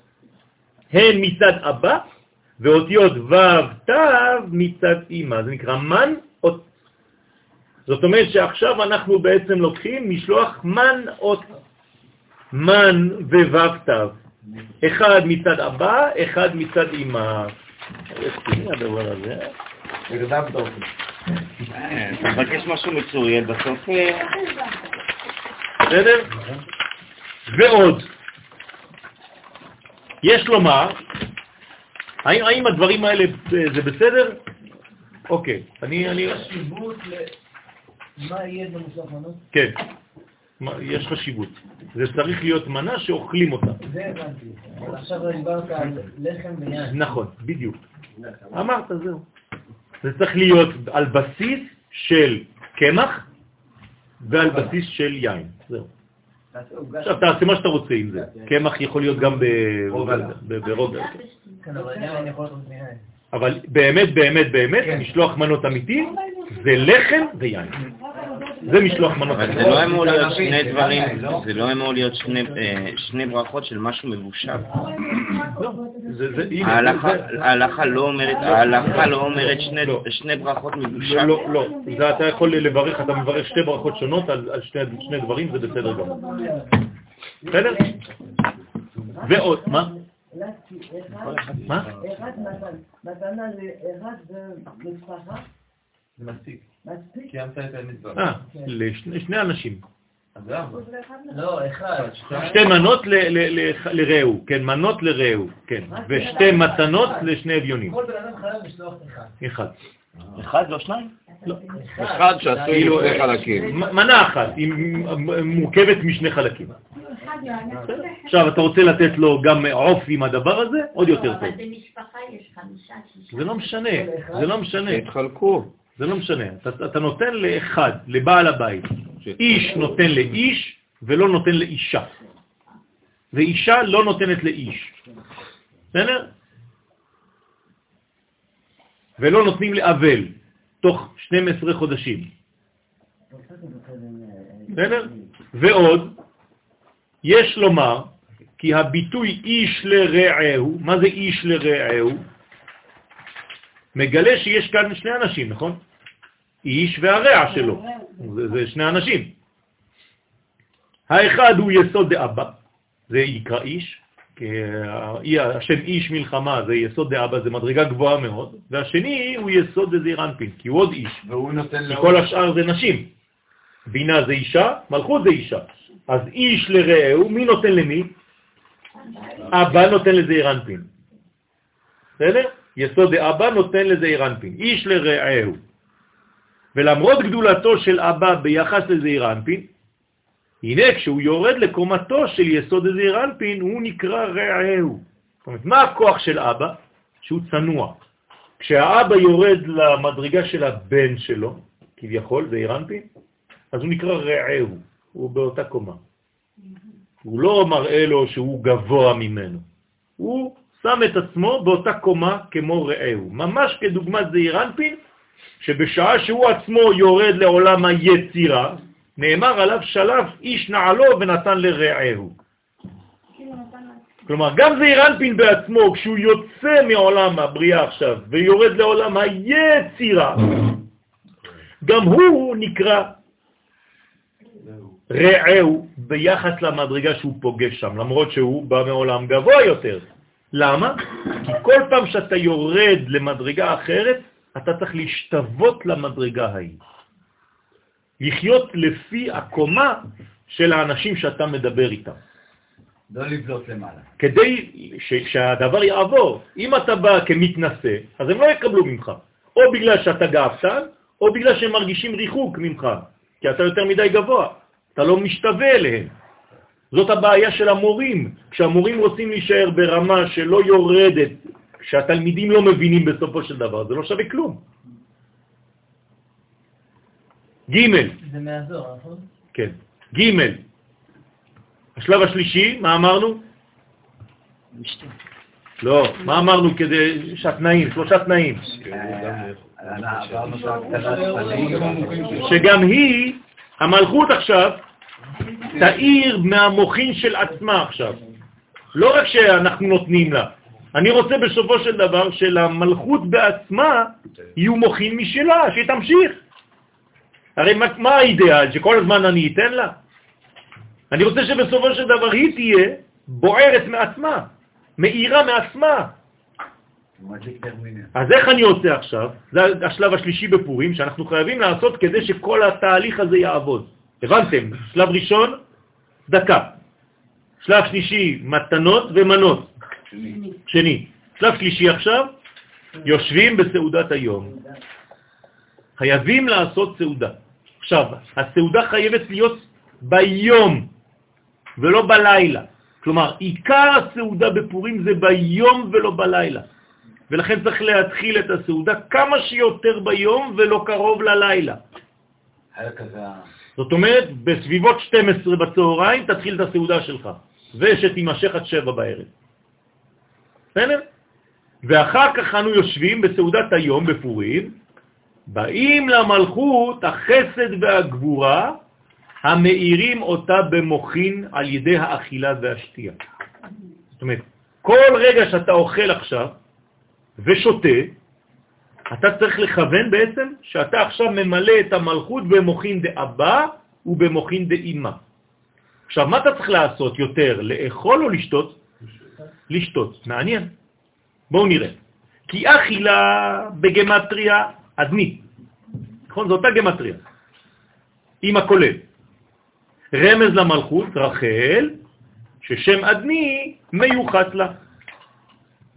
הן מצד אבא, ואותיות ו' ת' מצד אמא, זה נקרא מן אות. זאת אומרת שעכשיו אנחנו בעצם לוקחים משלוח מן אות, מן וו' ת', אחד מצד אבא, אחד מצד אמא. רציני הדבר הזה. הרדמת אותי. אתה מבקש משהו מצוין, בסוף... אה, בסדר? ועוד, יש לומר, האם, האם הדברים האלה אה, זה בסדר? אוקיי, אני... אני... חשיבות ל... מה יהיה במוסף מנות? כן, יש חשיבות. זה צריך להיות מנה שאוכלים אותה. זה הבנתי. אבל עכשיו דיברת על לחם ויין. נכון, בדיוק. אמרת, זהו. זה צריך להיות על בסיס של קמח ועל בסיס של יין. זהו. עכשיו תעשה מה שאתה רוצה עם זה. קמח יכול להיות גם ב- ברוגע. כן. אבל באמת, באמת, באמת, משלוח מנות אמיתי זה לחם ויין. זה משלוח מנות אבל. זה לא אמור להיות שני דברים, לא? זה לא אמור להיות שני, אה, שני ברכות של משהו מבושל. זה- זה- ההלכה זה- לא אומרת, לא שני- לא. שני ברכות לא, מבושל. לא, לא. זה אתה יכול לברך, אתה מברך שתי ברכות שונות על על שני שני דברים, זה בסדר גמור. בסדר? ועוד, מה? מה? אחד מתנה לאחד במשפחה, זה מספיק. קיימת את המצווה. אה, לשני שני אנשים. לא, אחד. שתי מנות לרעהו, כן, מנות לרעהו, כן, ושתי מתנות לשני אביונים. כל בן אדם חייב לשלוח אחד. אחד. אחד, לא שניים? לא. אחד שעשוי כאילו, משני חלקים. מנה אחת, היא מורכבת משני חלקים. עכשיו, אתה רוצה לתת לו גם עוף עם הדבר הזה? עוד יותר אבל טוב. במשפחה יש חמישה, שישה. זה לא משנה, זה לא משנה. התחלקו. זה לא משנה. אתה, אתה נותן לאחד, לבעל הבית. איש נותן לאיש ולא נותן לאישה. ואישה לא נותנת לאיש. בסדר? ולא נותנים לאבל תוך 12 חודשים. בסדר? ועוד, יש לומר כי הביטוי איש לרעהו, מה זה איש לרעהו? מגלה שיש כאן שני אנשים, נכון? איש והרע שלו, זה, זה שני אנשים. האחד הוא יסוד דאבא, זה יקרא איש, כי השם איש מלחמה זה יסוד דאבא, זה מדרגה גבוהה מאוד, והשני הוא יסוד דזעיר אנפין, כי הוא עוד איש. והוא נותן כי. כל השאר זה נשים. בינה זה אישה, מלכות זה אישה. אז איש לרעהו, מי נותן למי? אבא נותן לזעיר אנפין. בסדר? יסוד דאבא נותן לזעיר אנפין. איש לרעהו. ולמרות גדולתו של אבא ביחס לזעיר אנפין, הנה כשהוא יורד לקומתו של יסוד הזעיר אנפין, הוא נקרא רעהו. זאת אומרת, מה הכוח של אבא? שהוא צנוע. כשהאבא יורד למדרגה של הבן שלו, כביכול, זעיר אנפין, אז הוא נקרא רעהו, הוא באותה קומה. הוא לא מראה לו שהוא גבוה ממנו. הוא שם את עצמו באותה קומה כמו רעהו. ממש כדוגמת זעיר אנפין, שבשעה שהוא עצמו יורד לעולם היצירה, נאמר עליו שלף איש נעלו ונתן לרעהו. כלומר, גם זעיר אנפין בעצמו, כשהוא יוצא מעולם הבריאה עכשיו ויורד לעולם היצירה, גם הוא נקרא רעהו ביחס למדרגה שהוא פוגש שם, למרות שהוא בא מעולם גבוה יותר. למה? כי כל פעם שאתה יורד למדרגה אחרת, אתה צריך להשתוות למדרגה ההיא. לחיות לפי הקומה של האנשים שאתה מדבר איתם. לא לבלוט למעלה. כדי ש- שהדבר יעבור. אם אתה בא כמתנשא, אז הם לא יקבלו ממך. או בגלל שאתה גאוותן, או בגלל שהם מרגישים ריחוק ממך, כי אתה יותר מדי גבוה. אתה לא משתווה אליהם. זאת הבעיה של המורים. כשהמורים רוצים להישאר ברמה שלא יורדת, שהתלמידים לא מבינים בסופו של דבר, זה לא שווה כלום. ג' זה מהזוהר, נכון? כן. ג' השלב השלישי, מה אמרנו? לא, מה אמרנו כדי שהתנאים, שלושה תנאים. אה. שגם היא, המלכות עכשיו, תאיר מהמוחין של עצמה עכשיו. לא רק שאנחנו נותנים לה, אני רוצה בסופו של דבר שלמלכות בעצמה יהיו מוחין משלה, שהיא תמשיך. הרי מה, מה האידאל? שכל הזמן אני אתן לה? אני רוצה שבסופו של דבר היא תהיה בוערת מעצמה, מאירה מעצמה. אז איך אני עושה עכשיו? זה השלב השלישי בפורים שאנחנו חייבים לעשות כדי שכל התהליך הזה יעבוד. הבנתם? שלב ראשון, דקה. שלב שלישי, מתנות ומנות. שני. שלב שלישי עכשיו, יושבים בסעודת היום. חייבים לעשות סעודה. עכשיו, הסעודה חייבת להיות ביום ולא בלילה. כלומר, עיקר הסעודה בפורים זה ביום ולא בלילה. ולכן צריך להתחיל את הסעודה כמה שיותר ביום ולא קרוב ללילה. זאת אומרת, בסביבות 12 בצהריים תתחיל את הסעודה שלך, ושתימשך עד 7 בערב. בסדר? ואחר כך אנו יושבים בסעודת היום בפורים, באים למלכות החסד והגבורה, המאירים אותה במוחין על ידי האכילה והשתייה. זאת אומרת, כל רגע שאתה אוכל עכשיו ושותה, אתה צריך לכוון בעצם שאתה עכשיו ממלא את המלכות במוחין דאבא ובמוחין דאמא. עכשיו, מה אתה צריך לעשות יותר, לאכול או לשתות? לשתות. מעניין. בואו נראה. כי אכילה בגמטריה אדמי. נכון? זו אותה גמטריה. עם הכולל. רמז למלכות, רחל, ששם אדמי מיוחס לה.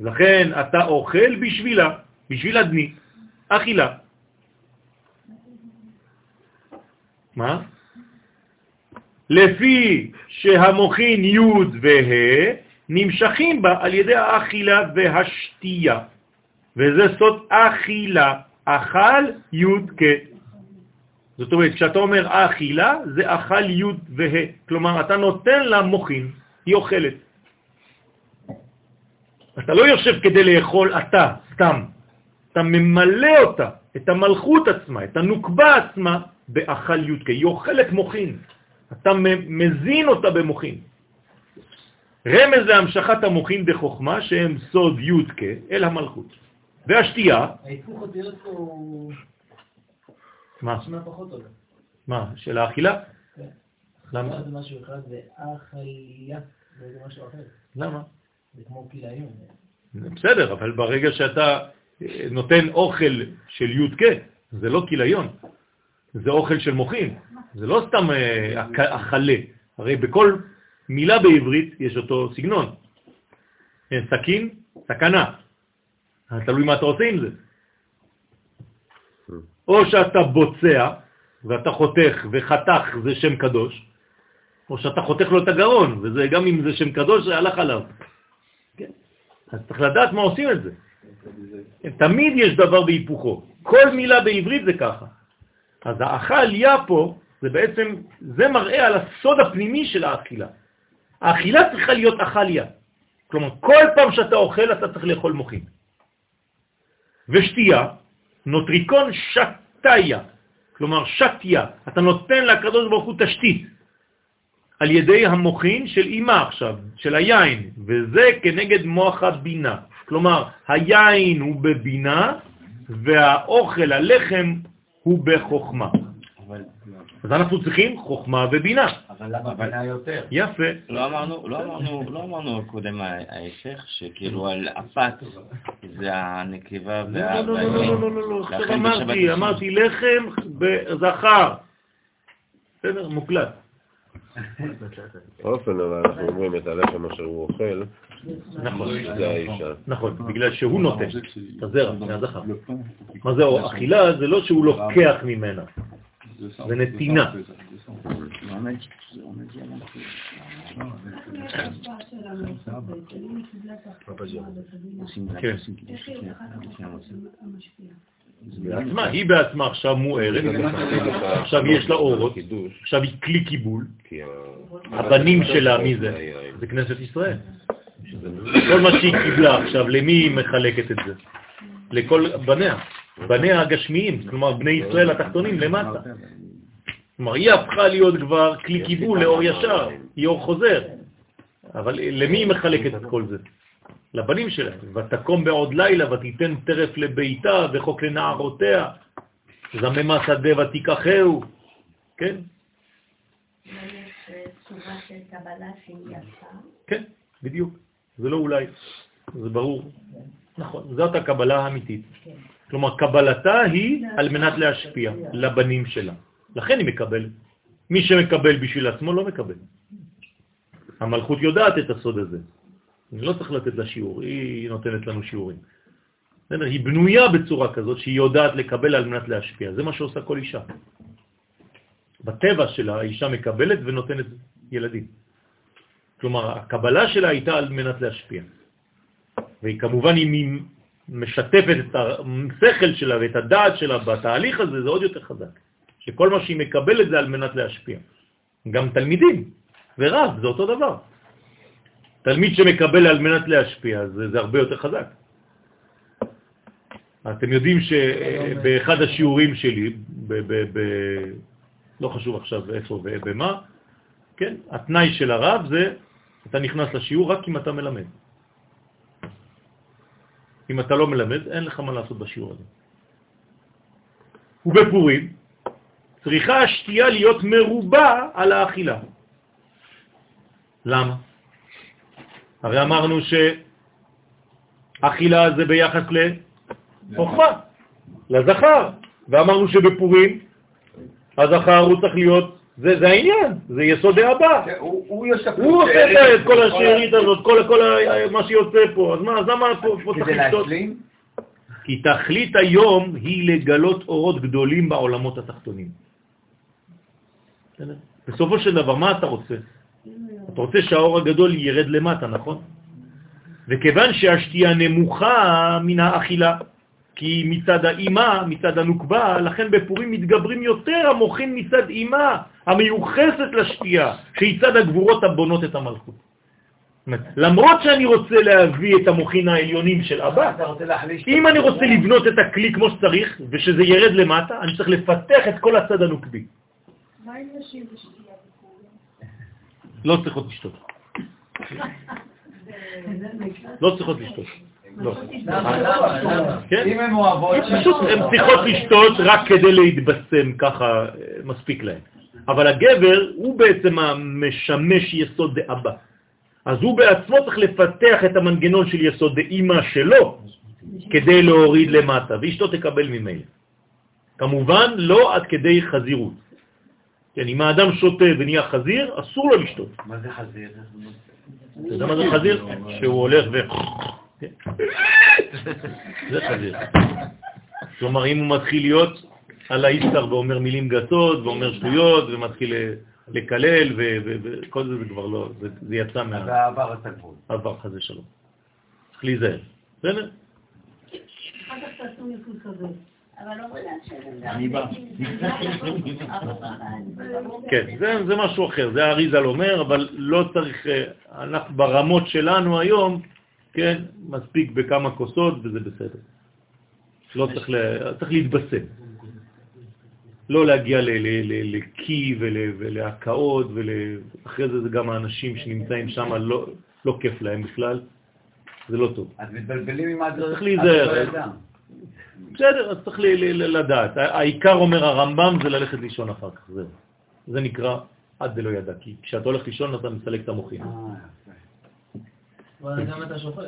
לכן אתה אוכל בשבילה, בשביל אדמי, אכילה. מה? לפי שהמוחין י' וה' נמשכים בה על ידי האכילה והשתייה, וזה סוד אכילה, אכל י' כ'. זאת אומרת, כשאתה אומר אכילה, זה אכל י' וה', כלומר, אתה נותן לה מוחין, היא אוכלת. אתה לא יושב כדי לאכול אתה, סתם. אתה ממלא אותה, את המלכות עצמה, את הנוקבה עצמה, באכל י' כ'. היא אוכלת מוחין. אתה מזין אותה במוחין. רמז להמשכת המוחין בחוכמה, שהם סוד י' כ', אל המלכות. והשתייה... ההיפוך פה הוא... מה? נשמע פחות טוב. מה? של האכילה? כן. למה? זה משהו אחד ואכליה, זה משהו אחר. למה? זה כמו כלאיים. בסדר, אבל ברגע שאתה נותן אוכל של י' כ', זה לא כיליון, זה אוכל של מוחין, זה לא סתם אה, אכלה. הרי בכל מילה בעברית יש אותו סגנון. אה, סכין, סכנה. תלוי מה אתה עושה עם זה. או שאתה בוצע ואתה חותך, וחתך זה שם קדוש, או שאתה חותך לו את הגרון, וזה גם אם זה שם קדוש, זה הלך עליו. כן. אז צריך לדעת מה עושים את זה. תמיד יש דבר בהיפוכו. כל מילה בעברית זה ככה. אז האכליה פה, זה בעצם, זה מראה על הסוד הפנימי של האכילה. האכילה צריכה להיות אכליה. כלומר, כל פעם שאתה אוכל אתה צריך לאכול מוחין. ושתייה, נוטריקון שתיה, כלומר שתיה, אתה נותן לקדוש ברוך הוא תשתית על ידי המוחין של אימה עכשיו, של היין, וזה כנגד מוח הבינה. כלומר, היין הוא בבינה והאוכל, הלחם, הוא בחוכמה. אבל, אז אנחנו צריכים חוכמה ובינה. אבל למה בינה יותר? יפה. לא אמרנו, לא אמרנו, לא אמרנו קודם ההפך, שכאילו על אפת זה הנקבה לא, וה... לא, לא, לא, לא, לא, לא, עכשיו לכן אמרתי, אמרתי לחם בזכר. בסדר, מוקלט. בכל אופן, אבל אנחנו אומרים את הלחם אשר הוא אוכל, נכון. זה האישה. נכון, בגלל שהוא נותן, את הזרע, מהזכר. מה זה אכילה? זה לא שהוא לוקח ממנה, זה נתינה. כן. בעצמה, היא בעצמה עכשיו מוארת, עכשיו יש לה אורות, עכשיו היא כלי קיבול, הבנים שלה, מי זה? זה כנסת ישראל. כל מה שהיא קיבלה עכשיו, למי היא מחלקת את זה? לכל בניה. בניה הגשמיים, כלומר בני ישראל התחתונים למטה. כלומר, היא הפכה להיות כבר כלי קיבול לאור ישר, היא אור חוזר. אבל למי היא מחלקת את כל זה? לבנים שלהם. ותקום בעוד לילה ותיתן טרף לביתה וחוק לנערותיה, זממה שדה ותיקחהו. כן? כן, בדיוק. זה לא אולי, זה ברור. נכון, זאת הקבלה האמיתית. כלומר, קבלתה היא על מנת להשפיע לבנים שלה. לכן היא מקבלת. מי שמקבל בשביל עצמו לא מקבל. המלכות יודעת את הסוד הזה. אני לא צריך לתת לה שיעור, היא נותנת לנו שיעורים. היא בנויה בצורה כזאת שהיא יודעת לקבל על מנת להשפיע. זה מה שעושה כל אישה. בטבע שלה האישה מקבלת ונותנת ילדים. כלומר, הקבלה שלה הייתה על מנת להשפיע. וכמובן, אם היא משתפת את השכל שלה ואת הדעת שלה בתהליך הזה, זה עוד יותר חזק. שכל מה שהיא מקבלת זה על מנת להשפיע. גם תלמידים ורב, זה אותו דבר. תלמיד שמקבל על מנת להשפיע, זה, זה הרבה יותר חזק. אתם יודעים שבאחד השיעורים שלי, ב, ב, ב, לא חשוב עכשיו איפה ובמה, כן, התנאי של הרב זה, אתה נכנס לשיעור רק אם אתה מלמד. אם אתה לא מלמד, אין לך מה לעשות בשיעור הזה. ובפורים צריכה השתייה להיות מרובה על האכילה. למה? הרי אמרנו שאכילה זה ביחס לחוכמה, לזכר, ואמרנו שבפורים הזכר הוא צריך להיות, זה, זה העניין, זה יסוד הבא. כן, הוא עושה את כל השארית הזאת, כל, כל מה שיוצא פה, אז מה, אז למה פה, פה צריך לשתות? כי תכלית היום היא לגלות אורות גדולים בעולמות התחתונים. בסופו של דבר, מה אתה רוצה? אתה רוצה שהאור הגדול ירד למטה, נכון? וכיוון שהשתייה נמוכה מן האכילה, כי מצד האימה, מצד הנוקבה, לכן בפורים מתגברים יותר המוחים מצד אימה, המיוחסת לשתייה, שהיא צד הגבורות הבונות את המלכות. למרות שאני רוצה להביא את המוחין העליונים של אבא, אם אני רוצה לבנות את הכלי כמו שצריך, ושזה ירד למטה, אני צריך לפתח את כל הצד הנוקבי. מה עם נשים בשתייה לא צריכות לשתות. לא צריכות לשתות. לא. כן? אם הן אוהבות... פשוט הן צריכות לשתות רק כדי להתבשם, ככה מספיק להן. אבל הגבר הוא בעצם המשמש יסוד דאבא. אז הוא בעצמו צריך לפתח את המנגנון של יסוד דאמא שלו כדי להוריד למטה, ואשתו תקבל ממילא. כמובן לא עד כדי חזירות. כן, אם האדם שותה ונהיה חזיר, אסור לו לשתות. מה זה חזיר? אתה יודע מה זה חזיר? שהוא הולך ו... כן. זה חזיר. כלומר, אם הוא מתחיל להיות על האיסטר ואומר מילים גסות ואומר שטויות ומתחיל לקלל וכל זה, זה כבר לא, זה יצא מה... זה עבר את הגבול. עבר חזה שלום. צריך להיזהר. בסדר? אחר כך תעשו מיסוי כזה. כן, זה משהו אחר, זה האריזל אומר, אבל לא צריך, אה, אנחנו ברמות שלנו היום, כן, מספיק בכמה כוסות וזה בסדר. לא צריך, צריך להתבשם. לא להגיע לקי ולהקאות, ואחרי זה זה גם האנשים שנמצאים שם, לא, לא כיף להם בכלל, זה לא טוב. אז מתבלבלים עם הדרך. צריך להיזהר. בסדר, אז צריך לדעת. העיקר אומר הרמב"ם זה ללכת לישון אחר כך, זהו. זה נקרא עד דלא ידע, כי כשאתה הולך לישון אתה מסלק את המוחים. אבל גם אתה שופט.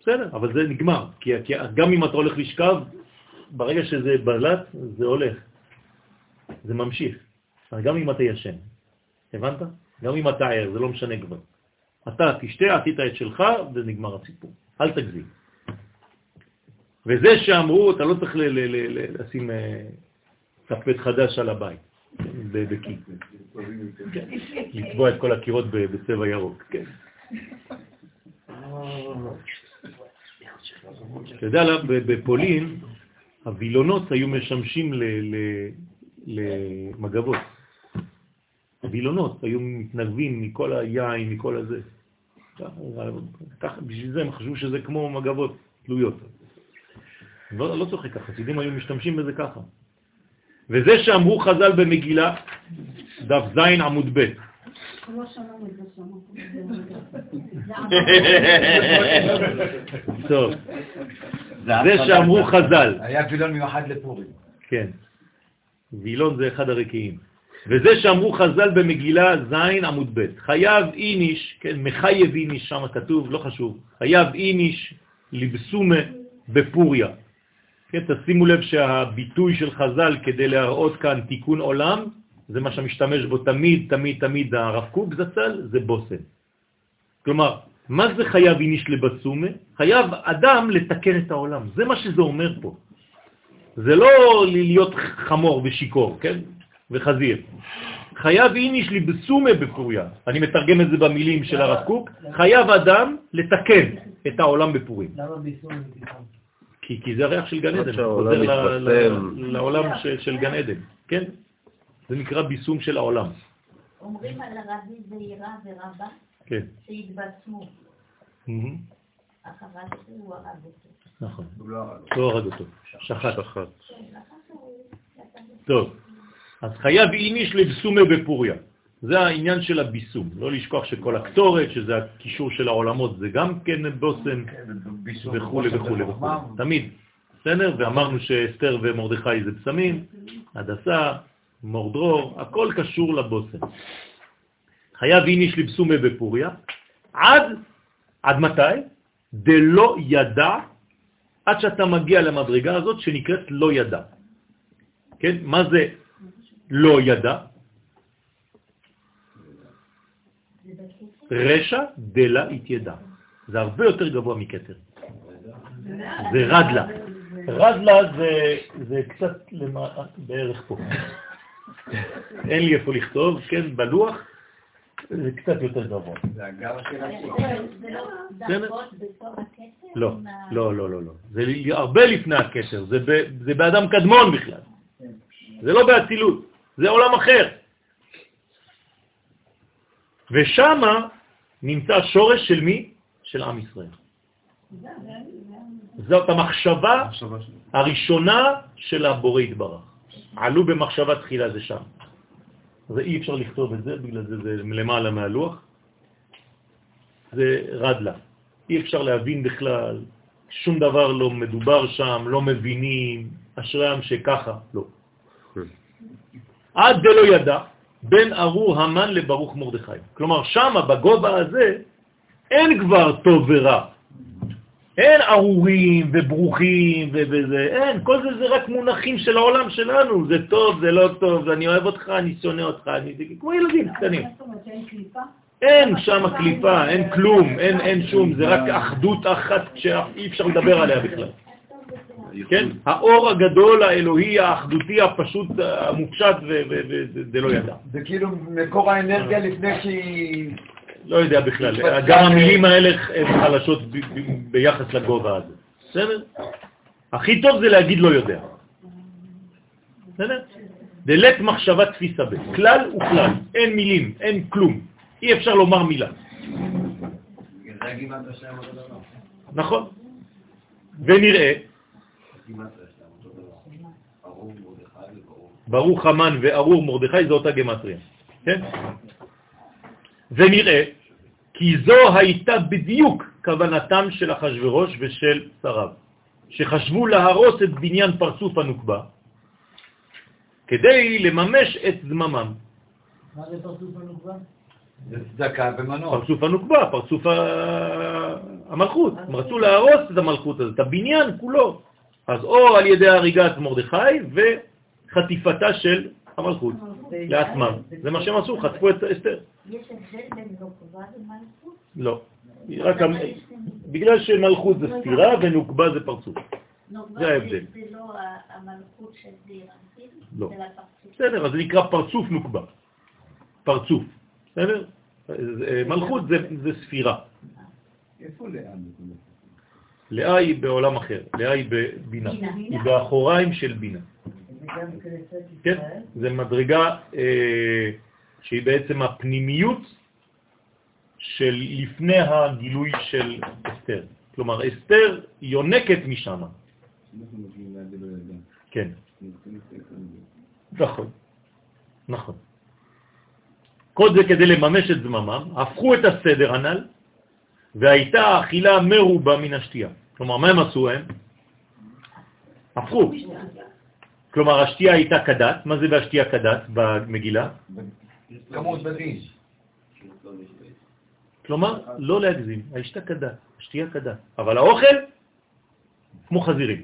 בסדר, אבל זה נגמר, כי גם אם אתה הולך לשכב, ברגע שזה בלט, זה הולך. זה ממשיך. גם אם אתה ישן. הבנת? גם אם אתה ער, זה לא משנה כבר. אתה תשתה, עשית את שלך, ונגמר הסיפור. אל תגזים. וזה שאמרו, אתה לא צריך לשים אה, חדש על הבית, בקי. לצבוע את כל הקירות בצבע ירוק, כן. אתה יודע, בפולין הווילונות היו משמשים למגבות. הווילונות היו מתנגבים מכל היין, מכל הזה. בשביל זה הם חשבו שזה כמו מגבות תלויות. לא, לא צוחק, החסידים היו משתמשים בזה ככה. וזה שאמרו חז"ל במגילה, דף ז' עמוד ב', לא. טוב, זה שאמרו חז"ל, היה וילון מיוחד לפורים. כן, וילון זה אחד הרקיעים, וזה שאמרו חז"ל במגילה ז' עמוד ב', חייב איניש, כן, מחייב איניש, שם כתוב, לא חשוב, חייב איניש לבסומה בפוריה. כן, תשימו לב שהביטוי של חז"ל כדי להראות כאן תיקון עולם, זה מה שמשתמש בו תמיד, תמיד, תמיד הרב קוק זצ"ל, זה בושם. כלומר, מה זה חייב איניש לבסומה? חייב אדם לתקן את העולם. זה מה שזה אומר פה. זה לא להיות חמור ושיקור, כן? וחזיר. חייב איניש לבסומה בפוריה. אני מתרגם את זה במילים של הרב קוק. חייב אדם לתקן את העולם בפורים. למה ביסום? כי, כי זה הריח של גן עד עדן, חוזר ל- ל- מתבשם. לעולם של, של גן עדן, כן? זה נקרא ביסום של העולם, אומרים על רבי זעירה ורבה כן. שהתבשמו, הזה הוא הרב אותו. נכון, לא הרג. לא הרג אותו, שחט. שחט. כן, יצא טוב, אז חייב איניש לבסומה בפוריה. זה העניין של הביסום. לא לשכוח שכל הקטורת, שזה הקישור של העולמות, זה גם כן בושם ביסום, וכו' וכו'. תמיד. בסדר? ואמרנו שאסתר ומרדכי זה פסמים, הדסה, מורדרור, הכל קשור לבושם. חייב איניש לבסומה בפוריה, עד, עד מתי? דלא ידע, עד שאתה מגיע למדרגה הזאת שנקראת לא ידע. כן? מה זה לא ידע? רשע דלה התיידע. זה הרבה יותר גבוה מכתר. זה רדלה. רדלה זה, זה קצת למעלה, בערך פה. אין לי איפה לכתוב, כן, בלוח, זה קצת יותר גבוה. זה הגב של השיר. זה לא הכתר? לא, עם ה- לא, לא, לא, לא. זה הרבה לפני הקשר, זה, ב, זה באדם קדמון בכלל. זה לא באצילות, זה עולם אחר. ושם נמצא השורש של מי? של עם ישראל. זאת המחשבה. הראשונה של הבורא יתברך. עלו במחשבה תחילה זה שם. זה אי אפשר לכתוב את זה, בגלל זה זה למעלה מהלוח. זה רדלה. אי אפשר להבין בכלל, שום דבר לא מדובר שם, לא מבינים, אשריהם שככה, לא. עד דלא ידע, בין ארור המן לברוך מרדכי. כלומר, שם, בגובה הזה, אין כבר טוב ורע. אין ארורים וברוכים וזה, אין, כל זה זה רק מונחים של העולם שלנו, זה טוב, זה לא טוב, אני אוהב אותך, אני שונא אותך, אני... כמו ילדים קטנים. אין שם קליפה, אין כלום, אין שום, זה רק אחדות אחת שאי אפשר לדבר עליה בכלל. כן? האור הגדול, האלוהי, האחדותי, הפשוט, המופשט, וזה לא ידע. זה כאילו מקור האנרגיה לפני שהיא... לא יודע בכלל. גם המילים האלה הן חלשות ב- ב- ביחס לגובה הזה. בסדר? הכי טוב זה להגיד לא יודע. בסדר? דלת מחשבה תפיסה ב. כלל וכלל. אין מילים, אין כלום. אי אפשר לומר מילה. דבר. נכון? ונראה, ברוך המן וארור מרדכי זה אותה גמטריה. כן? ונראה כי זו הייתה בדיוק כוונתם של אחשוורוש ושל שריו, שחשבו להרוס את בניין פרצוף הנוקבה כדי לממש את זממם. מה זה פרצוף הנוקבה? זה צדקה ומנוע. פרצוף הנוקבה, פרצוף המלכות. הם רצו להרוס את המלכות הזאת, את הבניין כולו. אז או על ידי הריגת מרדכי וחטיפתה של המלכות לעצמם. זה מה שהם עשו, חטפו את אסתר. יש הבדל בין נוקבה ומלכות? לא. רק המ- בגלל שמלכות זה סתירה ונוקבה זה פרצוף. זה ההבדל. זה לא המלכות של זעירנטין, לא. בסדר, אז זה נקרא פרצוף נוקבה. פרצוף. בסדר? מלכות זה, זה ספירה. איפה נקודה? לאה היא בעולם אחר, לאה היא בבינה. בינה. היא באחוריים של בינה. כן? זה מדרגה אה, שהיא בעצם הפנימיות של לפני הגילוי של אסתר. כלומר, אסתר יונקת משם. כן, נכון, נכון. כל זה כדי לממש את זממם, הפכו את הסדר הנ"ל, והייתה אכילה מרובה מן השתייה. כלומר, מה הם עשו הם? הפכו. כלומר, השתייה הייתה כדת. מה זה והשתייה כדת במגילה? כמות בדין. כלומר, לא להגזים, השתייה כדת, השתייה כדת. אבל האוכל, כמו חזירים.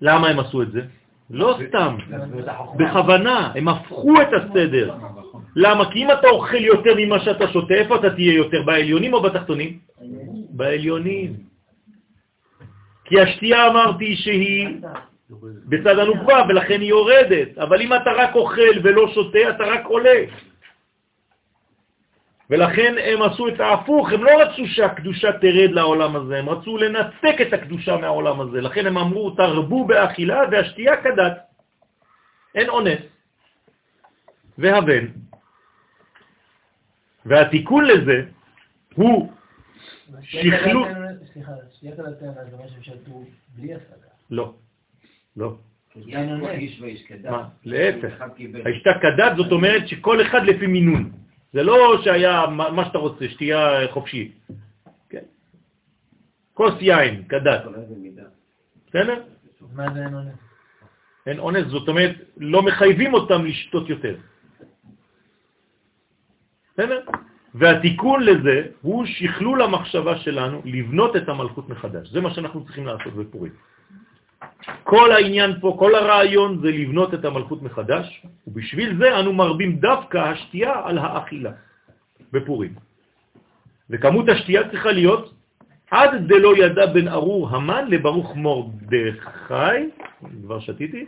למה הם עשו את זה? לא סתם, בכוונה, הם הפכו את הסדר. למה? כי אם אתה אוכל יותר ממה שאתה שותה, איפה אתה תהיה יותר, בעליונים או בתחתונים? בעליונים. כי השתייה אמרתי שהיא בצד הנוקבה, ולכן היא יורדת. אבל אם אתה רק אוכל ולא שותה, אתה רק עולה. ולכן הם עשו את ההפוך, הם לא רצו שהקדושה תרד לעולם הזה, הם רצו לנתק את הקדושה מהעולם הזה. לכן הם אמרו, תרבו באכילה והשתייה כדת. אין אונס. והבן. והתיקון לזה הוא שכלול... סליחה, שתיית הלטרנה זה מה שהם שתו בלי השגה. לא, לא. כדת. להפך. השתה כדת זאת אומרת שכל אחד לפי מינון. זה לא שהיה מה שאתה רוצה, שתייה חופשית. כן. כוס יין, כדת. בסדר? מה זה אין אונס? אין אונס, זאת אומרת, לא מחייבים אותם לשתות יותר. בסדר? והתיקון לזה הוא שכלול המחשבה שלנו לבנות את המלכות מחדש. זה מה שאנחנו צריכים לעשות בפורים. כל העניין פה, כל הרעיון זה לבנות את המלכות מחדש, ובשביל זה אנו מרבים דווקא השתייה על האכילה בפורים. וכמות השתייה צריכה להיות עד דלא ידע בן ארור המן לברוך מורדכי, כבר שתיתי,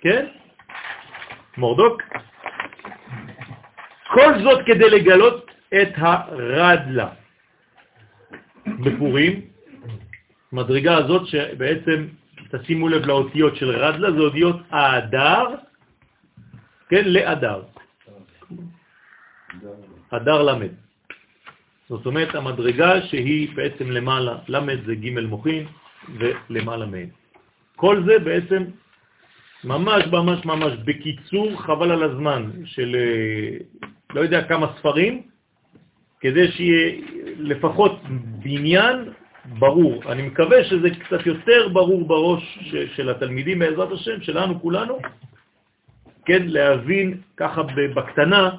כן? מורדוק. כל זאת כדי לגלות את הרדלה בפורים, מדרגה הזאת שבעצם, תשימו לב לאותיות של רדלה, זה אותיות האדר, כן, לאדר. אדר למד. זאת אומרת, המדרגה שהיא בעצם למעלה, למד זה ג' מוחין ולמעלה מהם. כל זה בעצם ממש ממש ממש בקיצור, חבל על הזמן של אה, לא יודע כמה ספרים, כדי שיהיה לפחות בניין ברור. אני מקווה שזה קצת יותר ברור בראש של התלמידים בעזרת השם, שלנו כולנו, כן, להבין ככה בקטנה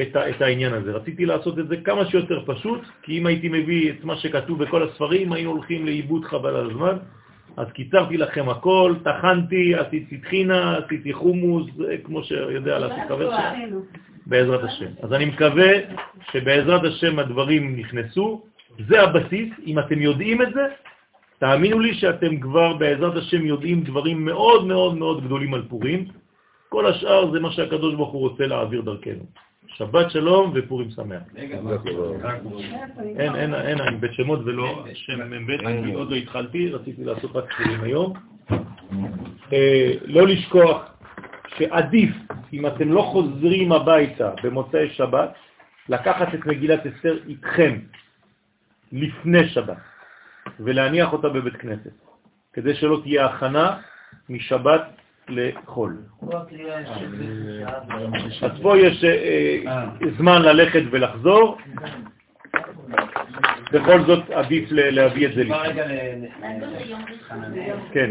את, את העניין הזה. רציתי לעשות את זה כמה שיותר פשוט, כי אם הייתי מביא את מה שכתוב בכל הספרים, היינו הולכים לאיבוד חבל על הזמן. אז קיצרתי לכם הכל, טחנתי, עשיתי טחינה, עשיתי חומוס, כמו שיודע לעשות חבר שלי, בעזרת השם. אז אני מקווה שבעזרת השם הדברים נכנסו, זה הבסיס, אם אתם יודעים את זה, תאמינו לי שאתם כבר בעזרת השם יודעים דברים מאוד מאוד מאוד גדולים על פורים. כל השאר זה מה שהקדוש ברוך הוא רוצה להעביר דרכנו. שבת שלום ופורים שמח. אין, אין, אין, אני בית שמות ולא שם מ"ב, אני עוד לא התחלתי, רציתי לעשות רק תחילים היום. אה, לא לשכוח שעדיף, אם אתם לא חוזרים הביתה במוצאי שבת, לקחת את מגילת אסתר איתכם לפני שבת ולהניח אותה בבית כנסת, כדי שלא תהיה הכנה משבת לחול. אז פה יש אה, זמן ללכת ולחזור, בכל זאת עדיף להביא את זה לפני. כן.